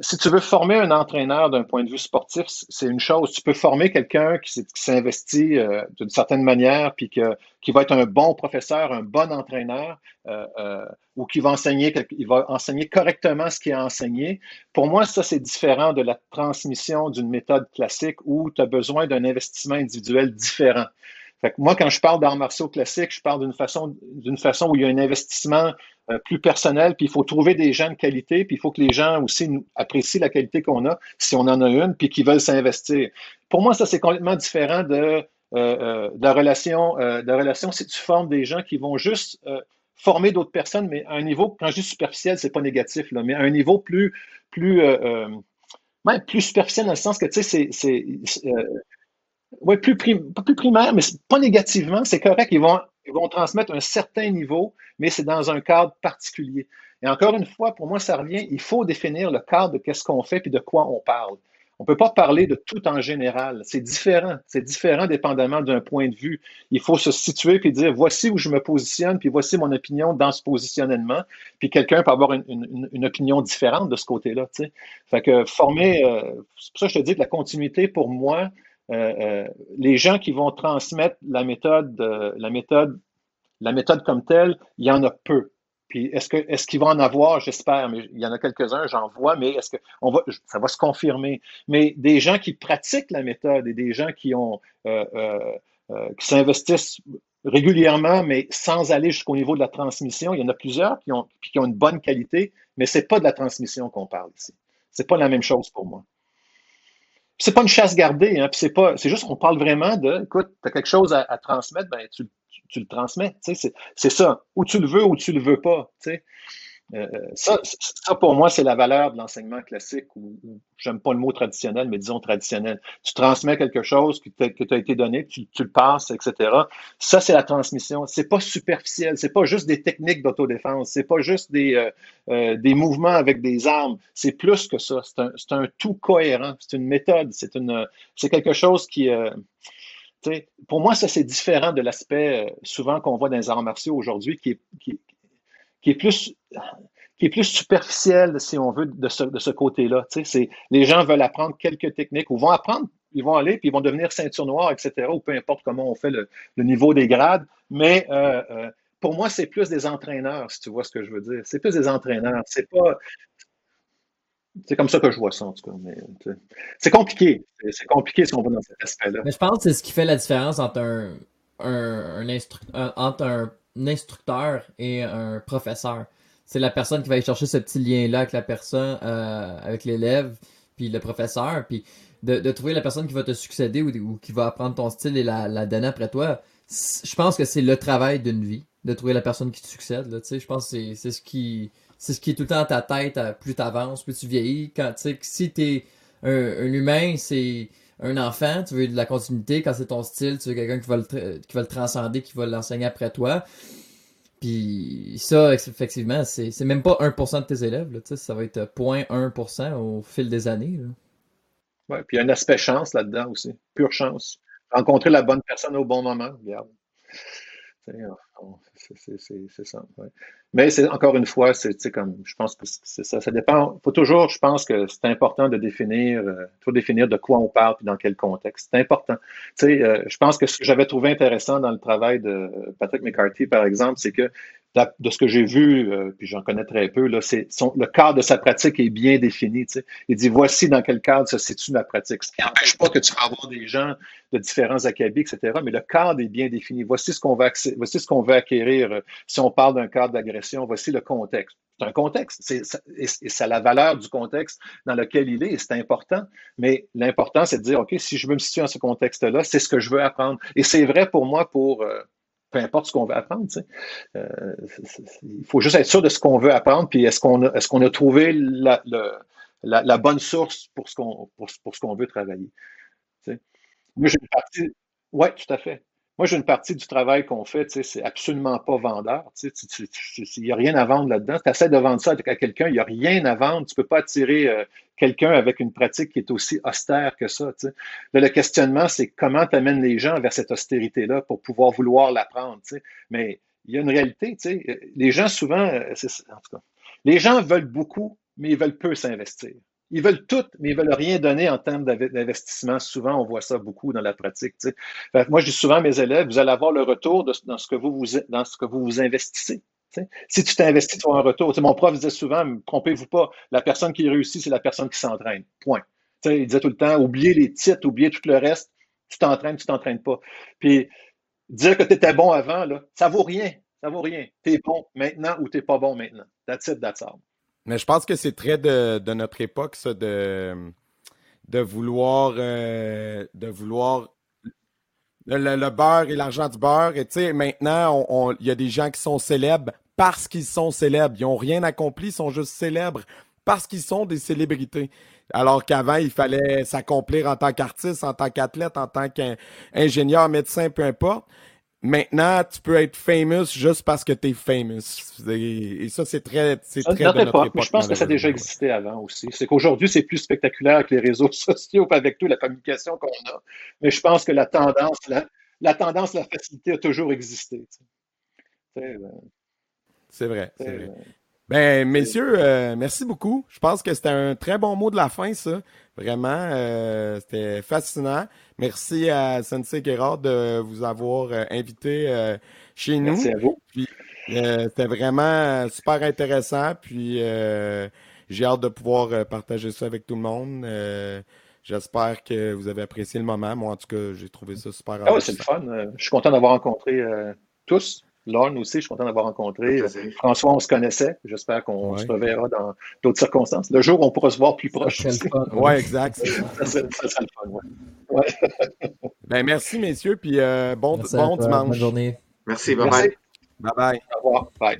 si tu veux former un entraîneur d'un point de vue sportif, c'est une chose. Tu peux former quelqu'un qui s'investit euh, d'une certaine manière, puis qui va être un bon professeur, un bon entraîneur, euh, euh, ou qui va enseigner, il va enseigner correctement ce qui est enseigné. Pour moi, ça, c'est différent de la transmission d'une méthode classique où tu as besoin d'un investissement individuel différent. Moi, quand je parle d'arts martiaux classiques, je parle d'une façon, d'une façon où il y a un investissement euh, plus personnel, puis il faut trouver des gens de qualité, puis il faut que les gens aussi apprécient la qualité qu'on a, si on en a une, puis qu'ils veulent s'investir. Pour moi, ça, c'est complètement différent de, euh, euh, de, la relation, de la relation si tu formes des gens qui vont juste former d'autres personnes, mais à un niveau, quand je dis superficiel, c'est pas négatif, là, mais à un niveau plus, plus, plus superficiel dans le sens que, tu sais, c'est oui, plus, plus primaire, mais pas négativement, c'est correct. Ils vont, ils vont transmettre un certain niveau, mais c'est dans un cadre particulier. Et encore une fois, pour moi, ça revient, il faut définir le cadre de qu'est-ce qu'on fait et de quoi on parle. On ne peut pas parler de tout en général. C'est différent. C'est différent dépendamment d'un point de vue. Il faut se situer puis dire voici où je me positionne, puis voici mon opinion dans ce positionnement. Puis quelqu'un peut avoir une, opinion différente de ce côté-là. Fait que former, euh, c'est pour ça que je te dis que la continuité, pour moi, les gens qui vont transmettre la méthode, euh, la méthode, la méthode comme telle, il y en a peu. Puis est-ce est-ce qu'il va en avoir, j'espère, mais il y en a quelques-uns, j'en vois, mais est-ce que ça va se confirmer. Mais des gens qui pratiquent la méthode et des gens qui ont s'investissent régulièrement, mais sans aller jusqu'au niveau de la transmission, il y en a plusieurs qui ont, qui ont une bonne qualité, mais c'est pas de la transmission qu'on parle ici. C'est pas la même chose pour moi c'est pas une chasse gardée, hein, c'est pas, c'est juste qu'on parle vraiment de, écoute, tu as quelque chose à, transmettre, ben tu, tu, le transmets, c'est ça, ou tu le veux ou tu le veux pas, tu sais. Euh, ça, ça, pour moi, c'est la valeur de l'enseignement classique, ou, j'aime pas le mot traditionnel, mais disons traditionnel. Tu transmets quelque chose qui t'a été donné, tu, tu, le passes, etc. Ça, c'est la transmission. C'est pas superficiel, c'est pas juste des techniques d'autodéfense, c'est pas juste des, euh, euh, des mouvements avec des armes. C'est plus que ça. C'est un, un, tout cohérent. C'est une méthode. C'est une, c'est quelque chose qui, pour moi, ça, c'est différent de l'aspect souvent qu'on voit dans les arts martiaux aujourd'hui, qui est, qui, qui est plus qui est plus superficiel, si on veut, de ce, de ce côté-là. C'est, les gens veulent apprendre quelques techniques ou vont apprendre, ils vont aller, puis ils vont devenir ceinture noire, etc., ou peu importe comment on fait le, niveau des grades. Mais euh, euh, pour moi, c'est plus des entraîneurs, si tu vois ce que je veux dire. C'est plus des entraîneurs. C'est pas. C'est comme ça que je vois ça, en tout cas. Mais, c'est compliqué. C'est compliqué si on va dans cet aspect-là. Mais je pense que c'est ce qui fait la différence entre un, un, un, entre un instructeur et un professeur. C'est la personne qui va aller chercher ce petit lien-là avec la personne, euh, avec l'élève, puis le professeur, puis de, trouver la personne qui va te succéder ou, qui va apprendre ton style et la, donner après toi. Je pense que c'est le travail d'une vie, de trouver la personne qui te succède. Je pense que c'est ce qui c'est ce qui est tout le temps dans ta tête, plus tu avances, plus tu vieillis. Quand, si tu es un, un humain, c'est un enfant, tu veux de la continuité, quand c'est ton style, tu veux quelqu'un qui va le, qui va le transcender, qui va l'enseigner après toi. Puis ça, effectivement, c'est, même pas 1% de tes élèves, là, ça va être 0.1% au fil des années. Oui, puis il y a un aspect chance là-dedans aussi, pure chance. Rencontrer la bonne personne au bon moment, regarde. C'est ça. Mais encore une fois, c'est comme je pense que c'est ça. Ça dépend. Faut toujours, je pense que c'est important de définir, euh, faut définir de quoi on parle et dans quel contexte. C'est important. Euh, je pense que ce que j'avais trouvé intéressant dans le travail de Patrick McCarthy, par exemple, c'est que de ce que j'ai vu, euh, puis j'en connais très peu, là, c'est le cadre de sa pratique est bien défini. Tu sais. Il dit voici dans quel cadre se situe ma pratique. Ce qui n'empêche pas que tu vas avoir des gens de différents acabits, etc. Mais le cadre est bien défini. Voici ce qu'on va voici ce qu'on veut acquérir. Euh, si on parle d'un cadre d'agression, voici le contexte. C'est un contexte. C'est, et c'est la valeur du contexte dans lequel il est, et c'est important. Mais l'important, c'est de dire, OK, si je veux me situer dans ce contexte-là, c'est ce que je veux apprendre. Et c'est vrai pour moi pour euh, peu importe ce qu'on veut apprendre. Euh, il faut juste être sûr de ce qu'on veut apprendre, puis est-ce qu'on a, est qu'on a trouvé la, la, bonne source pour ce qu'on pour, ce qu'on veut travailler. Moi, j'ai une partie. Oui, tout à fait. Moi, j'ai une partie du travail qu'on fait, c'est absolument pas vendeur. Il n'y a rien à vendre là-dedans. Tu essaies de vendre ça à quelqu'un, il n'y a rien à vendre. Tu ne peux pas attirer euh, quelqu'un avec une pratique qui est aussi austère que ça. le questionnement, c'est comment tu amènes les gens vers cette austérité-là pour pouvoir vouloir l'apprendre. Mais il y a une réalité. Les gens, souvent, euh, en tout cas, les gens veulent beaucoup mais ils veulent peu s'investir. Ils veulent tout, mais ils veulent rien donner en termes d'investissement. Souvent, on voit ça beaucoup dans la pratique. moi, je dis souvent à mes élèves, vous allez avoir le retour dans, ce que vous vous, dans ce que vous vous investissez. Si tu t'investis, tu as un retour. mon prof disait souvent, trompez-vous pas, la personne qui réussit, c'est la personne qui s'entraîne. Point. il disait tout le temps, oubliez les titres, oubliez tout le reste. Tu t'entraînes, tu t'entraînes pas. Puis dire que tu étais bon avant, là, ça vaut rien. Ça vaut rien. Tu es bon maintenant ou tu n'es pas bon maintenant. That's it, that's all. Mais je pense que c'est très de, notre époque, ça, de, de vouloir euh, de vouloir le, beurre et l'argent du beurre. Et tu sais, maintenant, il y a des gens qui sont célèbres parce qu'ils sont célèbres. Ils n'ont rien accompli, ils sont juste célèbres parce qu'ils sont des célébrités. Alors qu'avant, il fallait s'accomplir en tant qu'artiste, en tant qu'athlète, en tant qu'ingénieur, médecin, peu importe. Maintenant, tu peux être famous juste parce que tu es famous. Et, ça, c'est très, c'est très de notre Je pense que ça a déjà existé avant aussi. C'est qu'aujourd'hui, c'est plus spectaculaire que les réseaux sociaux, avec toute la communication qu'on a. Mais je pense que la tendance, la, la tendance, la facilité a toujours existé. Euh, c'est vrai, c'est vrai. Ben, messieurs, euh, merci beaucoup. Je pense que c'était un très bon mot de la fin, ça. Vraiment, euh, c'était fascinant. Merci à Sensei Gerard de vous avoir euh, invité chez nous. Merci à vous. c'était vraiment super intéressant. Puis j'ai hâte de pouvoir partager ça avec tout le monde. J'espère que vous avez apprécié le moment. Moi, en tout cas, j'ai trouvé ça super ah c'est le fun. Je suis content d'avoir rencontré tous. Lorne aussi, je suis content d'avoir rencontré. François, on se connaissait. J'espère qu'on se reverra dans d'autres circonstances. Le jour où on pourra se voir plus proche. Oui, exact. ça, le fun, ouais. ben, merci, messieurs, puis euh, bon, bon dimanche. Bonne journée. Merci, bye bye. Bye bye. Au revoir. Bye.